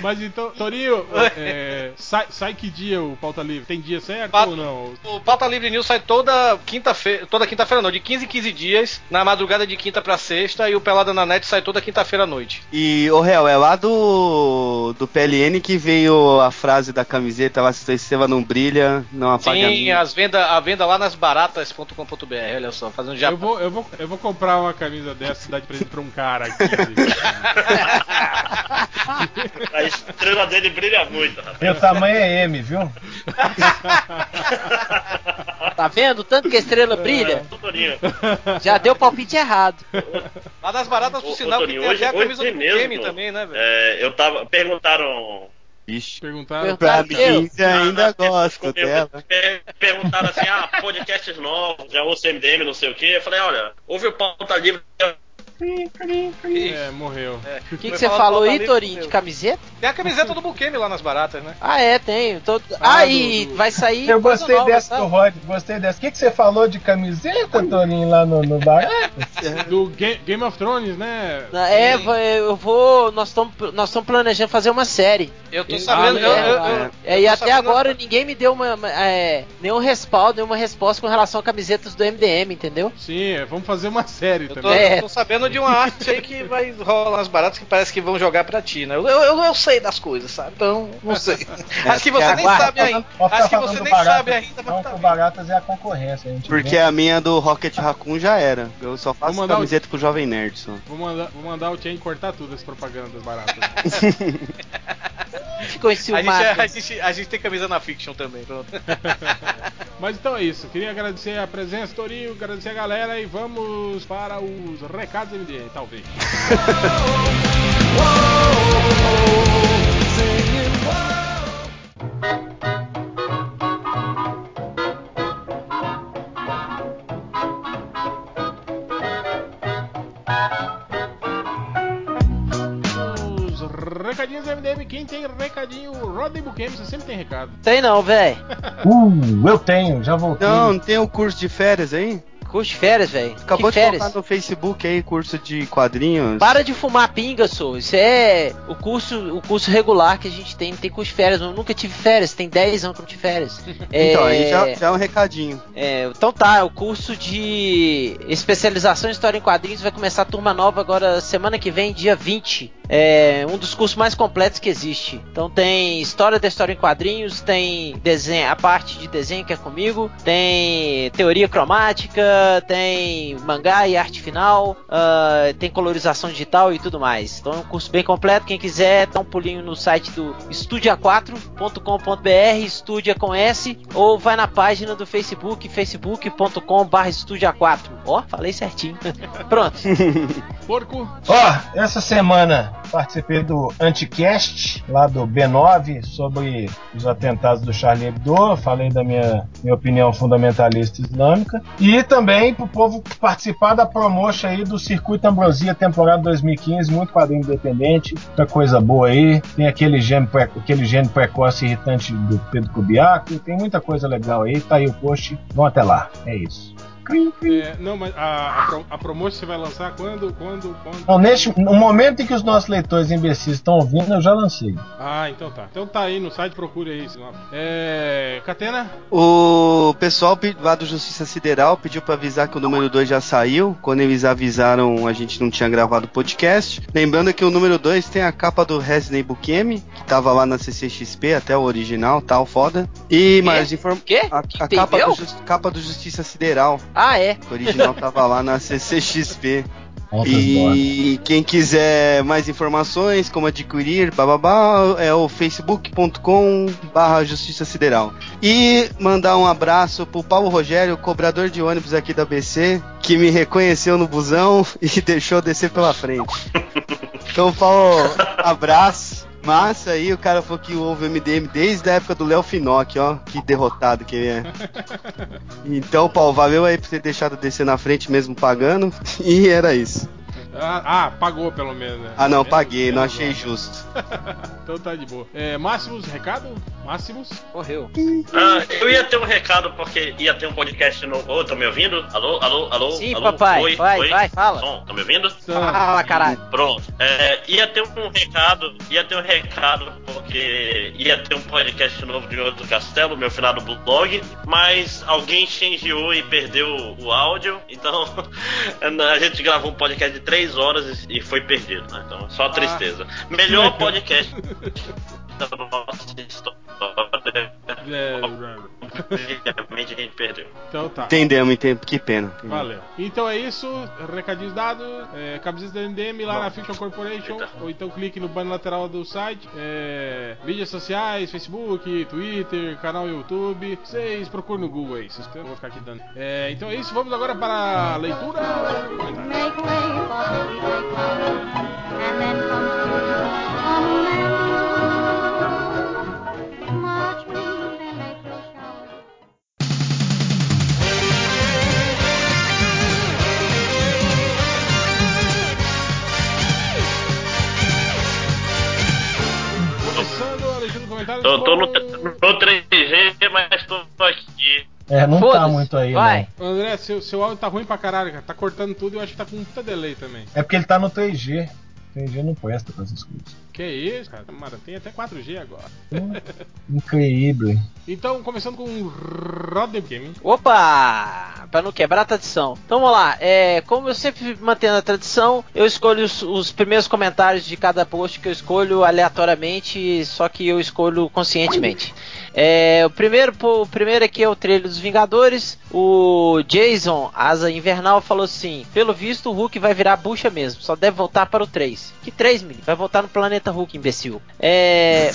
Mas então, Torinho, é, sai, sai que dia o pauta livre? Tem dia certo Pa- ou não? O Pauta Livre News sai toda quinta-feira, toda quinta-feira não, de 15 em 15 dias, na madrugada de quinta pra sexta, e o Pelada na Net sai toda quinta-feira à noite. E, ô réu, é lá do. do PLN que veio a frase da camiseta lá, se estrela não brilha, não apaga a Sim, minha. as venda, a venda lá nas baratas.com.br, olha só, fazendo já. Eu vou, eu, vou, eu vou comprar uma camisa dessa e dar de presente pra um cara aqui. A estrela dele brilha muito, rapaz. Meu tamanho é M, viu? Tá vendo? Tanto que a estrela brilha, Torinho, já deu palpite errado. Lá nas baratas, Ô, por ô, sinal, que Toninho, tem hoje- até a camisa do mesmo. game também, né, velho? é, eu tava. Perguntaram. Ixi. Perguntaram. Pra Eu- mim, ainda gosto dela. per- Perguntaram assim: ah, podcasts novos, já ouço MDM, não sei o que. Eu falei: olha, ouve o pauta livre. É, morreu. É. O que, Foi que você falou aí, Torinho? De camiseta? Tem a camiseta do Bukemi lá nas baratas, né? Ah, é, tem. Tô... Ah, Ah, do- e do- vai sair. Eu gostei nova, dessa tá? do Rod, gostei dessa. O que, que você falou de camiseta, Toninho, lá no, no barato? Do Ga- Game of Thrones, né? É, eu vou. Nós estamos nós estamos planejando fazer uma série. Eu tô Ah, sabendo. eu, é, eu, eu, É, e eu tô até sabendo- agora ninguém me deu uma, é, nenhum respaldo, nenhuma resposta com relação a camisetas do MDM, entendeu? Sim, é, vamos fazer uma série Eu tô, também. É. eu tô sabendo de uma arte aí que vai rolar nas baratas que parece que vão jogar pra ti, né? Eu, eu, eu sei das coisas, sabe? Então, não sei. Acho que você nem sabe ainda. Acho que você nem baratas, sabe ainda, mas tá o. Baratas é a concorrência. A gente Porque vê. a minha do Rocket Raccoon já era. Eu só faço Vou mandar o- camiseta pro Jovem Nerd só. Vou mandar, vou mandar o Chain cortar tudo essa propaganda das baratas. Ficou A gente, enciumado. a, gente, a gente tem camisa na fiction também. Pronto. Mas então é isso. Queria agradecer a presença, Torinho, agradecer a galera e vamos para os recados MDM, talvez. Você sempre tem recado. Tem não, velho. Uh, eu tenho, já voltei. Não, não tem o curso de férias aí? Curso de férias, velho. Acabou que de férias? colocar no Facebook aí, curso de quadrinhos. Para de fumar pinga, sou. Isso é o curso, o curso regular que a gente tem. Não tem curso de férias. Eu nunca tive férias. Tem 10 anos que eu não tive férias. Então, É, aí já, já é um recadinho. é, então tá, o curso de especialização em história em quadrinhos vai começar a turma nova agora semana que vem, dia 20. É um dos cursos mais completos que existe. Então tem história da história em quadrinhos, tem desenho, a parte de desenho que é comigo, tem teoria cromática, tem mangá e arte final, ah, tem colorização digital e tudo mais. Então é um curso bem completo. Quem quiser, dá um pulinho no site do estudia4.com.br, estudia com S, ou vai na página do Facebook, facebook.com.br estudia4. Ó, falei certinho. Pronto. Porco, Ó, essa semana participei do Anticast, lá do B9, sobre os atentados do Charlie Hebdo. Falei da minha, minha opinião fundamentalista islâmica. E também pro povo participar da promotion aí do Circuito Ambrosia, temporada 2015. Muito quadrinho independente, muita coisa boa aí. Tem aquele gênio, pre- aquele gênio precoce irritante do Pedro Kubiaco. Tem muita coisa legal aí. Tá aí o post. Vão até lá. É isso. É, não, mas a, a, a promoção você vai lançar quando? Quando? Quando? Não, neste, no momento em que os nossos leitores imbecis estão ouvindo, eu já lancei. Ah, então tá. Então tá aí no site, procure aí. senão- É. Catena? O pessoal pe- lá do Justiça Sideral pediu pra avisar que o número 2 já saiu. Quando eles avisaram, a gente não tinha gravado o podcast. Lembrando que o número 2 tem a capa do Resident Bukemi, que tava lá na CCXP, até o original, tal, foda. E mais informações. Quê? A, Que a capa, do, capa do Justiça Sideral, Ah, é. o original tava lá na CCXP. Bolas. E quem quiser mais informações, como adquirir, bababá, é o facebook.com barra Justiça Sideral. E mandar um abraço pro Paulo Rogério, cobrador de ônibus aqui da BC, que me reconheceu no busão e deixou descer pela frente. Então, Paulo, abraço. Massa aí, o cara falou que ouve o MDM desde a época do Léo Finocchi, ó. Que derrotado que ele é. Então, Paulo, valeu aí por ter deixado descer na frente mesmo pagando. E era isso. Ah, ah, pagou pelo menos, né? Ah, não, paguei, não achei justo. então tá de boa. É, Máximos, recado? Máximos? Morreu. Ah, eu ia ter um recado porque ia ter um podcast novo. Ô, tá me ouvindo? Alô, alô, alô? Sim, alô? papai. Oi, vai, oi? vai, fala. Som, tá me ouvindo? Fala, caralho. Pronto. É, ia ter um recado, ia ter um recado porque ia ter um podcast novo de outro castelo, meu finado blog, mas alguém changeou e perdeu o áudio, então a gente gravou um podcast de três horas e foi perdido, né? Então só tristeza. Melhor podcast da nossa história. É, Obviamente a gente perdeu. então tá. Entendemos, entendemos. Que pena. Valeu. Então é isso, recadinhos dados, é, camisetas da MDM lá Bom. na Fiction Corporation, Eita. ou então clique no banner lateral do site, é, mídias sociais, Facebook, Twitter, canal YouTube, vocês procuram no Google aí, vocês vou ficar aqui dando. É, então é isso, vamos agora para a leitura. Make way for Victoria, and then comes Começando a leitura do comentário. Tô, tô no, no 3G, mas tô aqui. É, não tá muito aí, vai. não. André, seu, seu áudio tá ruim pra caralho, cara. Tá cortando tudo e eu acho que tá com muita delay também. É porque ele tá no 3G. 3G não presta pra essas coisas. Que isso, cara? Mano, tem até 4G agora. Incrível. Então, começando com o Rodney Game. Opa! Pra não quebrar a tradição. Então vamos lá. É, como eu sempre mantendo a tradição, eu escolho os, os primeiros comentários de cada post que eu escolho aleatoriamente, só que eu escolho conscientemente. É, o primeiro, o primeiro aqui é o trailer dos Vingadores. O Jason, Asa Invernal, falou assim: pelo visto, o Hulk vai virar bucha mesmo. Só deve voltar para o 3. Que 3, menino? Vai voltar no planeta Hulk, imbecil. É.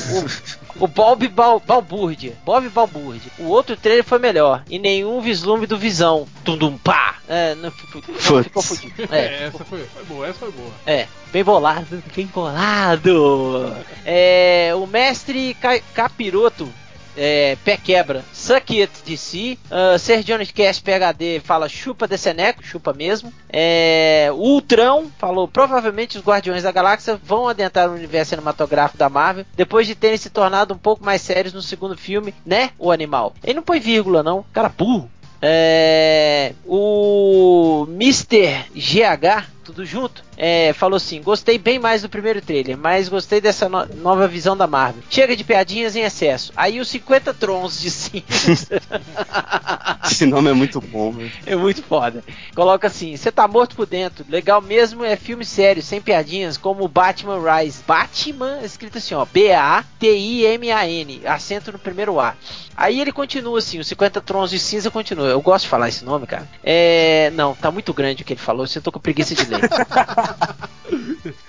O, o Bob Bal, Balbúrdia. Bob Balbúrdia. O outro trailer foi melhor. E nenhum vislumbre do Visão. Tum dum pá. É, não, não, ficou fudido. É, É, essa foi, foi boa, essa foi boa. é, bem bolado, bem bolado. É, o mestre Ca- Capiroto, é, pé quebra, suck it de si. Ah, Ser Johnny Cash PHD fala chupa de Seneco, chupa mesmo. É, falou provavelmente os Guardiões da Galáxia vão adentrar o universo cinematográfico da Marvel depois de terem se tornado um pouco mais sérios no segundo filme, né? O animal. Ele não põe vírgula, não. Cara burro. É, o Mr. GH, tudo junto, é, falou assim: Gostei bem mais do primeiro trailer, mas gostei dessa no- nova visão da Marvel. Chega de piadinhas em excesso. Aí os 50 trons de cinza. Esse nome é muito bom, velho. é muito foda. Coloca assim: Você tá morto por dentro. Legal mesmo é filme sério, sem piadinhas, como Batman Rise. Batman, escrito assim: ó, B-A-T-I-M-A-N. Acento no primeiro A. Aí ele continua assim: Os 50 trons de cinza continua. Eu gosto de falar esse nome, cara. É. Não, tá muito grande o que ele falou. Eu tô com preguiça de ler.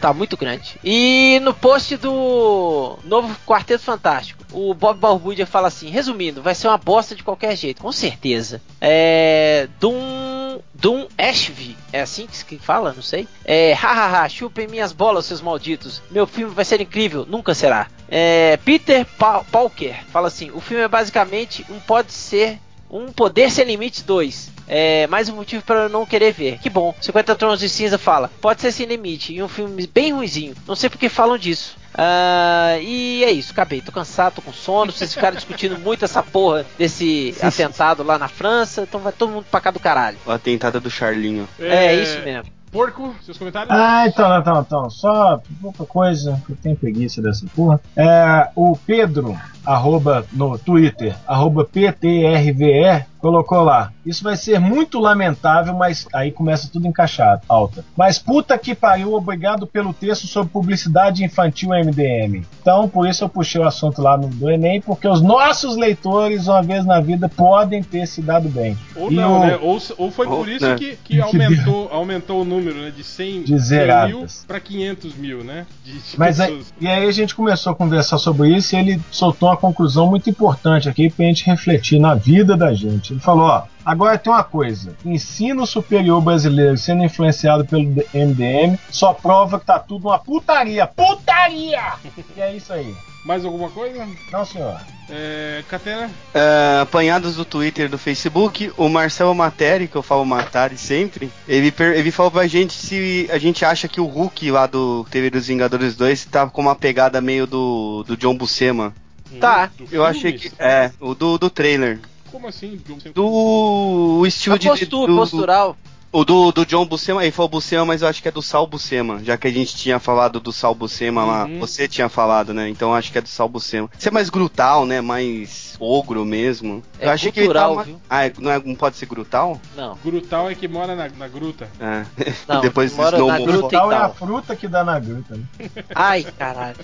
Tá muito grande. E no post do novo Quarteto Fantástico, o Bob Balbúdia fala assim: resumindo, vai ser uma bosta de qualquer jeito, com certeza. É. Doom. Doom Ashby, é assim que se fala? Não sei. É. Hahaha, chupem minhas bolas, seus malditos. Meu filme vai ser incrível, nunca será. É. Peter Pa- Pauker fala assim: o filme é basicamente um pode ser. Um Poder Sem Limites 2. É mais um motivo para eu não querer ver. Que bom. 50 Tons de Cinza fala. Pode ser sem limite. E um filme bem ruizinho. Não sei porque falam disso. Ah, e é isso, acabei. Tô cansado, tô com sono. Vocês ficaram discutindo muito essa porra desse atentado lá na França. Então vai todo mundo pra cá do caralho. O atentado do Charlinho. É, isso mesmo. Porco, seus comentários? Ah, então, então, então. Só pouca coisa, que eu tenho preguiça dessa porra. É, o Pedro, arroba no Twitter, arroba PTRVE, colocou lá. Isso vai ser muito lamentável, mas aí começa tudo encaixado, alta. Mas puta que pariu, obrigado pelo texto sobre publicidade infantil MDM. Então, por isso eu puxei o assunto lá no, do Enem, porque os nossos leitores, uma vez na vida, podem ter se dado bem. Ou E não, o- né? Ou, ou foi Ou, por isso né? que, que aumentou, aumentou o número, né? De 100, De 100 zeradas. mil pra 500 mil, né? De, de Mas aí, e aí a gente começou a conversar sobre isso e ele soltou uma conclusão muito importante aqui pra gente refletir na vida da gente. Ele falou, ó, agora tem uma coisa, ensino superior brasileiro sendo influenciado pelo MDM só prova que tá tudo uma putaria, putaria! e é isso aí. Mais alguma coisa? Não, senhor. É, Catena? É, apanhados do Twitter e do Facebook, o Marcelo Materi, que eu falo Matari sempre, ele, ele falou pra gente se a gente acha que o Hulk lá do TV dos Vingadores 2 tá com uma pegada meio do, do John Buscema. Tá. Eu achei que. É, o do, do trailer. Como assim? Do estilo A de. postura, do, postural. O do, do John Buscema, ele falou Buscema, mas eu acho que é do Sal Buscema, já que a gente tinha falado do Sal Buscema lá. Uhum. Você tinha falado, né? Então eu acho que é do Sal Buscema. Você é mais grutal, né? Mais ogro mesmo. É eu achei que cultural, ele tá viu? Ah, é- não, é- não pode ser grutal? Não, Grutal é que mora na, na gruta. É. não. Depois do mora na gruta e Tal é a fruta que dá na gruta, né? Ai, caralho.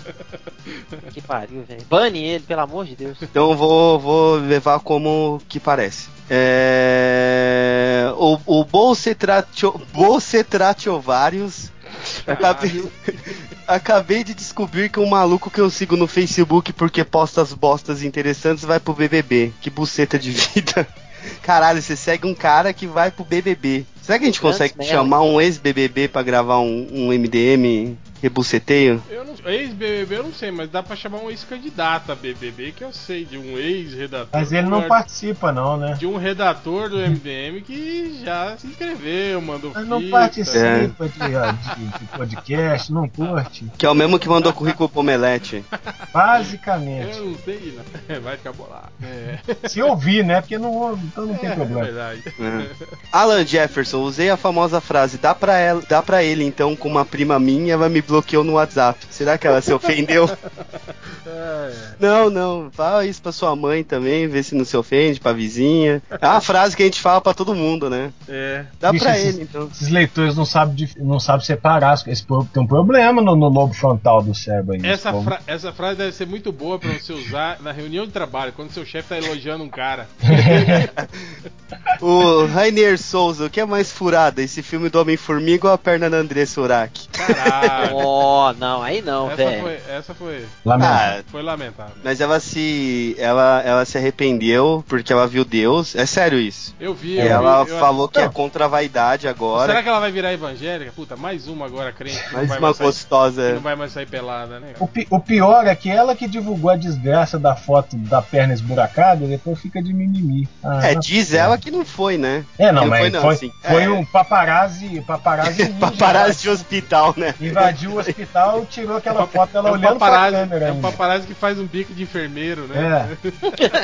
Que pariu, velho. Bane ele, pelo amor de Deus. Então eu vou, vou levar como que parece. É... O, o Bolsetratio- Bolsetratiovários. Acabei, acabei de descobrir que um maluco que eu sigo no Facebook porque posta as bostas interessantes vai pro BBB. Que buceta de vida. Caralho, você segue um cara que vai pro BBB. Será que a gente consegue chamar um ex-BBB pra gravar um, um MDM rebuceteio? Eu não Ex-BBB eu não sei, mas dá pra chamar um ex-candidato a BBB que eu sei, de um ex-redator. Mas ele não participa, não, né? De um redator do MDM que já se inscreveu, mandou Mas não fita. participa de, de- de podcast, não curte. Que é o mesmo que mandou currículo pro Omelete. Basicamente. Eu não sei, né? Vai ficar bolado. É, Se ouvir, né? Porque não ouve, então não tem é problema. verdade. É. Alan Jefferson, usei a famosa frase, dá pra, ela, dá pra ele então com uma prima minha, ela me bloqueou no WhatsApp. Será que ela se ofendeu? Não, não. Fala isso pra sua mãe também, vê se não se ofende, pra vizinha. É uma frase que a gente fala pra todo mundo, né? É. Dá Bicho, pra esses- ele, então. Esses leitores não sabem, não sabem separar. as- Esse, pro- tem um problema no, no lobo frontal do cérebro aí. Essa, povo. fra- essa frase deve ser muito boa pra você usar na reunião de trabalho, quando seu chefe tá elogiando um cara. O Rainier Souza, o que é mais furada? Esse filme do Homem-Formiga ou a perna da Andressa Urach? Caralho. Oh, não, aí não, essa, velho. foi, essa foi, Lamentável. Ah, foi lamentável. mas ela se. Ela, ela se arrependeu porque ela viu Deus. É sério isso. Eu vi, E eu vi, ela eu- falou que é Não. contra a vaidade agora. Será que ela vai virar evangélica? Puta, mais uma agora crente. Mais uma mais sair- gostosa. não vai mais sair pelada, né? O, pi- o pior é que ela que divulgou a desgraça da foto da perna esburacada, depois fica de mimimi. Ah, É, diz ela que não foi, né? É, não, não mas foi não, foi, assim. foi É. um paparazzi, paparazzi Paparazzi de hospital, né? Invadiu o hospital, tirou aquela foto dela é um olhando pra paparazzi, câmera. é um ainda. paparazzi que faz um bico de enfermeiro, né? É.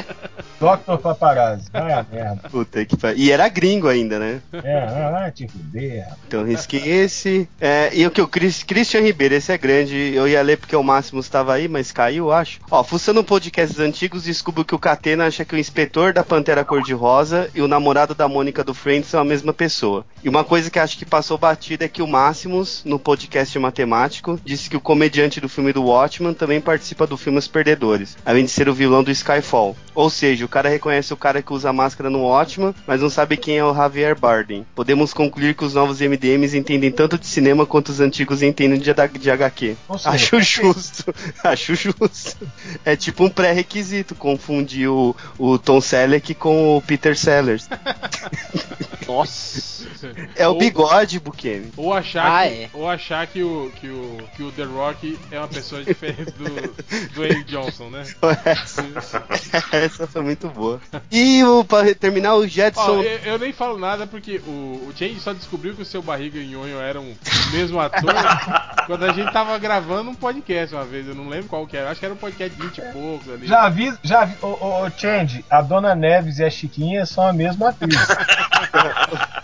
Dr. Paparazzi. Vai a merda. Puta que pariu. E era gringo ainda, né? É, ah, te fuder. Então risquei esse. É, e o que o Chris- Christian Ribeiro, esse é grande. Eu ia ler porque o Máximo estava aí, mas caiu, acho. Ó, fuçando podcasts antigos, descubro que o Catena acha que o inspetor da Pantera Cor-de-Rosa e o namorado da Mônica do Friends são a mesma pessoa. E uma coisa que acho que passou batida é que o Máximos, no podcast matemático, disse que o comediante do filme do Watchman também participa do filme Os Perdedores, além de ser o vilão do Skyfall. Ou seja, o cara reconhece o cara que usa máscara no Watchman, mas não sabe quem é o Javier Bardem. Podemos concluir que os novos MDMs entendem tanto de cinema quanto os antigos entendem de, de HQ. Seja, Acho justo, acho justo. É tipo um pré-requisito confundir o, o Tom Selleck com o Peter Sellers. Nossa. É o Ou- bigode, Bukemi. Ou achar, Ah, que, é. ou achar que, o, que, o, que o The Rock é uma pessoa diferente do, do Eric Johnson, né? Essa, essa foi muito boa. E o, pra terminar, o Ó, Jetson. eu, eu nem falo nada porque o, o Change só descobriu que o seu barriga e o Nhonho eram o mesmo ator quando a gente tava gravando um podcast uma vez. Eu não lembro qual que era. Acho que era um podcast de 20 e poucos ali. Já vi, já vi, ô, ô, ô, Change, a Dona Neves e a Chiquinha são a mesma atriz.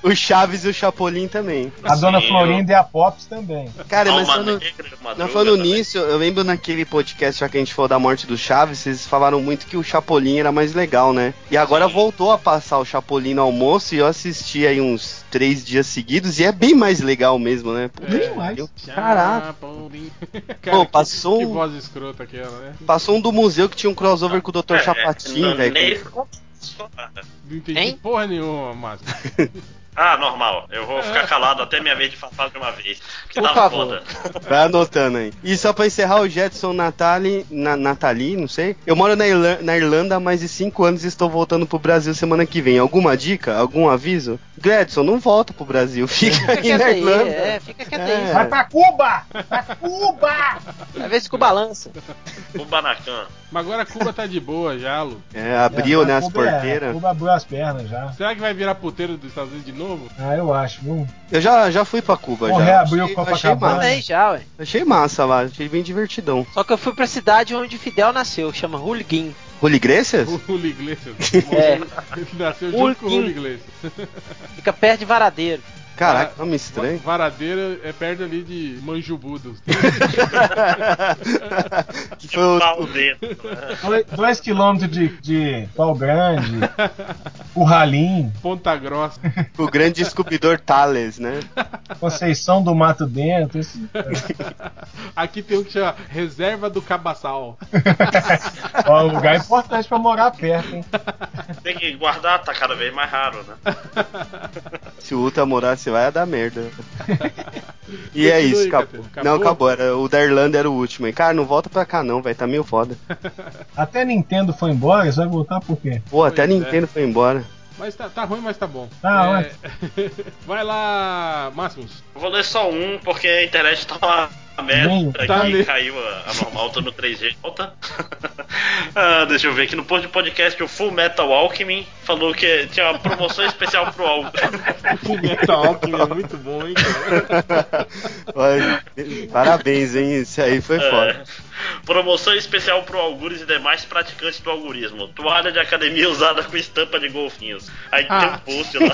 O Chaves e o Chapolin também. A Dona Sim, Florinda e a Pops também. Cara, mas Falando, Negra, não, falando nisso, eu lembro naquele podcast já que a gente falou da morte do Chaves, vocês falaram muito que o Chapolin era mais legal, né? E agora voltou a passar o Chapolin no almoço e eu assisti aí uns três dias seguidos e é bem mais legal mesmo, né? Puta É. que pariu. Caraca. Chapolin. Pô, que- passou Que, um- voz escrota aquela, né? Passou um do museu que tinha um crossover com o Dr. É, Chapatin, não- velho. nem- Não entendi Hein? porra nenhuma, Márcio. Ah, normal. Eu vou ficar calado até minha vez de falar de uma vez. Porque Por tá favor. foda. Vai anotando aí. E só pra encerrar, o Jetson Natali, na, Natali, não sei. Eu moro na, Irla- na Irlanda há mais de 5 anos e estou voltando pro Brasil semana que vem. Alguma dica? Algum aviso? Gredson, não volta pro Brasil. Fica Fica aí na aí, Irlanda. é, fica quieto É. aí. Vai pra Cuba! Pra Cuba! Vai ver se com balança. O Banacan. Mas agora Cuba tá de boa já, Lu. É, abriu, É, né, as Cuba é- porteiras. Cuba abriu as pernas já. Será que vai virar puteiro dos Estados Unidos de novo? Ah, eu acho, viu? Eu já, já fui pra Cuba, Bom, já. reabriu achei, Copacabana. achei já, ué. Achei massa lá, achei bem divertidão. Só que eu fui pra cidade onde Fidel nasceu, chama Hulguim. Rulli Iglesias? O Julio Iglesias. É. Ele nasceu junto com o Iglesias. Fica perto de Varadeiro. Caraca, nome estranho. Varadeira é perto ali de Manjubudo. que foi o, pau dentro. né? Dois, dois quilômetros de, de pau grande, Curralim, Ponta Grossa. o grande descobridor Thales, né? Conceição do Mato Dentro. esse- Aqui tem um que chama Reserva do Cabaçal. Ó, um lugar importante pra morar perto, hein? Tem que guardar, tá cada vez mais raro, né? Se o Uta morar, você vai dar merda. E é isso, acabou. Acabou? Não, acabou. Era, o da Irlanda era o último. E, cara, não volta pra cá não, vai tá meio foda. Até Nintendo foi embora, você vai voltar por quê? Pô, até a Pois é. Nintendo foi embora. Mas tá, tá ruim, mas tá bom. Tá É, Vai lá, Máximos. Eu Vou ler só um, porque a internet tá Nem, aqui tá ali. caiu a, a normal, tô no 3G de volta. Ah, deixa eu ver aqui no post de podcast o Full Metal Alchemy falou que tinha uma promoção especial pro álbum. O Metal Alchemy é muito bom, hein, cara? Parabéns, hein? Isso aí foi foda. É. Promoção especial pro Algures e demais praticantes do algorismo. Toalha de academia usada com estampa de golfinhos. Aí Ah. tem um post lá.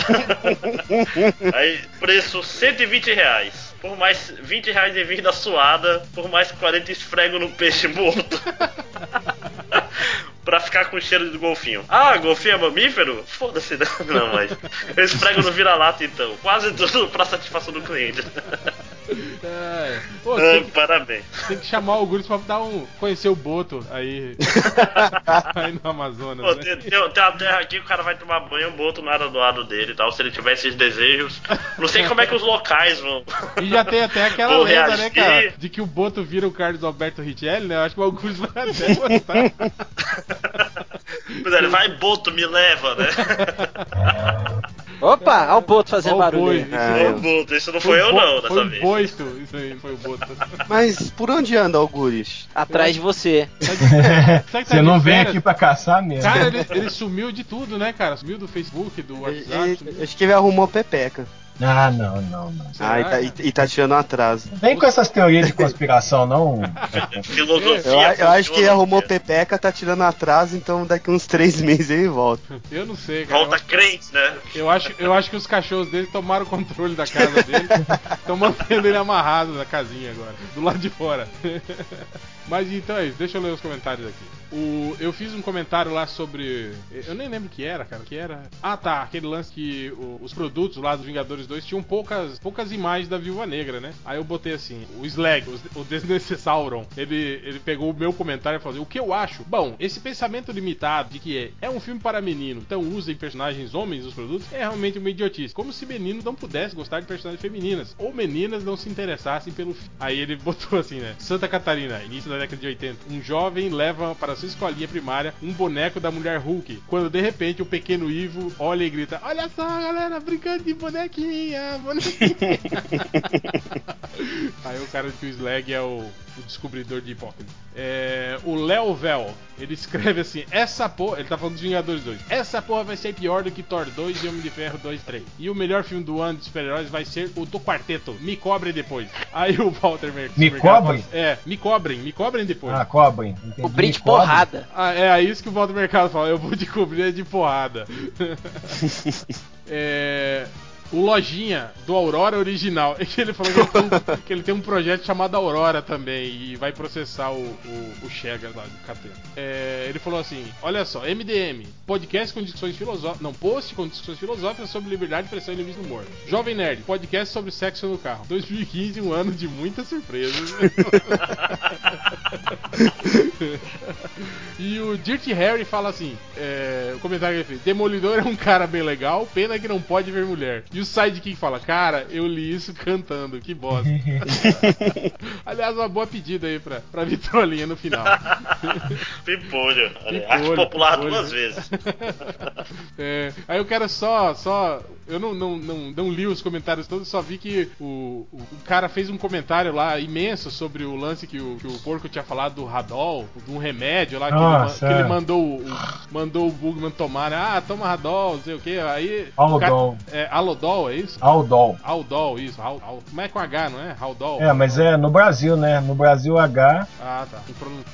Aí, preço 120 reais. Por mais 20 reais em vinda suada, por mais 40 esfrego no peixe morto. pra ficar com cheiro de golfinho. Ah, golfinho é mamífero? Foda-se, não, não, mas. Eu esfrego no vira-lata então. Quase tudo pra satisfação do cliente. É. Pô, Ah, tem, que, parabéns. tem que chamar o Augusto pra dar um. conhecer o Boto aí. aí no Amazonas, Pô, né? tem, tem- tem uma terra aqui que o cara vai tomar banho, boto nada do lado dele e tal, se ele tiver esses desejos. Não sei como é que os locais vão. E já tem até aquela Vou lenda, né, reagir. cara? De que o Boto vira o Carlos Alberto Richelli, né? Eu acho que o Augusto vai até gostar. Pois é, ele vai, boto, me leva, né? Opa, olha o Boto fazendo Ó o barulho. boi. Isso aí. eu- Ô, boto, isso não foi eu o Bo- não, dessa Foi o vez. Boito. Isso aí, foi o Boto. Mas por onde anda Algures? Atrás de você. Tá Você não vem aqui pra caçar mesmo. Cara, ele, ele sumiu de tudo, né, cara? Sumiu do Facebook, do WhatsApp. Ele- sumiu. Acho que ele arrumou pepeca. Ah, não, não, não. Ah, e tá, e, e tá tirando atraso. Vem com essas teorias de conspiração, não. Filosofia. Eu, eu acho que ele arrumou pepeca, tá tirando atraso, então daqui uns três meses ele volta. Eu não sei, cara. Volta crente, né? Eu acho, eu acho que os cachorros dele tomaram o controle da casa dele. Estão mantendo ele amarrado na casinha agora, do lado de fora. Mas então é isso, deixa eu ler os comentários aqui. O, eu fiz um comentário lá sobre. Eu nem lembro o que era, cara. O que era. Ah tá, aquele lance que o- os produtos lá dos Vingadores 2 tinham poucas, poucas imagens da Viúva Negra, né? Aí eu botei assim: o Slag, os- o Desnecessauron, ele, ele pegou o meu comentário e falou: assim, O que eu acho? Bom, esse pensamento limitado de que é, é um filme para menino, então usem personagens homens nos produtos, é realmente uma idiotice. Como se meninos não pudessem gostar de personagens femininas, ou meninas não se interessassem pelo filme. Aí ele botou assim, né? Santa Catarina, início da década de 80. Um jovem leva para sua escolinha primária um boneco da mulher Hulk, quando de repente o pequeno Ivo olha e grita: Olha só, galera, brincando de bonequinha, bonequinha. Aí o cara o Slag é o, o descobridor de hipócrita. É, o Léo Vel, ele escreve assim: Essa porra. Ele tá falando dos Vingadores 2. Essa porra vai ser pior do que Thor 2 e Homem de Ferro 2 3. E o melhor filme do ano de super-heróis vai ser o do quarteto. Me cobrem depois. Aí o Walter Mer Me Mercado cobrem? É, me cobrem, me cobrem depois. Ah, cobrem. Entendi. Cobrir de porrada. Ah, é aí isso que o Walter Mercado fala, eu vou te cobrir de porrada. é, o Lojinha do Aurora original, é ele falou que ele, tem um, que ele tem um projeto chamado Aurora também e vai processar o, o, o Chegas lá do Catena. É, ele falou assim: olha só, MDM, podcast com discussões filosóficas, não, post com discussões filosóficas sobre liberdade, pressão e limites do humor. Jovem Nerd, podcast sobre sexo no carro. 2015, um ano de muitas surpresas. E o Dirty Harry fala assim: é, o comentário que ele fez: Demolidor é um cara bem legal, pena que não pode ver mulher. E o Sidekick fala: Cara, eu li isso cantando, que bosta. Aliás, uma boa pedida aí pra, pra vitrolinha no final. Pimpolho. Pimpolho, Arte popular pimpolho. duas vezes. É, aí eu quero só. só eu não, não, não, não li os comentários todos, só vi que o, o, o cara fez um comentário lá imenso sobre o lance que o, que o porco tinha falado do Radol, de um remédio lá que, ele, Nossa, que ele é. mandou o, o- mandou o Bugman tomar, né? Ah, toma Radol, não sei o que. Aí. o Alodol. cara- É, Alodol, é isso? Aldol. Aldol, isso. Al, Al, como é com H, não é? Aldol. É, mas é no Brasil, né? No Brasil H Ah, tá.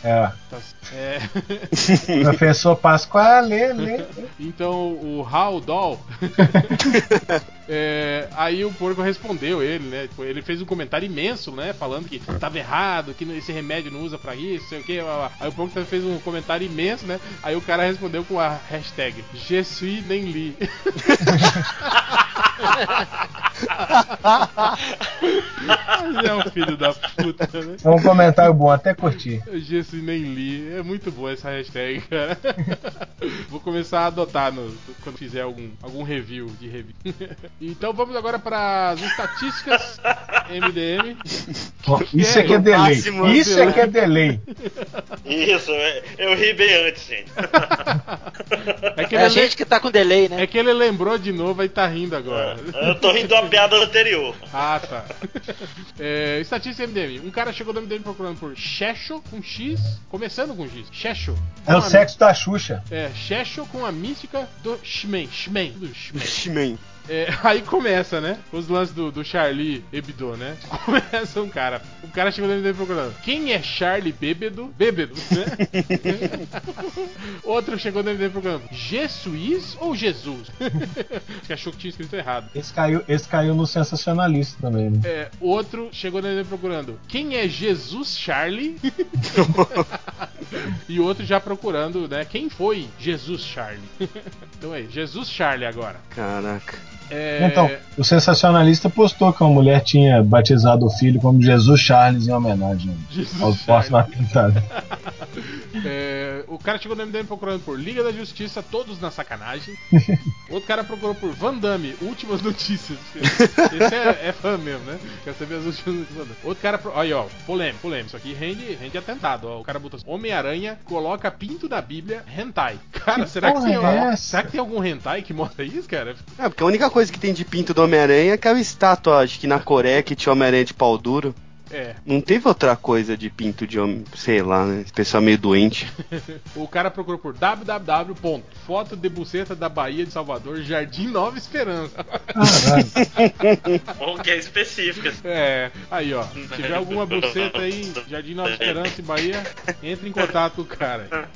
É. tá- É. Professor Pasquale, lê. Então o Haldol. é, aí o porco respondeu ele, né? Tipo, Ele fez um comentário imenso, né? Falando que tava errado, que esse remédio não usa pra isso, sei o que. Aí o porco também fez um comentário imenso, né? Aí o cara respondeu com a hashtag Je suis nem li. É um filho da puta, né? É um comentário bom, até curti. Je suis nem li. É muito boa essa hashtag, cara. Vou começar a adotar no- quando fizer algum, algum review de review. então vamos agora para as estatísticas MDM. Isso é que é delay. Isso é que é delay. Isso, é- eu ri bem antes, gente. É que, É a gente que tá com delay, né? é que ele lembrou de novo e tá rindo agora. Eu tô rindo da piada anterior. Ah, tá. É, estatística MDM. Um cara chegou no MDM procurando por Xexo com X, começando com X. Xexo. É o sexo da Xuxa. É, Xexo com a mística do. Do X-Men. X-Men. É, aí começa, né? Os lances do, do Charlie Hebdo, né? Começa um cara. O cara chegou no MDM procurando. Quem é Charlie Bêbedo? Bêbedo, né? Outro chegou no MDM procurando. Jesus ou Jesus? que achou que tinha escrito errado. Esse caiu, esse caiu no sensacionalista também, né? É, outro chegou no MDM procurando. Quem é Jesus Charlie? e outro já procurando, né? Quem foi Jesus Charlie? então aí, Jesus Charlie agora. Caraca. É, Então, o sensacionalista postou que uma mulher tinha batizado o filho como Jesus Charles em homenagem Jesus ao próximo atentado. É, o cara chegou no MDM procurando por Liga da Justiça, todos na sacanagem. Outro cara procurou por Van Damme, últimas notícias. Esse é, é fã mesmo, né? Quer saber as últimas notícias. Outro cara. pro- Aí, ó, polêmico, polêmico. Isso aqui rende, rende atentado. Ó. O cara botou assim, Homem-Aranha coloca pinto da Bíblia hentai. Cara, será que, tem, é será que tem algum hentai que mostra isso, cara? É, porque a única coisa que tem de pinto do Homem-Aranha é aquela estátua, acho que na Coreia, que tinha Homem-Aranha de pau duro. É. Não teve outra coisa de pinto de homem, sei lá, né? Esse pessoal meio doente. O cara procurou por www. de buceta da Bahia de Salvador, Jardim Nova Esperança. Caralho. Bom que é específica. É, aí ó, se tiver alguma buceta aí, Jardim Nova Esperança e Bahia, entre em contato com o cara.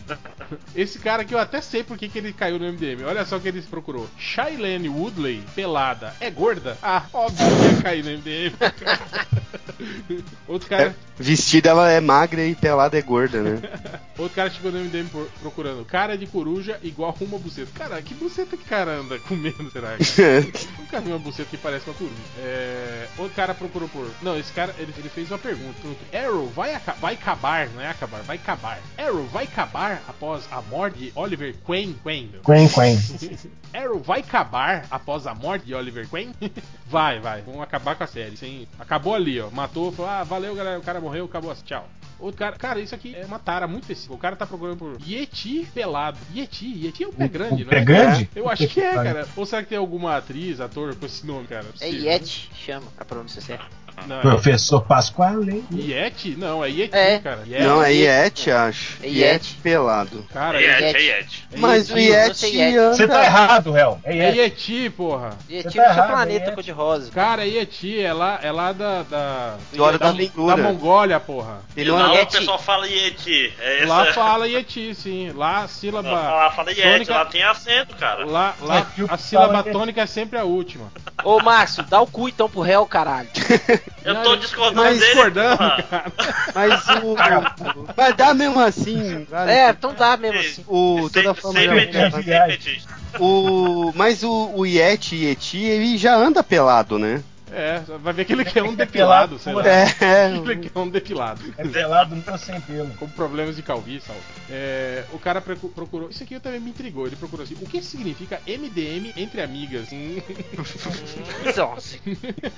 Esse cara aqui eu até sei por que, que ele caiu no MDM. Olha só o que ele procurou. Shailene Woodley, pelada, é gorda? Ah, óbvio que ia cair no MDM. Outro cara, Vestida ela é magra e pelada é gorda, né? outro cara chegou no MDM procurando cara de coruja igual uma buceta. Cara, que buceta que cara anda comendo, será? Nunca vi uma buceta que parece uma coruja. É, outro cara procurou por. Não, esse cara ele, ele fez uma pergunta. Arrow vai, aca- vai acabar, não é acabar, vai acabar. Arrow vai acabar após a morte de Oliver Queen? Queen. Quen, quen. Arrow vai acabar após a morte de Oliver Queen? vai, vai. Vamos acabar com a série. Sem... Acabou ali, ó. Matou, falou, ah, valeu, galera. O cara morreu, acabou. Tchau. Outro cara, cara, isso aqui é uma tara muito específica. O cara tá procurando por Yeti pelado. Yeti, Yeti é o pé grande, o não pé é? grande? Eu acho que é, cara. Ou será que tem alguma atriz, ator com esse nome, cara? É Possível, Yeti, chama a pronúncia certa. Não, Professor Pasquale. Yeti? Não, é Yeti, É. cara. Yeti. Não, é Yeti, acho. É Yeti. pelado. Cara, É é, Yeti, é Yeti. Yeti. é Mas o Yeti, Yeti, Yeti. Você tá errado, réu. É É Yeti. Yeti, porra. Yeti tá seu errado, planeta Yeti. cor-de-rosa. Cara, Yeti é lá, é lá da. Da, Da da da. Mongólia, porra. E não lá é... o Yeti. pessoal fala Yeti. É Lá fala Yeti, sim. Lá a sílaba. Lá fala Yeti, tônica- lá tem acento, cara. Lá, lá a sílaba é- tônica é sempre a última. Ô, Márcio, dá o cu então pro réu, caralho. Eu Não, tô discordando Tá dele. discordando, cara. Mas o... Vai dar mesmo assim. vale. É, então dá mesmo assim. O... Sem, Toda forma... sem já- petista, sem viagem. petista. O... Mas o, o Yeti, Yeti, ele já anda pelado, né? É, vai ver que ele quer um depilado, sei lá. É, Ele quer um depilado. É pelado, não sem pelo. Com problemas de calvície. É, o cara procurou. Isso aqui também me intrigou. Ele procurou assim: o que significa MDM entre amigas? Hum, Nossa.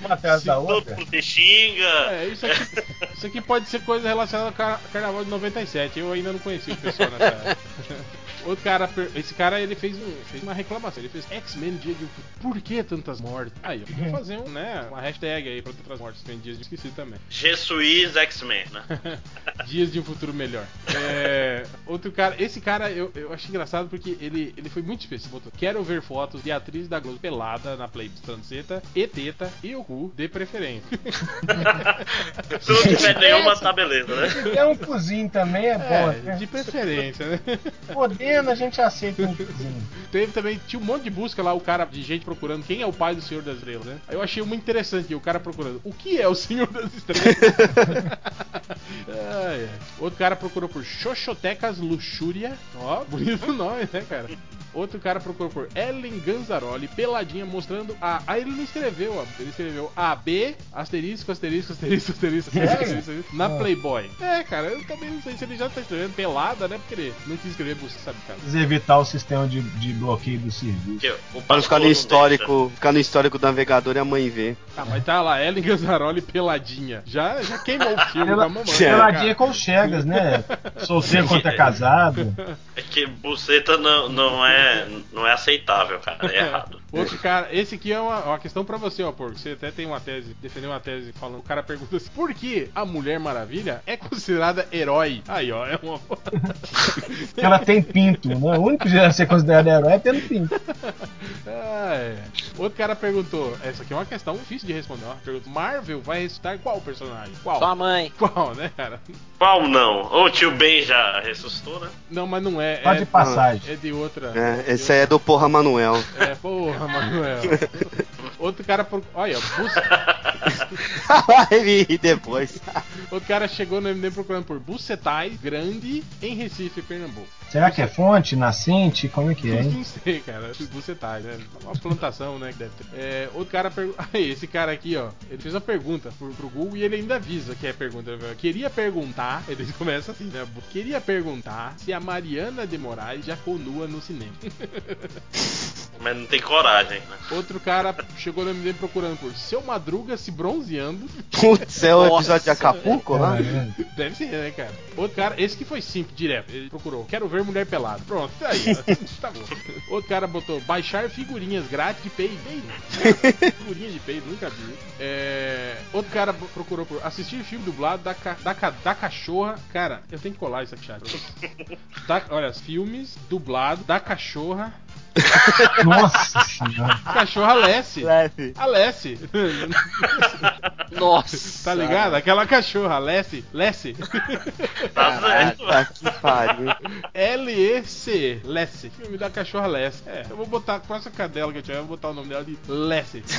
Uma atrás da Todo outra. te xinga. é, isso aqui, isso aqui pode ser coisa relacionada ao car- carnaval de 97. Eu ainda não conheci o pessoal nessa época. Outro cara, esse cara ele fez, um, fez uma reclamação. Ele fez X-Men Dia de um Futuro. Por que tantas mortes? Aí, eu vou fazer um, né, uma hashtag aí pra tantas mortes. Tem dias de esqueci também. Jesus X-Men, né? Dias de um futuro melhor. É, outro cara, esse cara eu, eu achei engraçado porque ele, ele foi muito específico. Botou, Quero ver fotos de atriz da Globo pelada na Play Transeta e teta e o cu de preferência. Se não tiver nenhuma, tá beleza, né? Se der um cozinho também é bom. É, né? de preferência, né? Podendo, a gente aceita um. Teve também, tinha um monte de busca lá, o cara de gente procurando quem é o pai do Senhor das Estrelas, né? Aí eu achei muito interessante o cara procurando o que é o Senhor das Estrelas. Ai, ai. Outro cara procurou por Xoxotecas Luxúria. Ó, bonito nome, né, cara? Outro cara procurou por Ellen Ganzaroli, peladinha, mostrando a. Aí ele não escreveu, ó. Ele escreveu AB, asterisco, asterisco, asterisco, asterisco, asterisco, Sério? asterisco, asterisco, na Ah. Playboy. É, cara, eu também não sei se ele já tá escrevendo pelada, né? Porque ele não quis escrever, você sabe, cara. Precisa evitar o sistema de, de bloqueio do serviço. O Para ficar no histórico, ficar no histórico do navegador e a mãe ver. Ah, mas tá lá, Ellen Ganzaroli peladinha. Já, já queimou o filme Pela- com a mamãe. né, Peladinha cara? com chegas, né? Solteiro quanto é casado. deixa. É que buceta não, não, é, não é aceitável, cara. É errado. Outro cara, esse aqui é uma, uma questão pra você, ó, porco. Você até tem uma tese, defendeu uma tese falando. O cara pergunta assim: por que a Mulher Maravilha é considerada herói? Aí, ó, é uma. Porque ela tem pinto, né? O único jeito de ser considerado herói é tendo pinto. Ah, é. Outro cara perguntou, essa aqui é uma questão difícil de responder. ó. Pergunta, Marvel vai ressuscitar qual personagem? Qual? Sua mãe. Qual, né, cara? Qual não? O tio Ben já ressuscitou, né? Não, mas não é. Só é de passagem. É de outra. É, esse aí é do Porra Manuel. É, porra, Manuel. Outro cara. Pro... Olha, bus... Ele ri depois. outro cara chegou no MD procurando por Bucetais Grande em Recife, Pernambuco. Será que é fonte, nascente? Como é que é, hein? Não sei, cara. Bucetais, né? Uma plantação, né? Que deve ter. É, outro cara perguntou. Esse cara aqui, ó. Ele fez uma pergunta pro, pro Google e ele ainda avisa que é pergunta. Queria perguntar. Ele começa assim, né? Queria perguntar se a Mariana de Moraes já conua no cinema. Mas não tem coragem, né? Outro cara chegou no MD procurando por seu Madruga se bronzeando. Putz, é o Nossa. episódio de Acapulco lá? É, Deve ser, né, cara? Outro cara, esse que foi simples, direto. Ele procurou, quero ver mulher pelada. Pronto, tá aí. ó. tá bom. Outro cara botou, baixar figurinhas grátis de peido. Figurinha de peido, nunca vi. É, Outro cara procurou por assistir filme dublado da, ca... da, ca... da cachorra. Cara, eu tenho que colar isso aqui, chat. Da... Olha, filmes dublado da cachorra. Nossa senhora. Cachorra Lessie. Leve. A Lessie. Nossa. Tá ligado? Aquela cachorra, Lessie. Lessie. Tá certo. Tá que pariu. L-E-C. Lessie. Filme da cachorra Lessie. É, eu vou botar, com essa cadela que eu tiver, eu vou botar o nome dela de Lessie.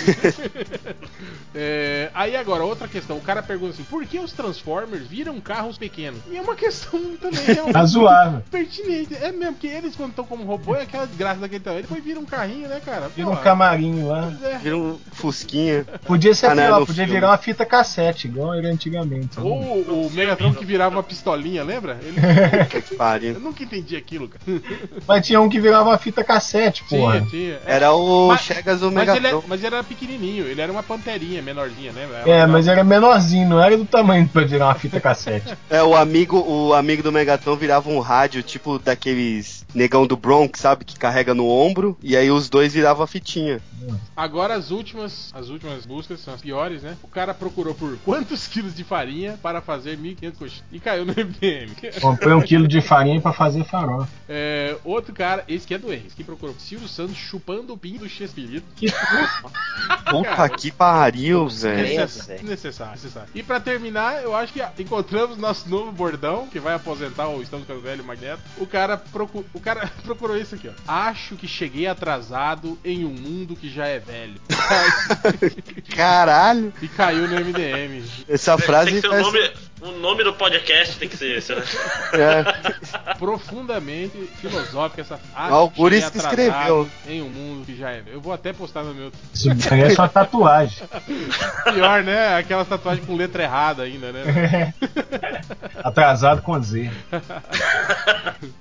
É, aí agora, outra questão. O cara pergunta assim: por que os Transformers viram carros pequenos? E é uma questão também realmente Razoável. pertinente. É mesmo, porque eles, quando estão como robô, é aquela desgraça daquele tamanho. Depois vira um carrinho, né, cara? Vira um camarinho lá. É. Vira um fusquinha. Podia ser Ah, podia filme. virar uma fita cassete, igual era antigamente. Ou o Megatron que virava uma pistolinha, lembra? Ele... Que pariu. Eu nunca entendi aquilo, cara. Mas tinha um que virava uma fita cassete, porra. Tinha, tinha. É, Era o Mas- Chegas do mas, ele, é- Megatron. mas ele era pequenininho, ele era uma panterinha menorzinha, lembra? Ela É, mas era menorzinho, não era do tamanho pra virar uma fita cassete. É, o amigo, o amigo do Megatron virava um rádio, tipo daqueles negão do Bronx, sabe? Que carrega no ombro. E aí os dois viravam a fitinha. Agora as últimas, as últimas buscas são as piores, né? O cara procurou por quantos quilos de farinha para fazer 1.500 coxinhas e caiu no MDM. Comprei um quilo de farinha pra fazer farol. É, outro cara, esse que é do Henrique, que procurou Silvio Santos chupando o pinho do Chespirito. Que Puta que pariu, Necess- velho. Necessário, necessário. E pra terminar, eu acho que encontramos nosso novo bordão, que vai aposentar o Estamos Ficando Velho Magneto. O cara, procu... o cara procurou isso aqui, ó. Acho que cheguei atrasado em um mundo que já é velho. Caralho. e caiu no MDM. Essa Tem frase que ser o nome, o nome do podcast tem que ser esse, né? é, Profundamente filosófica essa Acho O Algures cheguei que atrasado escreveu. Em um mundo que já é. Eu vou até postar no meu. Isso parece uma tatuagem. Pior, né? Aquela tatuagem com letra errada ainda, né? Atrasado com Z.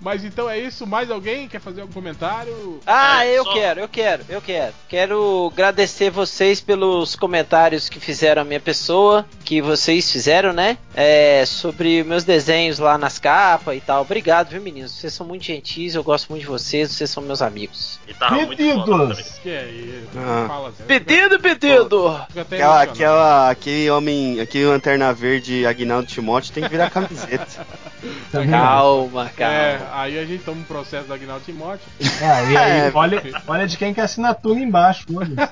Mas então é isso. Mais alguém quer fazer algum comentário? Ah, É, eu só- quero, eu quero, eu quero. Quero agradecer vocês pelos comentários que fizeram a minha pessoa, que vocês fizeram, né? É, sobre meus desenhos lá nas capas e tal. Obrigado, viu, meninos? Vocês são muito gentis, eu gosto muito de vocês, vocês são meus amigos. E tava. Pedidos! Que é isso? Ah. Fala assim. Pedido, pedido! Aquela, aquela, aquele homem, aquele lanterna verde Agnaldo Timóteo tem que virar camiseta. Tá vendo? Calma, calma. É, aí a gente toma um processo do Agnaldo Timóteo. Ah, e aí, É. olha, olha de quem que é a assinatura embaixo, olha.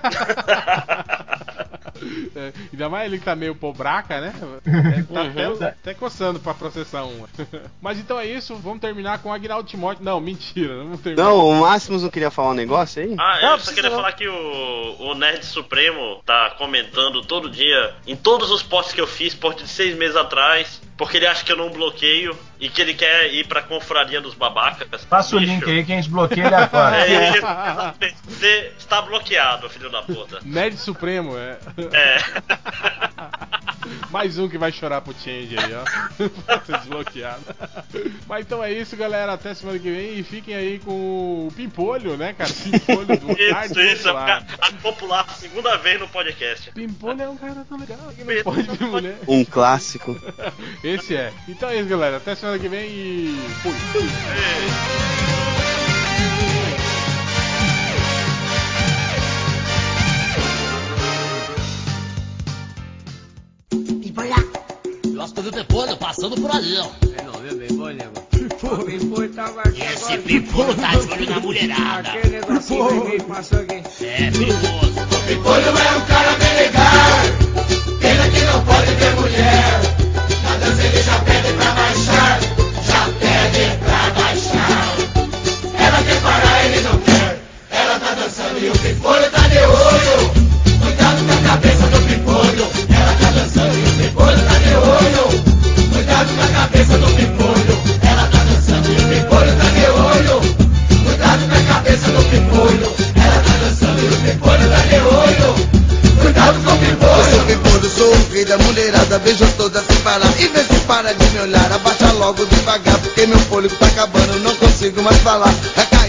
É, ainda mais ele que tá meio pobraca, né? É, tá Uhum. até, até coçando pra processar uma. Mas então é isso, vamos terminar com o Agnaldo Timóteo. Não, mentira, não vamos terminar. Não, o Máximos não queria falar um negócio aí? Ah, Não, eu só precisa queria não. falar que o, o Nerd Supremo tá comentando todo dia, em todos os posts que eu fiz, post de seis meses atrás, porque ele acha que eu não bloqueio e que ele quer ir pra confraria dos babacas. Passa o link aí que a gente bloqueia ele agora. É, ele- você está bloqueado, filho da puta. Nerd Supremo, é. É. Mais um que vai chorar pro Change aí, ó. Ser desbloqueado. Mas então é isso, galera. Até semana que vem. E fiquem aí com o Pimpolho, né, cara? Pimpolho do Isso, isso, é Popular. a, a popular segunda vez no podcast. Pimpolho é um cara tão legal que não pode ver mulher. Um clássico. Esse é. Então é isso, galera. Até semana que vem e fui. o Pepolho passando por ali, ó. É não viu bem, Pepolho, nego? Esse Pipolho tá de olho na mulherada. Aquele negocinho que passou aqui. É, Pipolho. É o é um cara logo devagar, porque meu fôlego tá acabando, não consigo mais falar. É